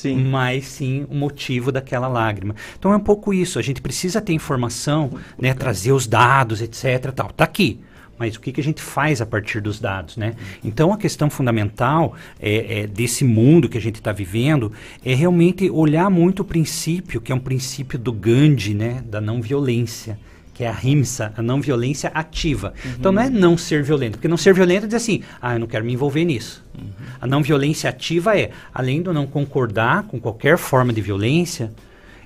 Speaker 3: sim. mas sim o motivo daquela lágrima. Então é um pouco isso, a gente precisa ter informação, né, trazer os dados, etc. Tal. Tá aqui. Mas o que, que a gente faz a partir dos dados, né? Então a questão fundamental é, é desse mundo que a gente está vivendo é realmente olhar muito o princípio, que é um princípio do Gandhi, né? Da não violência que é a RIMSA, a não violência ativa. Uhum. Então não é não ser violento, porque não ser violento é dizer assim, ah, eu não quero me envolver nisso. Uhum. A não violência ativa é, além de eu não concordar com qualquer forma de violência,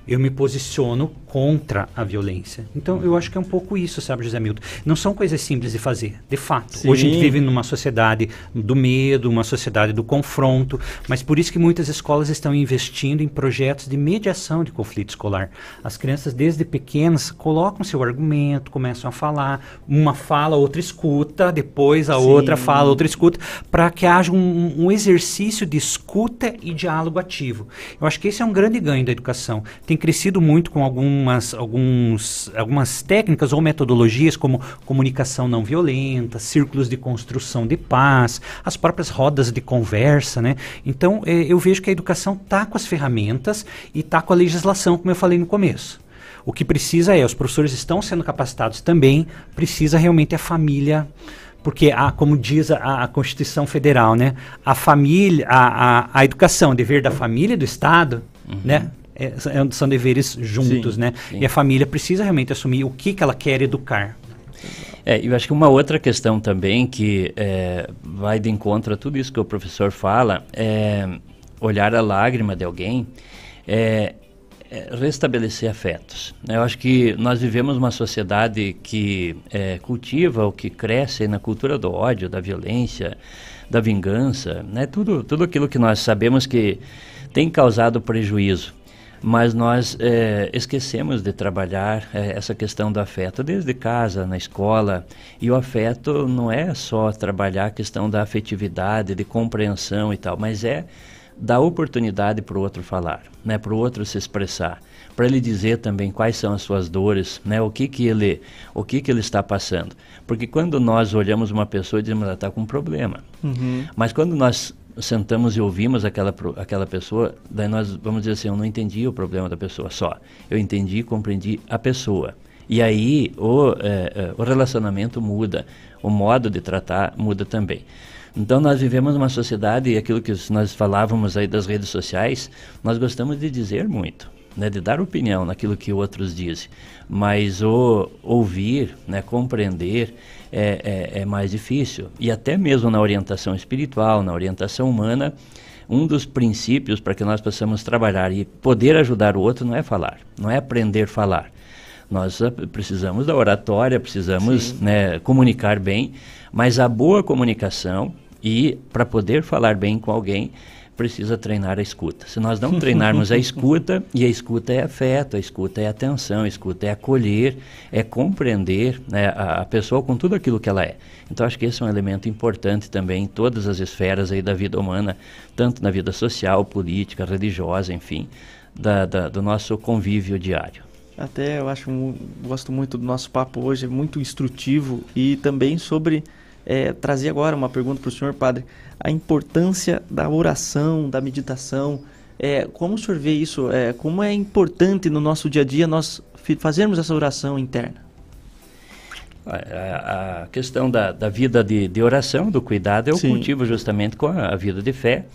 Speaker 3: eu me posiciono contra a violência. Então, eu acho que é um pouco isso, sabe, José Milton? Não são coisas simples de fazer, de fato. Sim. Hoje a gente vive numa sociedade do medo, uma sociedade do confronto, mas por isso que muitas escolas estão investindo em projetos de mediação de conflito escolar. As crianças, desde pequenas, colocam seu argumento, começam a falar, uma fala, outra escuta, depois a Sim. outra fala, outra escuta, para que haja um, um exercício de escuta e diálogo ativo. Eu acho que esse é um grande ganho da educação. Tem crescido muito com algumas, alguns, algumas técnicas ou metodologias como comunicação não violenta, círculos de construção de paz, as próprias rodas de conversa, né? Então, é, eu vejo que a educação está com as ferramentas e está com a legislação, como eu falei no começo. O que precisa é, os professores estão sendo capacitados também, precisa realmente a família porque a, como diz a, a, Constituição Federal, né, a família, a, a, a educação, dever da família e do Estado, uhum. né, é, é são deveres juntos, sim, né, sim. e a família precisa realmente assumir o que, que ela quer educar.
Speaker 20: É, eu acho que uma outra questão também que é, vai de encontro a tudo isso que o professor fala é olhar a lágrima de alguém, é, é, restabelecer afetos. Eu acho que nós vivemos uma sociedade que é, cultiva ou que cresce na cultura do ódio, da violência, da vingança, né? tudo, tudo aquilo que nós sabemos que tem causado prejuízo. Mas nós é, esquecemos de trabalhar é, essa questão do afeto desde casa, na escola. E o afeto não é só trabalhar a questão da afetividade, de compreensão e tal, mas é dar oportunidade para o outro falar, né, para o outro se expressar, para ele dizer também quais são as suas dores, né, o que que ele, o que que ele está passando, porque quando nós olhamos uma pessoa e dizemos ela está com um problema, uhum. mas quando nós sentamos e ouvimos aquela aquela pessoa, daí nós vamos dizer assim, eu não entendi o problema da pessoa só, eu entendi e compreendi a pessoa. E aí o, é, é, o relacionamento muda, o modo de tratar muda também. Então nós vivemos numa sociedade, e aquilo que nós falávamos aí das redes sociais, nós gostamos de dizer muito, né, de dar opinião naquilo que outros dizem. Mas o ouvir, né, compreender, é, é, é mais difícil. E até mesmo na orientação espiritual, na orientação humana, um dos princípios para que nós possamos trabalhar e poder ajudar o outro não é falar, não é aprender a falar. Nós precisamos da oratória, precisamos né, comunicar bem, mas a boa comunicação e para poder falar bem com alguém, precisa treinar a escuta. Se nós não treinarmos a escuta, e a escuta é afeto, a escuta é atenção, a escuta é acolher, é compreender né, a, a, pessoa com tudo aquilo que ela é. Então acho que esse é um elemento importante também em todas as esferas aí da vida humana, tanto na vida social, política, religiosa, enfim, da, da, do nosso convívio diário.
Speaker 2: Até eu acho, gosto muito do nosso papo hoje, é muito instrutivo e também sobre é, trazer agora uma pergunta para o senhor, padre. A importância da oração, da meditação. É, como o senhor vê isso? É, como é importante no nosso dia a dia nós fazermos essa oração interna?
Speaker 20: A, a questão da, da vida de, de, oração, do cuidado, o Sim. cultivo justamente com a, a vida de fé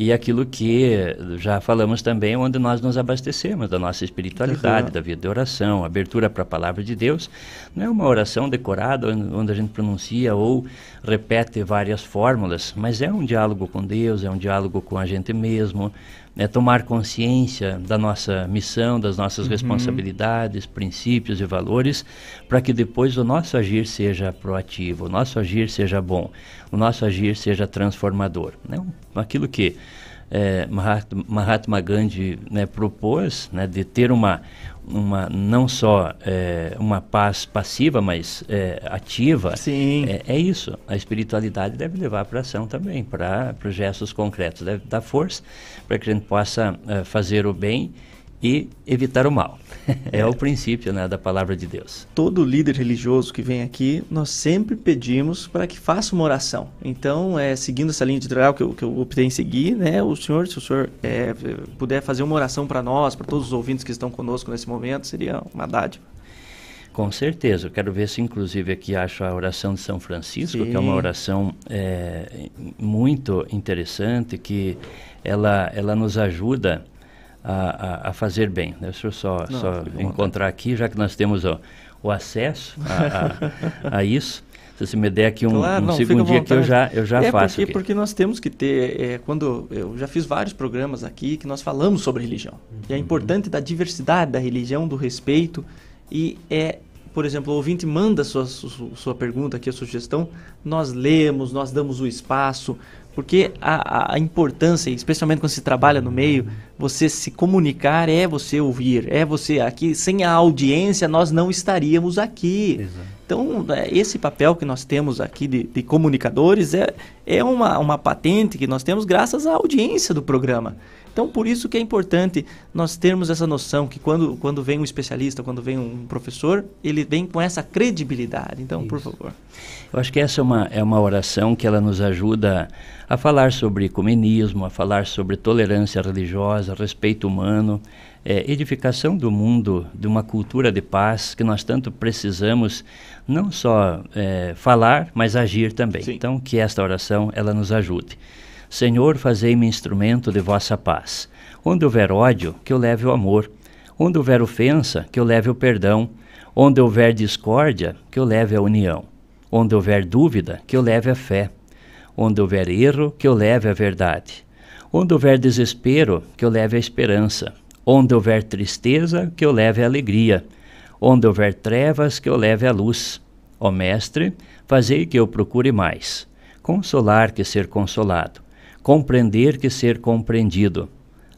Speaker 20: e aquilo que já falamos também, onde nós nos abastecemos da nossa espiritualidade, uhum. da vida de oração, abertura para a palavra de Deus. Não é uma oração decorada onde a gente pronuncia ou repete várias fórmulas, mas é um diálogo com Deus, é um diálogo com a gente mesmo, é tomar consciência da nossa missão, das nossas uhum. responsabilidades, princípios e valores, para que depois o nosso agir seja proativo, o nosso agir seja bom, o nosso agir seja transformador. Né? Aquilo que é, Mahatma Gandhi né, propôs né, de ter uma, uma não só é, uma paz passiva, mas é, ativa,
Speaker 2: Sim.
Speaker 20: É, é, isso. A espiritualidade deve levar para ação também, para gestos concretos, deve dar força para que a gente possa é, fazer o bem e evitar o mal. É, é, o princípio né, da palavra de Deus.
Speaker 2: Todo líder religioso que vem aqui, nós sempre pedimos para que faça uma oração. Então, é, seguindo essa linha de trabalho que eu, que eu optei em seguir, né, o senhor, se o senhor é, puder fazer uma oração para nós, para todos os ouvintes que estão conosco nesse momento, seria uma dádiva.
Speaker 20: Com certeza, eu quero ver se inclusive aqui acho a oração de São Francisco, Sim. que é uma oração é, muito interessante, que ela, ela nos ajuda a, a, fazer bem. Deixa eu só, Não, só encontrar aqui, já que nós temos o, o acesso a, a, a, isso. Se você me der aqui um, claro, um não, segundinho que eu já, eu já
Speaker 2: é
Speaker 20: faço.
Speaker 2: Porque, porque nós temos que ter, é, quando eu já fiz vários programas aqui que nós falamos sobre religião. Uhum. E é importante da diversidade da religião, do respeito. E é, por exemplo, o ouvinte manda sua, sua, sua pergunta aqui, a sugestão, nós lemos, nós damos o espaço, porque a, a, importância, especialmente quando se trabalha no meio, você se comunicar é você ouvir, é você aqui. Sem a audiência, nós não estaríamos aqui. Exato. Então, é, esse papel que nós temos aqui de, de, comunicadores é, é uma, uma patente que nós temos graças à audiência do programa. Então, por isso que é importante nós termos essa noção que quando, quando vem um especialista, quando vem um professor, ele vem com essa credibilidade. Então, isso. por favor.
Speaker 20: Eu acho que essa é uma, é uma oração que ela nos ajuda a falar sobre ecumenismo, a falar sobre tolerância religiosa, respeito humano, é, edificação do mundo, de uma cultura de paz que nós tanto precisamos, não só é, falar, mas agir também. Sim. Então, que esta oração ela nos ajude. Senhor, fazei-me instrumento de vossa paz. Onde houver ódio, que eu leve o amor. Onde houver ofensa, que eu leve o perdão. Onde houver discórdia, que eu leve a união. Onde houver dúvida, que eu leve a fé. Onde houver erro, que eu leve a verdade. Onde houver desespero, que eu leve a esperança. Onde houver tristeza, que eu leve a alegria. Onde houver trevas, que eu leve a luz. Ó Mestre, fazei que eu procure mais. Consolar que ser consolado. Compreender que ser compreendido.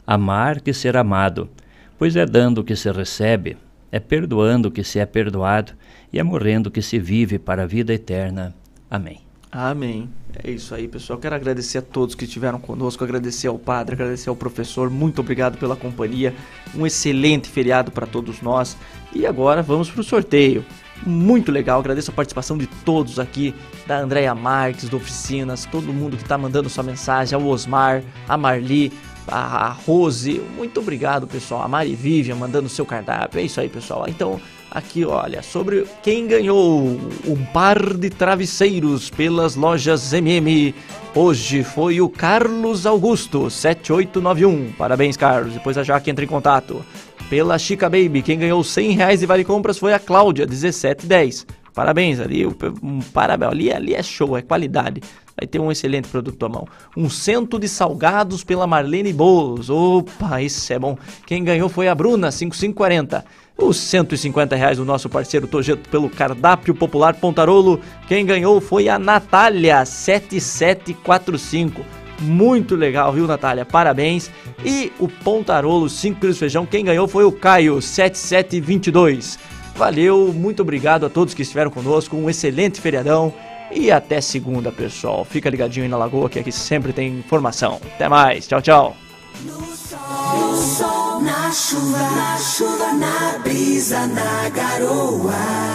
Speaker 20: Amar que ser amado. Pois é dando que se recebe, é perdoando que se é perdoado, e é morrendo que se vive para a vida eterna. Amém.
Speaker 2: Amém. É isso aí, pessoal. Quero agradecer a todos que estiveram conosco, agradecer ao padre, agradecer ao professor. Muito obrigado pela companhia. Um excelente feriado para todos nós. E agora vamos para o sorteio. Muito legal, agradeço a participação de todos aqui, da Andréia Marques, do Oficinas, todo mundo que está mandando sua mensagem, ao Osmar, a Marli, a Rose. Muito obrigado, pessoal. A Mari Vivian mandando seu cardápio. É isso aí, pessoal. Então, Aqui, olha, sobre quem ganhou um par de travesseiros pelas lojas MM. Hoje foi o Carlos Augusto, 7891. Parabéns, Carlos. Depois a Jaque entra em contato. Pela Chica Baby, quem ganhou 100 reais de vale compras foi a Cláudia, 1710. Parabéns, ali, um, parabéns, ali, ali é show, é qualidade. Vai ter um excelente produto à mão. Um cento de salgados pela Marlene Bolos. Opa, isso é bom. Quem ganhou foi a Bruna, 5540. Os 150 reais do nosso parceiro Tojeto pelo cardápio popular Pontarolo. Quem ganhou foi a Natália 7745. Muito legal, viu, Natália? Parabéns. E o Pontarolo 5 quilos feijão, quem ganhou foi o Caio 7722. Valeu, muito obrigado a todos que estiveram conosco. Um excelente feriadão. E até segunda, pessoal. Fica ligadinho aí na Lagoa, que aqui sempre tem informação. Até mais. Tchau, tchau. No sol, na chuva, na brisa, na garoa.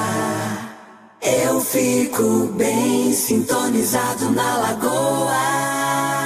Speaker 2: Eu fico bem sintonizado na lagoa.